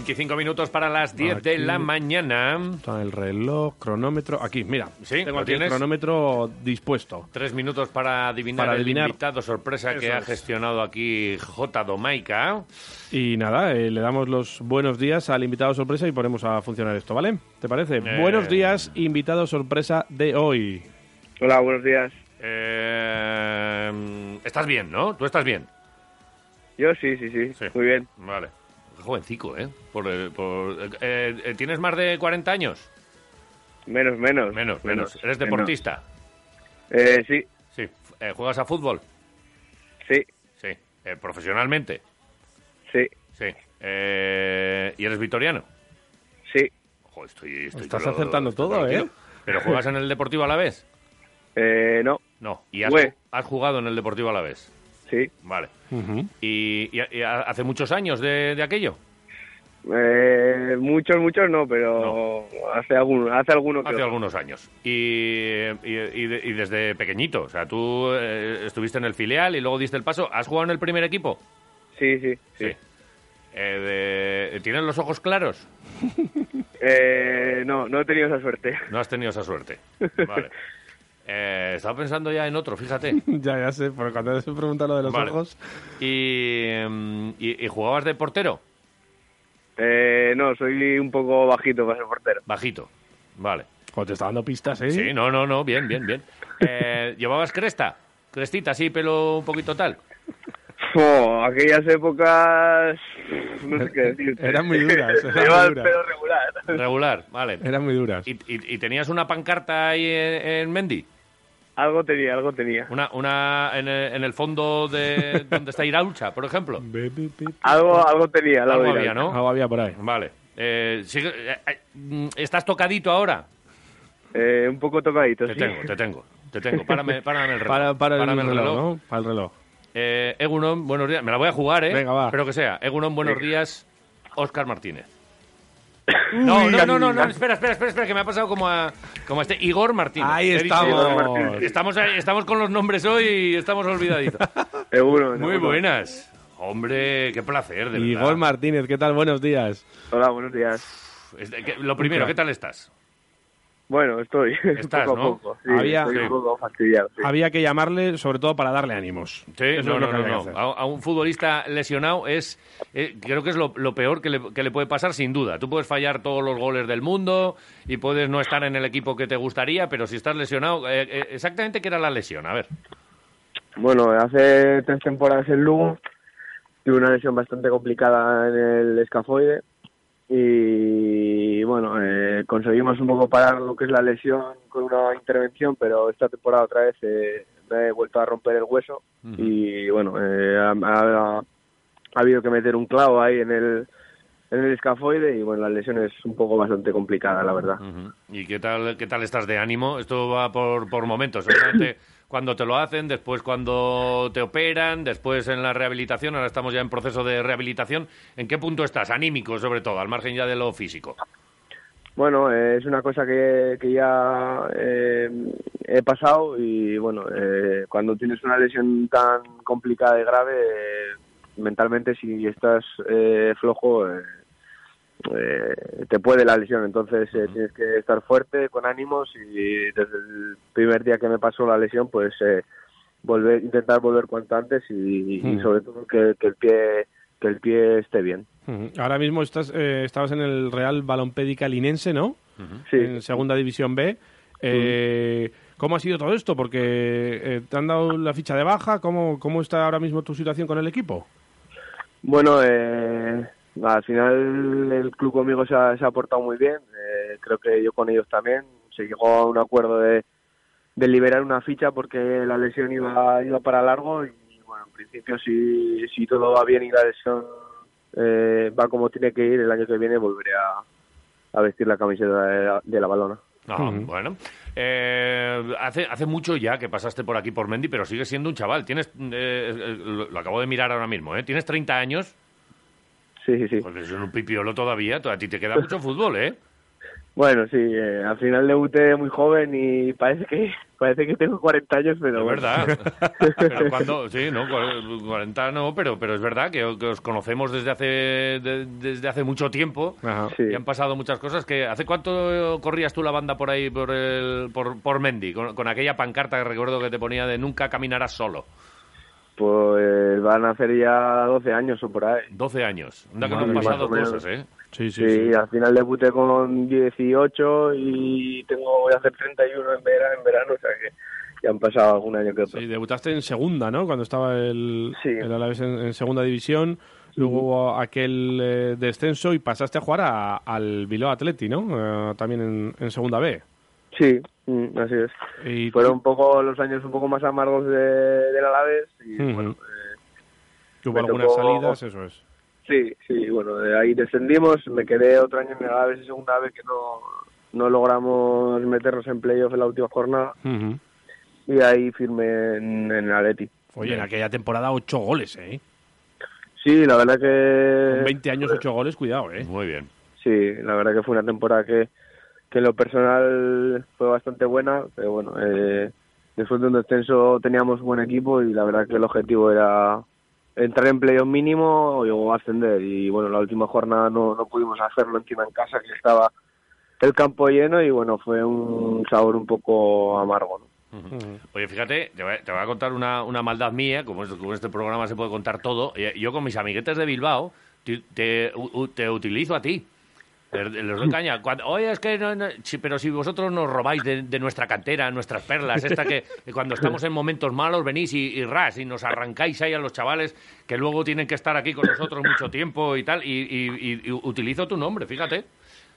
25 minutos para las 10 de la mañana. Está el reloj, cronómetro. Aquí, mira. Sí, tengo ¿lo aquí el cronómetro dispuesto. Tres minutos para adivinar, Para adivinar. el invitado sorpresa que ha es. gestionado aquí J. Domaica. Y nada, eh, le damos los buenos días al invitado sorpresa y ponemos a funcionar esto, ¿vale? ¿Te parece? Eh. Buenos días, invitado sorpresa de hoy. Hola, buenos días. Eh, estás bien, ¿no? Tú estás bien. Yo sí, sí, sí, muy bien. Vale. Jovencico, ¿eh? Por, eh, por- eh, eh, ¿Tienes más de 40 años? Menos, menos. Menos, menos. ¿Eres menos. deportista? Eh, sí, Sí. Eh, ¿Juegas a fútbol? sí, Sí. Eh, ¿Profesionalmente? sí, Sí. Eh, ¿Y eres vitoriano? sí. Joder, estoy, estoy Estás acertando estoy todo, tranquilo. ¿eh? ¿Pero juegas en el Deportivo a la vez? Eh, no. No. ¿Y has jugado en el Deportivo a la vez? Sí. Vale. ¿Y, y- y hace muchos años de, de aquello? Eh, muchos, muchos no, pero hace alguno, hace alguno que Hace algunos años. Y, y- y de- y desde pequeñito. O sea, tú eh, estuviste en el filial y luego diste el paso. ¿Has jugado en el primer equipo? Sí, sí, sí. Eh, de- ¿Tienes los ojos claros? Eh, no, no he tenido esa suerte. No has tenido esa suerte. Vale. Eh, estaba pensando ya en otro, fíjate. ya, ya sé, porque cuando se pregunta lo de los Vale. ojos. ¿Y, em, y- y jugabas de portero? Eh, no, soy un poco bajito para ser portero. Bajito. Vale. Te está dando pistas, ¿eh? Sí, no, no, no, bien, bien, bien. Eh, ¿Llevabas cresta? Crestita, sí, pelo un poquito tal. Oh, aquellas épocas, no sé qué decirte. Eran muy duras, eran Llevaba muy el duras. pelo regular. Regular, vale. Eran muy duras. ¿Y, y- y tenías una pancarta ahí en, en Mendy? Algo tenía, algo tenía. Una, una en, el, en el fondo de donde está Iraucha, por ejemplo. Algo, algo tenía. Algo había. ¿no? Algo había por ahí. Vale. Eh, sigue- eh, eh, ¿Estás tocadito ahora? Eh, un poco tocadito, Te sí. tengo, te tengo, te tengo. Párame, párame el reloj. Para, para el Párame reloj, ¿no? Para el reloj. Eh, Egunon, buenos días. Me la voy a jugar, ¿eh? Venga, va. Espero que sea. Egunon, buenos Venga. días. Óscar Martínez. No, Uy. no, no, no, no, espera, espera, espera, espera, que me ha pasado como a, como a este Igor Martínez. Ahí estamos. Estamos, estamos con los nombres hoy y estamos olvidaditos. Seguro, Muy seguro. buenas. Hombre, qué placer, de Igor verdad. Martínez, ¿qué tal? Buenos días. Hola, buenos días. Lo primero, ¿qué tal estás? Bueno, estoy Estás, poco a ¿no? poco. Sí, Había- estoy sí. un poco fastidiado. sí. Había que llamarle, sobre todo para darle ánimos. Sí, Eso no, es lo no, que no. A, a un futbolista lesionado es, eh, creo que es lo, lo peor que le, que le puede pasar sin duda. Tú puedes fallar todos los goles del mundo y puedes no estar en el equipo que te gustaría, pero si estás lesionado, eh, eh, exactamente qué era la lesión, a ver. Bueno, hace tres temporadas en Lugo tuve una lesión bastante complicada en el escafoide y bueno, eh, conseguimos un poco parar lo que es la lesión con una intervención, pero esta temporada otra vez eh, me he vuelto a romper el hueso y bueno, eh, ha, ha- ha habido que meter un clavo ahí en el en el escafoide y bueno, la lesión es un poco bastante complicada, la verdad. ¿Y qué tal, qué tal estás de ánimo? Esto va por, por momentos. Seguramente cuando te lo hacen, después cuando te operan, después en la rehabilitación. Ahora estamos ya en proceso de rehabilitación. ¿En qué punto estás? Anímico, sobre todo, al margen ya de lo físico. Bueno, eh, es una cosa que, que ya eh, he pasado y bueno, eh, cuando tienes una lesión tan complicada y grave, eh, mentalmente si estás eh, flojo, eh, te puede la lesión. Entonces eh, tienes que estar fuerte, con ánimos y desde el primer día que me pasó la lesión, pues eh, volver, intentar volver cuanto antes y, y sobre todo que, que el pie que el pie esté bien. Ahora mismo estás, eh, estabas en el Real Balompédica Linense, ¿no? Sí. En Segunda División B. Eh, ¿Cómo ha sido todo esto? Porque eh, te han dado la ficha de baja. ¿Cómo, ¿Cómo está ahora mismo tu situación con el equipo? Bueno, eh, al final el club conmigo se ha, se ha portado muy bien. eh, creo que yo con ellos también. Se llegó a un acuerdo de, de liberar una ficha porque la lesión iba, iba para largo y bueno, en principio si, si todo va bien y la lesión eh, va como tiene que ir, el año que viene volveré a, a vestir la camiseta de la, de la balona. Ah, Bueno, Eh, hace, hace mucho ya que pasaste por aquí por Mendy, pero sigues siendo un chaval. Tienes, eh, eh, lo, lo acabo de mirar ahora mismo, ¿eh? Tienes 30 años. Sí, sí, sí. Pues es un pipiolo todavía. A ti te queda mucho fútbol, ¿eh? Bueno, sí, eh, al final debuté muy joven y parece que parece que tengo 40 años, pero Es bueno. verdad. Pero cuando, sí, no, Cu- 40 no, pero, pero es verdad que, que os conocemos desde hace de- desde hace mucho tiempo y han pasado muchas cosas. que ¿Hace cuánto corrías tú la banda por ahí, por el, por, por Mendy, con, con aquella pancarta que recuerdo que te ponía de nunca caminarás solo? Pues van a hacer ya 12 años o por ahí. 12 años. Anda que no han pasado cosas, ¿eh? Sí, Sí, al final debuté con 18 y tengo voy a hacer 31 en verano, en verano o sea que ya han pasado algún año que otro. Sí, debutaste en segunda, ¿no? Cuando estaba el, el Alavés en, en segunda división. Luego hubo aquel eh, descenso y pasaste a jugar a- al Bilbao Atleti, ¿no? Eh, también en, en segunda B. Sí, mm, así es. Y Fueron un poco los años un poco más amargos de, del Alavés y Ujú. bueno, Hubo me algunas tocó- salidas, eso es. Sí, sí, bueno, de ahí descendimos, me quedé otro año en el Alavés en segunda vez que no, no logramos meternos en playoff en la última jornada y ahí firmé en, en el Atleti. Oye, en aquella temporada ocho goles, ¿eh? Sí, la verdad que... Con 20 años, ocho goles, cuidado, ¿eh? Muy bien. Sí, la verdad que fue una temporada que, que lo personal fue bastante buena, pero bueno, eh, después de un descenso teníamos buen equipo y la verdad que el objetivo era entrar en playoff mínimo o ascender y bueno, la última jornada no, no pudimos hacerlo encima en casa que estaba el campo lleno y bueno, fue un sabor un poco amargo. Oye, fíjate, te voy, a- contar una, una maldad mía, como, en este programa se puede contar todo. Yo con mis amiguetes de Bilbao te, te, te utilizo a ti. Les doy caña. Cuando- Oye, es que no, pero si vosotros nos robáis de, de nuestra cantera, nuestras perlas, esta que cuando estamos en momentos malos venís y, y ras y nos arrancáis ahí a los chavales que luego tienen que estar aquí con nosotros mucho tiempo y tal, y, y- utilizo tu nombre, fíjate.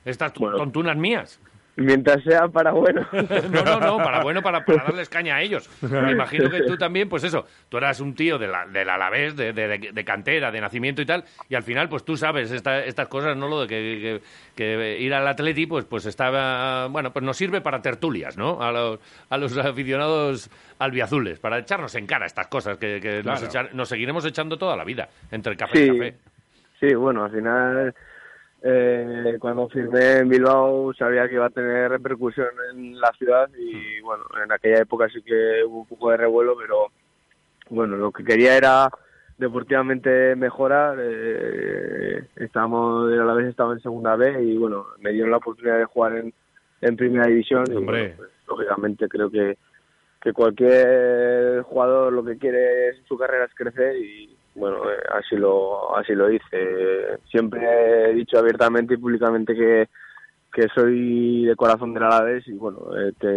Estas tu- tontunas mías. Mientras sea para bueno. No, no, no, para bueno, para, para darles caña a ellos. Me imagino que tú también, pues eso, tú eras un tío de la, del Alavés, de, de, de- de cantera, de nacimiento y tal, y al final, pues tú sabes esta- estas cosas, ¿no? Lo de que, que- que ir al Atleti, pues, pues estaba, bueno, pues nos sirve para tertulias, ¿no? A los, a los aficionados albiazules, para echarnos en cara estas cosas que, que nos, echar- nos seguiremos echando toda la vida, entre café y Sí, café. sí, bueno, al final eh, cuando firmé en Bilbao sabía que iba a tener repercusión en la ciudad y bueno, en aquella época sí que hubo un poco de revuelo, pero bueno, lo que quería era deportivamente mejorar. Eh, estamos, a la vez estaba en segunda B y bueno, me dieron la oportunidad de jugar en, en primera división. y, bueno, pues, lógicamente creo que, que cualquier jugador lo que quiere en su carrera es crecer y bueno, eh, así lo así lo hice. Siempre he dicho abiertamente y públicamente que que soy de corazón del Alavés y bueno, eh, que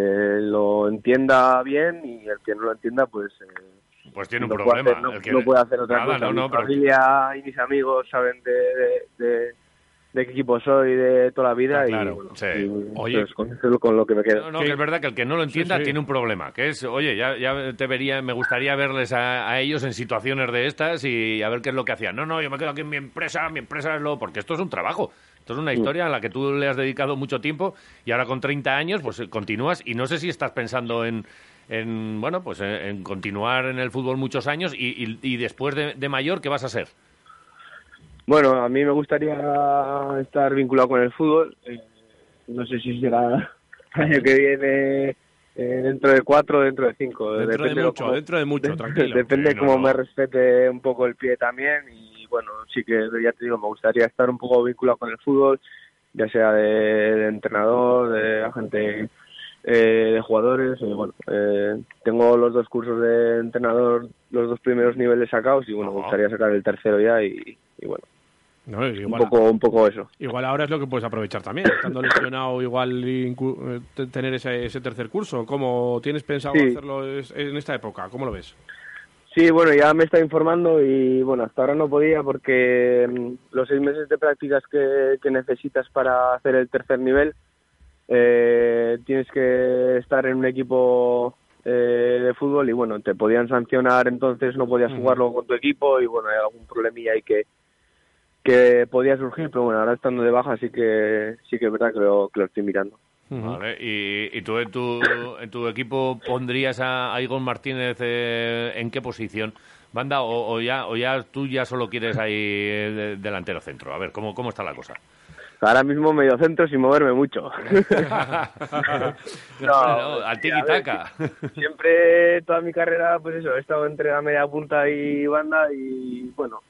lo entienda bien y el que no lo entienda pues eh, Pues tiene un problema. Puede hacer, no, El que- no puede hacer otra Nada, cosa. no, Mi pero- familia y mis amigos saben de, de, de- de qué equipo soy de toda la vida Ah, y, claro, bueno, sí. y, Oye. pues, con eso es con lo que me quedo. No, no, que es verdad que el que no lo entienda Sí, sí. tiene un problema, que es, oye, ya, ya te vería, me gustaría verles a, a ellos en situaciones de estas y a ver qué es lo que hacían. No, no, yo me quedo aquí en mi empresa, mi empresa es lo... Porque esto es un trabajo, esto es una historia a la que tú le has dedicado mucho tiempo y ahora con 30 años pues eh, continúas y no sé si estás pensando en, en bueno, pues en, en continuar en el fútbol muchos años y, y- y después de, de mayor, ¿qué vas a ser? Bueno, a mí me gustaría estar vinculado con el fútbol. eh, no sé si será el año que viene, eh, dentro de cuatro o dentro de cinco. Dentro de Depende mucho, cómo- dentro de mucho, tranquilo. Depende no, cómo no. me respete un poco el pie también y bueno, sí que ya te digo, me gustaría estar un poco vinculado con el fútbol, ya sea de, de entrenador, de agente eh, de jugadores. y bueno, eh, tengo los dos cursos de entrenador, los dos primeros niveles sacados y bueno, me gustaría sacar el tercero ya y, y bueno, No, un igual, poco, un poco eso. igual ahora es lo que puedes aprovechar también. Estando lesionado, igual eh, te- tener ese, ese tercer curso. ¿Cómo tienes pensado Sí. hacerlo en esta época? ¿Cómo lo ves? Sí, bueno, ya me está informando y bueno, hasta ahora no podía porque mm, los seis meses de prácticas que, que necesitas para hacer el tercer nivel eh, tienes que estar en un equipo eh, de fútbol y bueno, te podían sancionar entonces no podías jugarlo con tu equipo y bueno, hay algún problemilla ahí que que podía surgir, pero bueno, ahora estando de baja sí que sí que es verdad que lo, que lo estoy mirando. Vale, y, y tú en tu, en tu equipo pondrías a, a Igor Martínez eh, en qué posición? Banda, o, o ya, o ya tú ya solo quieres ahí eh, de- delantero centro. A ver, ¿cómo, cómo está la cosa? Ahora mismo medio centro sin moverme mucho. No, no, al a ver, siempre toda mi carrera, pues eso, he estado entre la media punta y banda y bueno,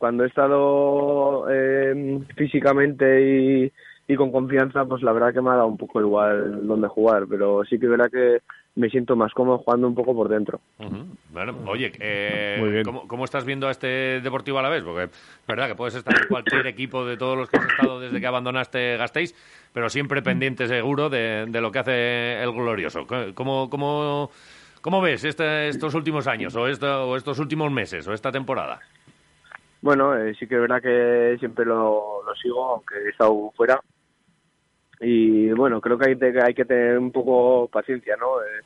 cuando he estado eh, físicamente y, y con confianza, pues la verdad que me ha dado un poco igual dónde jugar, pero sí que verdad que me siento más cómodo jugando un poco por dentro. Ujú. Bueno, oye, eh, Muy bien. ¿cómo, cómo estás viendo a este Deportivo a la vez? Porque es verdad que puedes estar en cualquier equipo de todos los que has estado desde que abandonaste Gasteiz, pero siempre pendiente seguro de, de lo que hace el glorioso. ¿Cómo, cómo, cómo ves este- estos últimos años o, esto- o estos últimos meses o esta temporada? Bueno, eh, sí que es verdad que siempre lo, lo sigo, aunque he estado fuera. Y bueno, creo que hay, te- hay que tener un poco paciencia, ¿no? Eh,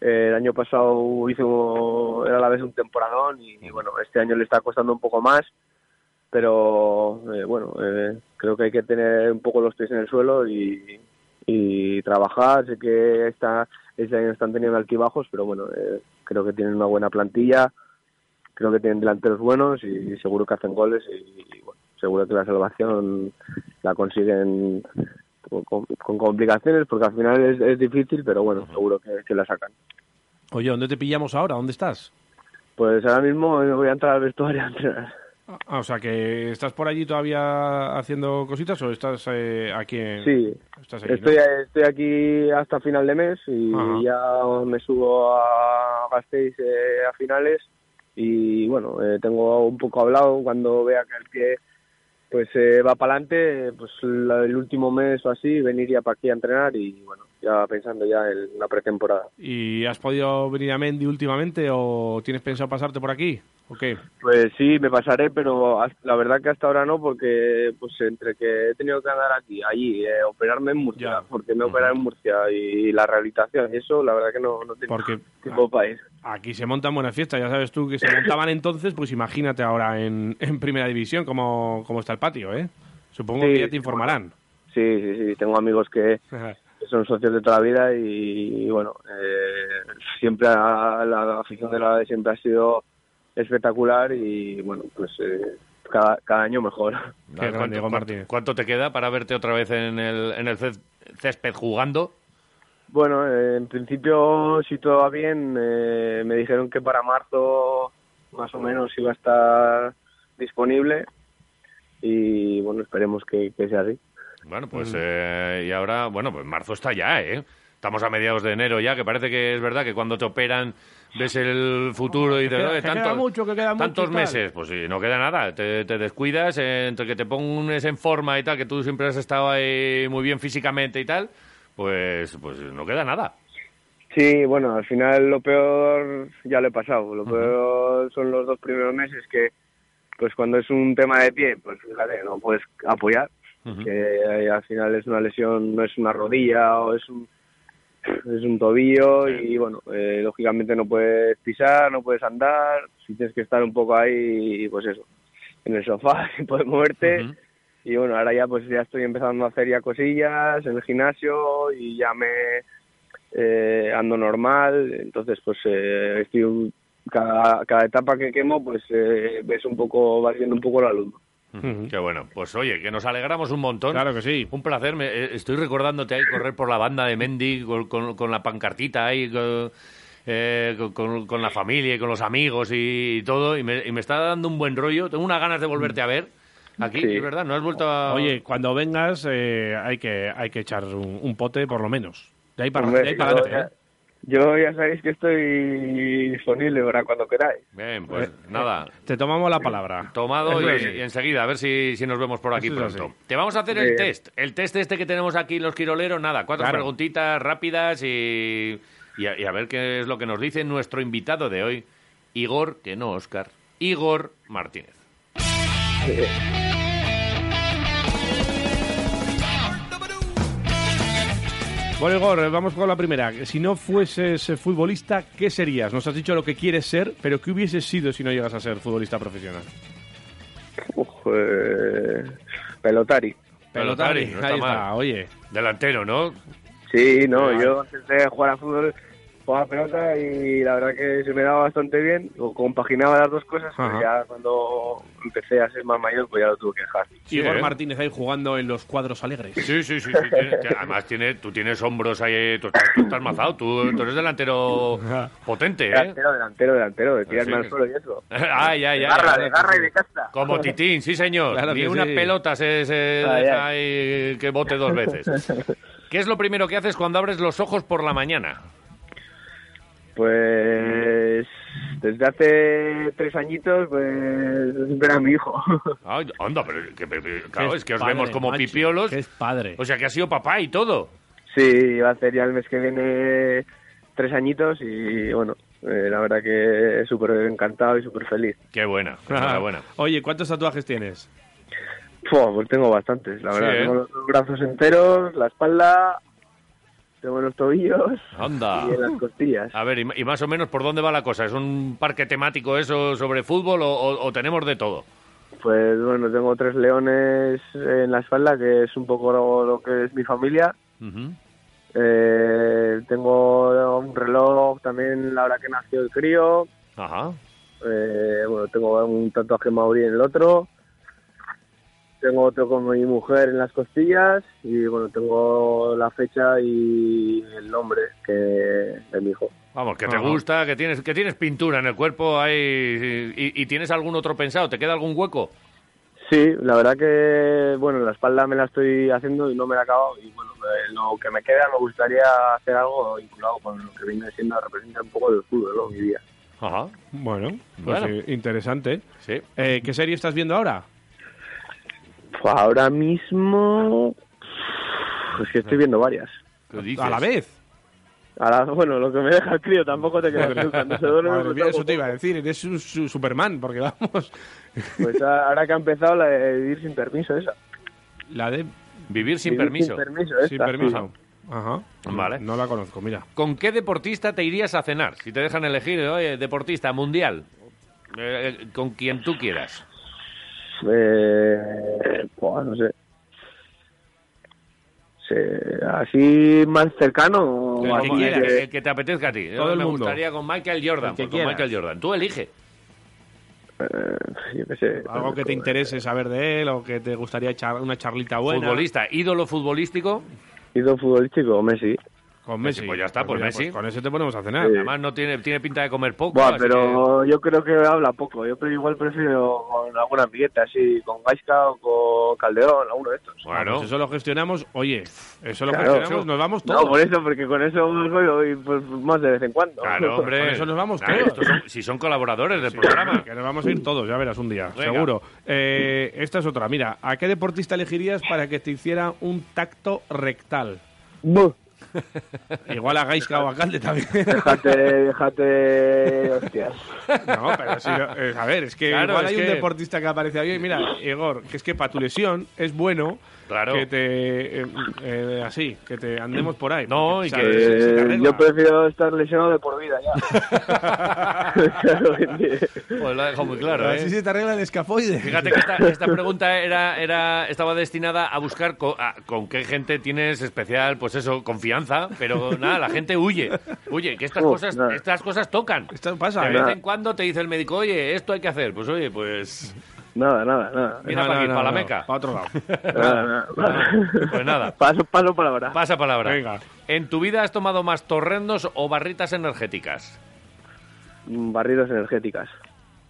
eh, el año pasado hizo era a la vez un temporadón y, bueno, este año le está costando un poco más. Pero eh, bueno, eh, creo que hay que tener un poco los pies en el suelo y, trabajar. Sé que esta, este año están teniendo altibajos, pero bueno, creo que tienen una buena plantilla creo que tienen delanteros buenos y seguro que hacen goles y, y, bueno, seguro que la salvación la consiguen con, complicaciones porque al final es, es difícil, pero bueno, seguro que, que la sacan. Oye, ¿dónde te pillamos ahora? ¿Dónde estás? Pues ahora mismo voy a entrar al vestuario a entrenar. Ah, o sea, que estás por allí todavía haciendo cositas o estás eh, aquí en... Sí, Estás aquí, ¿no? estoy, estoy aquí hasta final de mes y Ajá. ya me subo a Gasteiz eh, a finales y bueno, eh, tengo un poco hablado. Cuando vea que el pie pues eh, va para adelante, pues la- el último mes o así venir ya para aquí a entrenar y bueno, ya pensando ya en la pretemporada. ¿Y has podido venir a Mendy últimamente o tienes pensado pasarte por aquí? ¿O qué? Pues sí, me pasaré, pero la verdad que hasta ahora no, porque pues entre que he tenido que andar aquí, allí, eh, operarme en Murcia, porque me he operado en Murcia y la rehabilitación y eso, la verdad que no, no tengo Porque tiempo para ir. aquí se montan buenas fiestas, ya sabes tú que se montaban entonces, pues imagínate ahora en, en Primera División cómo, cómo está el patio, ¿eh? Supongo Sí, que ya te informarán. Sí, sí, sí, tengo amigos que, que son socios de toda la vida y, bueno, eh, siempre a- la, afición de la siempre ha sido espectacular y bueno, pues eh, cada, cada año mejor. ¿Cuánto, cuánto- cuánto te queda para verte otra vez en el, en el cés- césped jugando? Bueno, eh, en principio, si todo va bien, eh, me dijeron que para marzo más o menos iba a estar disponible y bueno, esperemos que, que sea así. Bueno, pues eh, y ahora, bueno, pues marzo está ya, ¿eh? Estamos a mediados de enero ya, que parece que es verdad que cuando te operan ves el futuro y Que te queda- que queda mucho, que queda mucho tantos meses, pues sí, no queda nada, te, te descuidas, eh, entre que te pones en forma y tal, que tú siempre has estado ahí muy bien físicamente y tal, pues, pues no queda nada. Sí, bueno, al final lo peor ya lo he pasado. Lo peor son los dos primeros meses que, pues cuando es un tema de pie, pues fíjate, no puedes apoyar. Que eh, al final es una lesión, no es una rodilla o es un, es un tobillo y bueno, eh, lógicamente no puedes pisar, no puedes andar, si tienes que estar un poco ahí, pues eso, en el sofá sin poder moverte. Y bueno, ahora ya pues ya estoy empezando a hacer ya cosillas en el gimnasio y ya me eh, ando normal, entonces pues eh, estoy cada, cada etapa que quemo pues eh, ves un poco, vas viendo un poco la luz. Qué bueno. Pues oye, que nos alegramos un montón. Claro que sí. Un placer. Me- eh, estoy recordándote ahí correr por la banda de Mendy con, con- con la pancartita ahí, con, eh, con- con- con la familia y con los amigos y, todo. Y me, y me está dando un buen rollo. Tengo unas ganas de volverte a ver aquí, Sí. es verdad. No has vuelto a... Oye, cuando vengas eh, hay que hay que echar un, un pote por lo menos. De ahí para, Hombre, de ahí para adelante. Yo ya sabéis que estoy disponible para cuando queráis. Bien, pues nada. Te tomamos la palabra. Tomado y, enseguida, a ver si, si nos vemos por aquí Eso pronto. Te vamos a hacer el test. El test este que tenemos aquí los quiroleros, nada, cuatro Claro. preguntitas rápidas y, y, a, y a ver qué es lo que nos dice nuestro invitado de hoy, Igor, que no Oscar, Igor Martínez. Bueno, Igor, vamos con la primera. Si no fueses eh, futbolista, ¿qué serías? Nos has dicho lo que quieres ser, pero ¿qué hubieses sido si no llegas a ser futbolista profesional? Uf, eh, pelotari. Pelotari, no está ahí mal. está, oye. Delantero, ¿no? Sí, no, yo antes de jugar a fútbol jugaba pelota y la verdad que se me daba bastante bien, o compaginaba las dos cosas, pero Ajá. ya cuando empecé a ser más mayor pues ya lo tuve que dejar. Igor ¿eh? Martínez ahí jugando en los cuadros alegres. Sí, sí, sí. sí, tiene- además, tiene, tú tienes hombros ahí, tú estás, tú estás mazado, tú, tú eres delantero potente, ¿eh? Delantero, delantero, delantero, de tirarme Sí. al suelo y eso. Ay, ay, De ay. garra, de garra y de casta. Como Titín, sí señor. Claro Ni una sí. pelota se, se deja ahí que bote dos veces. ¿Qué es lo primero que haces cuando abres los ojos por la mañana? Pues desde hace tres añitos, pues siempre era mi hijo. Ay, anda, pero que- claro, es que os padre, vemos como macho, pipiolos. es padre. O sea que ha sido papá y todo. Sí, va a hacer ya el mes que viene tres añitos y bueno, eh, la verdad que súper encantado y súper feliz. Qué buena, enhorabuena. Oye, ¿cuántos tatuajes tienes? Pues tengo bastantes, la Sí, verdad. ¿eh? Tengo los brazos enteros, la espalda, tengo en los tobillos Anda. y en las costillas. A ver, y, y más o menos por dónde va la cosa. ¿Es un parque temático eso sobre fútbol o, o- o tenemos de todo? Pues bueno, tengo tres leones en la espalda, que es un poco lo, lo que es mi familia. Eh, tengo un reloj también la hora que nació el crío. Ajá. Eh, bueno, tengo un tatuaje maorí en el otro. Tengo otro con mi mujer en las costillas. Y bueno, tengo la fecha y el nombre que de mi hijo. Vamos, que te Ajá. gusta, que tienes, que tienes pintura en el cuerpo ahí y, y tienes algún otro pensado. ¿Te queda algún hueco? Sí, la verdad que, bueno, la espalda me la estoy haciendo y no me la he acabado. Y bueno, eh, lo que me queda me gustaría hacer algo vinculado con lo que viene siendo, representa un poco del fútbol, ¿no? Mi vida. Ajá. Bueno, pues Bueno. eh, interesante. Sí. Eh, ¿Qué serie estás viendo ahora? Pues ahora mismo. Es que estoy viendo varias. ¿A la vez? Ahora, bueno, lo que me deja el crío tampoco te creas. Cuando se duerme, Madre pues, mía, eso te iba a decir, eres su Superman, porque vamos... Pues ahora que ha empezado la de vivir sin permiso, esa. La de... Vivir sin Vivir permiso. sin permiso, esta, Sin permiso. sí. Ajá. Vale. No la conozco, mira. ¿Con qué deportista te irías a cenar? Si te dejan elegir, oye, deportista mundial, eh, eh, con quien tú quieras. Eh, pues, no sé. Se- así más cercano. o El que, quieras, que- el que te apetezca a ti. Todo Eh, el me mundo. gustaría con Michael Jordan. Que pues con. Michael Jordan. Tú elige. eh, yo qué sé. Algo que te interese saber de él o que te gustaría echar una charlita buena. Futbolista, ídolo futbolístico. Ídolo futbolístico, Messi. Con Messi. Pues ya está, pues Messi. con ese te ponemos a cenar. Además no tiene, tiene pinta de comer poco. Buah, pero yo creo que habla poco. Yo pero igual prefiero con alguna amigueta, así, con Gaisca o con Calderón, alguno de estos. Bueno, pues eso lo gestionamos. Oye, eso lo Claro. gestionamos, nos vamos todos. No, por eso, porque con eso voy pues, más de vez en cuando. Claro, hombre. Con eso nos vamos Claro, todos. estos son- si son colaboradores del programa. Que nos vamos a ir todos, ya verás un día, Venga. seguro. Eh, esta es otra. Mira, ¿a qué deportista elegirías para que te hiciera un tacto rectal? Igual a Gaisca o a Calde también. Déjate, déjate, hostias. No, pero sí, eh, a ver, es que Claro, igual es hay un que- deportista que aparece ahí. Mira, Igor, que es que para tu lesión es bueno Claro. que te. eh, eh, así, que te andemos por ahí. No, y ¿sabes? que- Se- se te Eh, yo prefiero estar lesionado de por vida ya. Pues lo ha dejado muy claro, ¿eh? Así se te arregla el escafoide. Fíjate que esta, esta pregunta era, era, estaba destinada a buscar co- a- con, qué gente tienes especial, pues eso, confianza, pero nada, la gente huye. Huye, que estas Uf, cosas, nada. estas cosas tocan. Esto pasa, De ¿eh? vez en cuando te dice el médico, oye, esto hay que hacer. Pues oye, pues Nada, nada, nada. mira No, para no, aquí, no, para la no, Meca. Para otro lado. Nada, nada. Pues nada, Paso, paso palabra. pasa palabra. Venga. ¿En tu vida has tomado más torrendos o barritas energéticas? Mm, Barridas energéticas.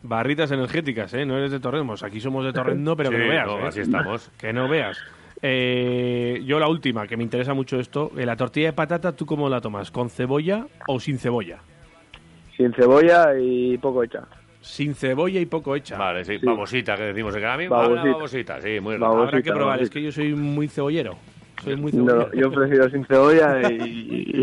Barritas energéticas, ¿eh? No eres de Torremos. Aquí somos de Torrendo, pero que no veas. no, ¿eh? así estamos. Que no veas. Eh, yo la última, que me interesa mucho esto. eh, la tortilla de patata, ¿tú cómo la tomas? ¿Con cebolla o sin cebolla? Sin cebolla y poco hecha. Sin cebolla y poco hecha. Vale, sí, Sí. babosita que decimos en mismo. Babosita. babosita, sí, muy rico. Babosita. Habrá que probar, babosita. es que yo soy muy cebollero. Soy muy cebollero. No, yo prefiero sin cebolla y,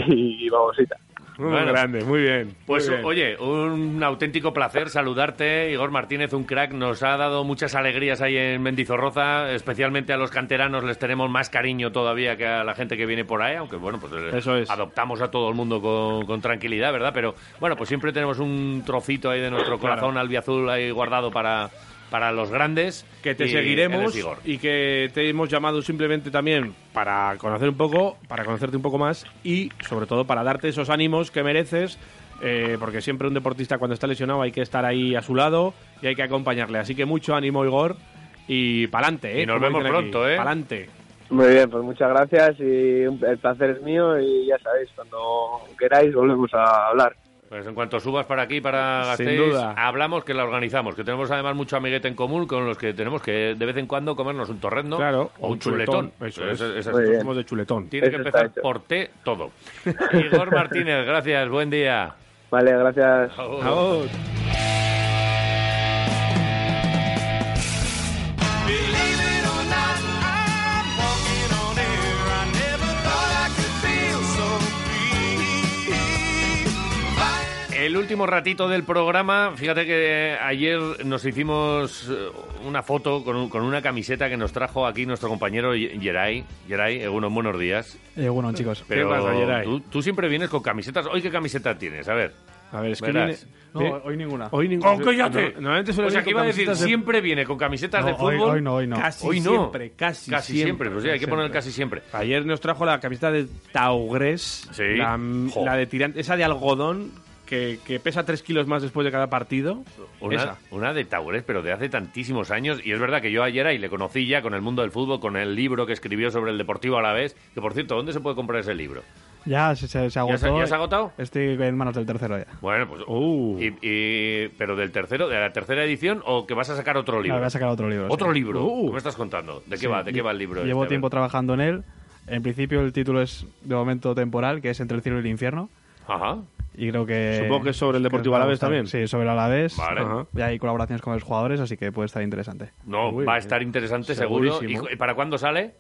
y, y babosita. Muy Bueno. grande, muy bien. Pues muy bien. oye, un auténtico placer saludarte, Igor Martínez, un crack, nos ha dado muchas alegrías ahí en Mendizorroza, especialmente a los canteranos les tenemos más cariño todavía que a la gente que viene por ahí, aunque bueno, pues eh, Eso es. adoptamos a todo el mundo con, con tranquilidad, ¿verdad? Pero bueno, pues siempre tenemos un trocito ahí de nuestro Claro. corazón albiazul ahí guardado para, para los grandes. que te Y seguiremos y que te hemos llamado simplemente también para conocer un poco, para conocerte un poco más y sobre todo para darte esos ánimos que mereces, eh, porque siempre un deportista cuando está lesionado hay que estar ahí a su lado y hay que acompañarle. Así que mucho ánimo, Igor, y pa'lante, ¿eh? Y nos Como vemos dicen aquí, pronto, ¿eh? Pa'lante. Muy bien, pues muchas gracias y un- el placer es mío y ya sabéis, cuando queráis volvemos a hablar. Pues en cuanto subas para aquí, para Sin Gasteiz, duda. hablamos que la organizamos, que tenemos además mucho amiguete en común con los que tenemos que de vez en cuando comernos un torrendo Claro, o un chuletón. Eso es. De chuletón. Tiene que Eso empezar por té todo. Igor Martínez, gracias, buen día. Vale, gracias. Vamos. El último ratito del programa, fíjate que ayer nos hicimos eh, una foto con, un- con una camiseta que nos trajo aquí nuestro compañero eh, unos buenos días. Eh, bueno, chicos. Pero pasa, Yeray? tú, tú siempre vienes con camisetas. ¿Hoy qué camiseta tienes? A ver. A ver, es que viene... No, hoy ninguna. Hoy ninguna. ¡Oh, cállate! Normalmente suele O sea, que iba a decir, de- siempre viene con camisetas No, de hoy- fútbol. hoy no, hoy no. Casi Hoy no. siempre, casi, Casi siempre, pues sí, hay que poner casi siempre. Ayer nos trajo la camiseta de Taugres, Sí. la de tirante, esa de algodón que, que pesa 3 kilos más después de cada partido. Una, Esa. una de Taures, pero de hace tantísimos años. Y es verdad que yo ayer ahí le conocí ya con el mundo del fútbol, con el libro que escribió sobre el Deportivo a la vez. Que por cierto, ¿dónde se puede comprar ese libro? Ya se, se, se agotó. ¿Ya se, ya se ha agotado? Estoy en manos del tercero ya. Bueno, pues. Uh. y- y- ¿Pero del tercero, de la tercera edición o que vas a sacar otro libro? No, voy a sacar otro libro. ¿Otro sí. libro? Uh. ¿Qué me estás contando? ¿De qué Sí, va? ¿De qué va el libro? Llevo este? tiempo trabajando en él. En principio el título es de momento temporal, que es Entre el cielo y el infierno. Ajá. Y creo que... Supongo que es sobre el Deportivo Alavés también. Sí, sobre el Alavés. Vale. Ajá. Y hay colaboraciones con los jugadores, así que puede estar interesante. No, Uy, va a estar interesante seguro. ¿Y para cuándo sale?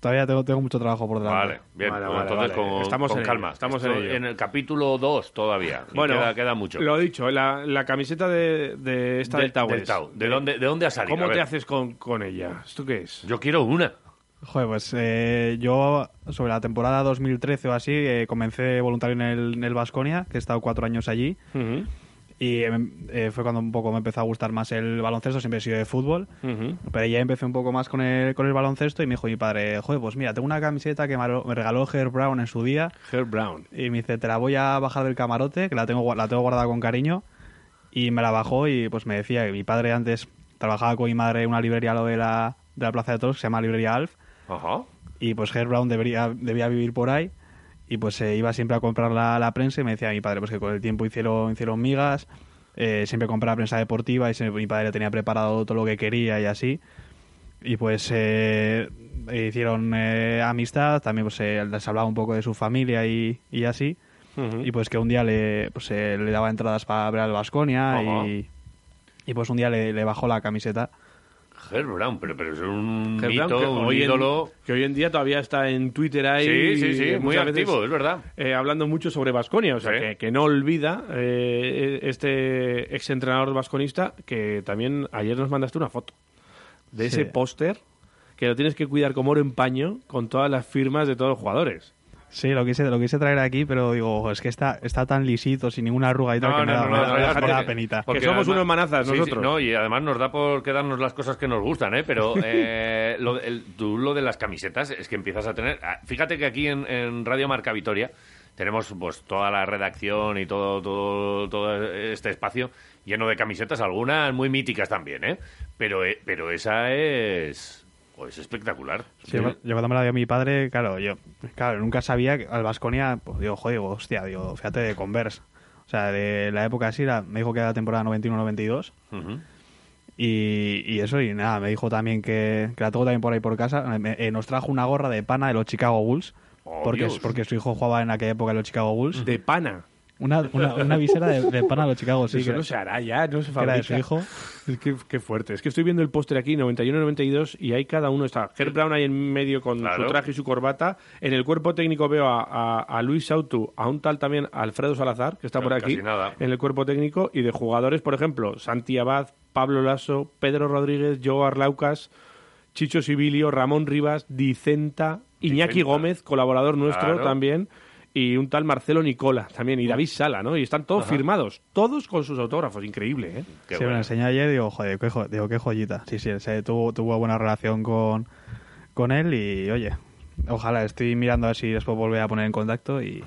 Todavía tengo, tengo mucho trabajo por delante. Vale, bien. Vale, vale, entonces vale. con, Estamos con en calma. ello, estamos en ello. el capítulo 2 todavía. Bueno, queda, queda mucho. Lo dicho, la, la camiseta de, de esta De- del Taugres. del Tau. ¿De dónde, ¿De dónde ha salido? ¿Cómo te haces con, con ella? ¿Esto qué es? Yo quiero una. Joder, pues eh, yo sobre la temporada 2013 o así eh, comencé voluntario en el, en el Baskonia, que he estado cuatro años allí. Y eh, eh, fue cuando un poco me empezó a gustar más el baloncesto, siempre he sido de fútbol. Pero ya empecé un poco más con el, con el baloncesto y me dijo mi padre, joder, pues mira, tengo una camiseta que me regaló Herb Brown en su día. Herb Brown. Y me dice, te la voy a bajar del camarote, que la tengo, la tengo guardada con cariño. Y me la bajó y pues me decía que mi padre antes trabajaba con mi madre en una librería lo de la, de la Plaza de Toros, que se llama Librería Alf. Ajá. Y pues Herb Brown debería, debía vivir por ahí. y pues eh, iba siempre a comprar la, la prensa y me decía mi padre pues que con el tiempo hicieron, hicieron migas, eh, siempre compraba prensa deportiva y mi padre tenía preparado todo lo que quería y así. Y pues eh, hicieron eh, amistad, también pues eh, les hablaba un poco de su familia y, y así. Y pues que un día le, pues, eh, le daba entradas para ver al Vasconia y, y pues un día le, le bajó la camiseta. Herb Brown, pero, pero es un Herb mito, Brown, que un hoy en- ídolo. que hoy en día todavía está en Twitter ahí. Sí, sí, sí, muy veces, activo, es verdad. eh, hablando mucho sobre Vasconia, o sea, Sí. que, que no olvida eh, este exentrenador vasconista que también ayer nos mandaste una foto de Sí. ese póster que lo tienes que cuidar como oro en paño con todas las firmas de todos los jugadores. Sí, lo quise, lo quise traer aquí, pero digo, "Ojo, es que está, está tan lisito, sin ninguna arruga y tal, que me da, me da- me da déjate, penita. porque somos además- unos manazas Sí, sí, nosotros. no, y además nos da por quedarnos las cosas que nos gustan, ¿eh? Pero eh, lo, el- tú lo de las camisetas es que empiezas a tener... ah, Fíjate que aquí en, en Radio Marca Vitoria tenemos pues toda la redacción y todo, todo, todo este espacio lleno de camisetas, algunas muy míticas también, ¿eh? Pero, eh, pero esa es... pues, es espectacular. Sí, yo, yo cuando me la dio mi padre, claro, yo claro, nunca sabía que al Vasconia, pues digo, joder, digo, hostia, digo, fíjate de Converse. O sea, de la época así, la- me dijo que era la temporada 91-92. Ujú. Y, y eso, y nada, me dijo también que, que la tengo también por ahí por casa. Me- eh, nos trajo una gorra de pana de los Chicago Bulls. Oh, porque, Dios. porque su hijo jugaba en aquella época en los Chicago Bulls. De pana. Una, una, una visera de, de pana de los Chicago, sí. Eso que- no se hará ya, no se era fabrica. de su hijo. Es que, qué fuerte. Es que estoy viendo el póster aquí, 91-92, y hay cada uno. Está Herb Brown ahí en medio con Claro. su traje y su corbata. En el cuerpo técnico veo a, a- a Luis Sautu, a un tal también Alfredo Salazar, que está por Casi aquí. nada. En el cuerpo técnico. Y de jugadores, por ejemplo, Santi Abad, Pablo Lasso, Pedro Rodríguez, Joe Arlaucas, Chicho Sibilio, Ramón Rivas, Dicenta, Iñaki Dicenta. Gómez, colaborador nuestro Claro. también. Y un tal Marcelo Nicola también, y David Sala, ¿no? Y están todos Ajá. firmados, todos con sus autógrafos, increíble, ¿eh? Qué sí, me lo enseñé ayer y digo, joder, qué, jo- digo, qué joyita. Sí, sí, se tuvo, tuvo buena relación con, con él y, oye, ojalá, estoy mirando a ver si después volver a poner en contacto y,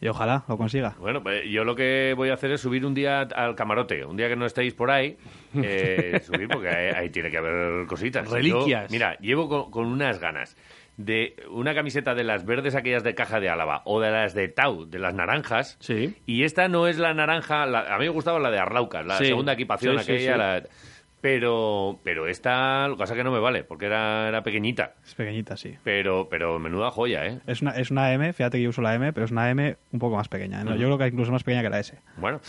y ojalá lo consiga. Bueno, pues yo lo que voy a hacer es subir un día al camarote, un día que no estéis por ahí, eh, subir porque ahí, ahí tiene que haber cositas. Reliquias. Yo, mira, llevo con, con unas ganas de una camiseta de las verdes aquellas de caja de Álava o de las de Tau, de las naranjas. Sí. Y esta no es la naranja, la- a mí me gustaba la de Arlaucas, la Sí. segunda equipación Sí, aquella. la- pero, pero esta, lo que pasa es que no me vale, porque era, era pequeñita. Es pequeñita, sí. Pero, pero menuda joya, ¿eh? Es una, es una M, fíjate que yo uso la M, pero es una M un poco más pequeña. ¿eh? No, Yo creo que incluso más pequeña que la S. Bueno,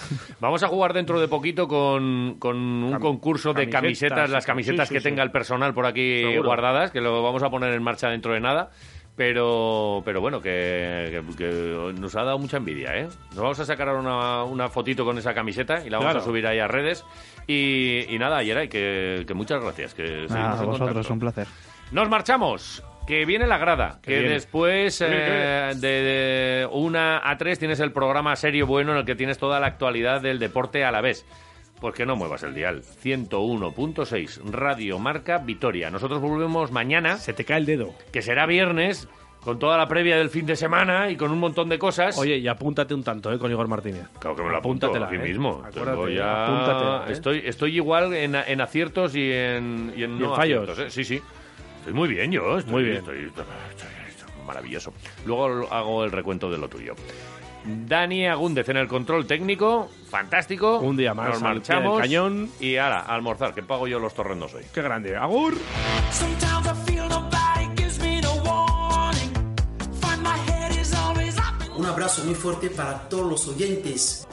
vamos a jugar dentro de poquito con, con un Cam- concurso de camisetas, camisetas, las sí, camisetas sí, que sí. tenga el personal por aquí Seguro. guardadas, que lo vamos a poner en marcha dentro de nada. Pero, pero bueno, que, que- que nos ha dado mucha envidia, ¿eh? Nos vamos a sacar una, una fotito con esa camiseta y la vamos Claro. a subir ahí a redes. Y, y nada, Yeray, que, que muchas gracias. Que Nada, a vosotros, un placer. Nos marchamos. Que viene la grada. Que después eh, de, de una a tres tienes el programa serio bueno en el que tienes toda la actualidad del deporte a la vez. Pues que no muevas el dial. 101.6 Radio Marca Vitoria. Nosotros volvemos mañana. Se te cae el dedo. Que será viernes. Con toda la previa del fin de semana y con un montón de cosas. Oye, y apúntate un tanto, ¿eh? Con Igor Martínez. Claro que me lo apunto Apúntatela, aquí ¿eh? mismo. Acuérdate, ya- apúntatela, ¿eh? estoy, estoy igual en, en aciertos y en, y en Y no en fallos. aciertos, ¿eh? Sí, sí. Estoy muy bien yo. Estoy, Muy bien. Estoy- estoy maravilloso. Luego hago el recuento de lo tuyo. Dani Agúndez en el control técnico. Fantástico. Un día más Nos marchamos. cañón. Y ahora, a almorzar, que pago yo los torrendos hoy. Qué grande. ¡Agur! Un abrazo muy fuerte para todos los oyentes.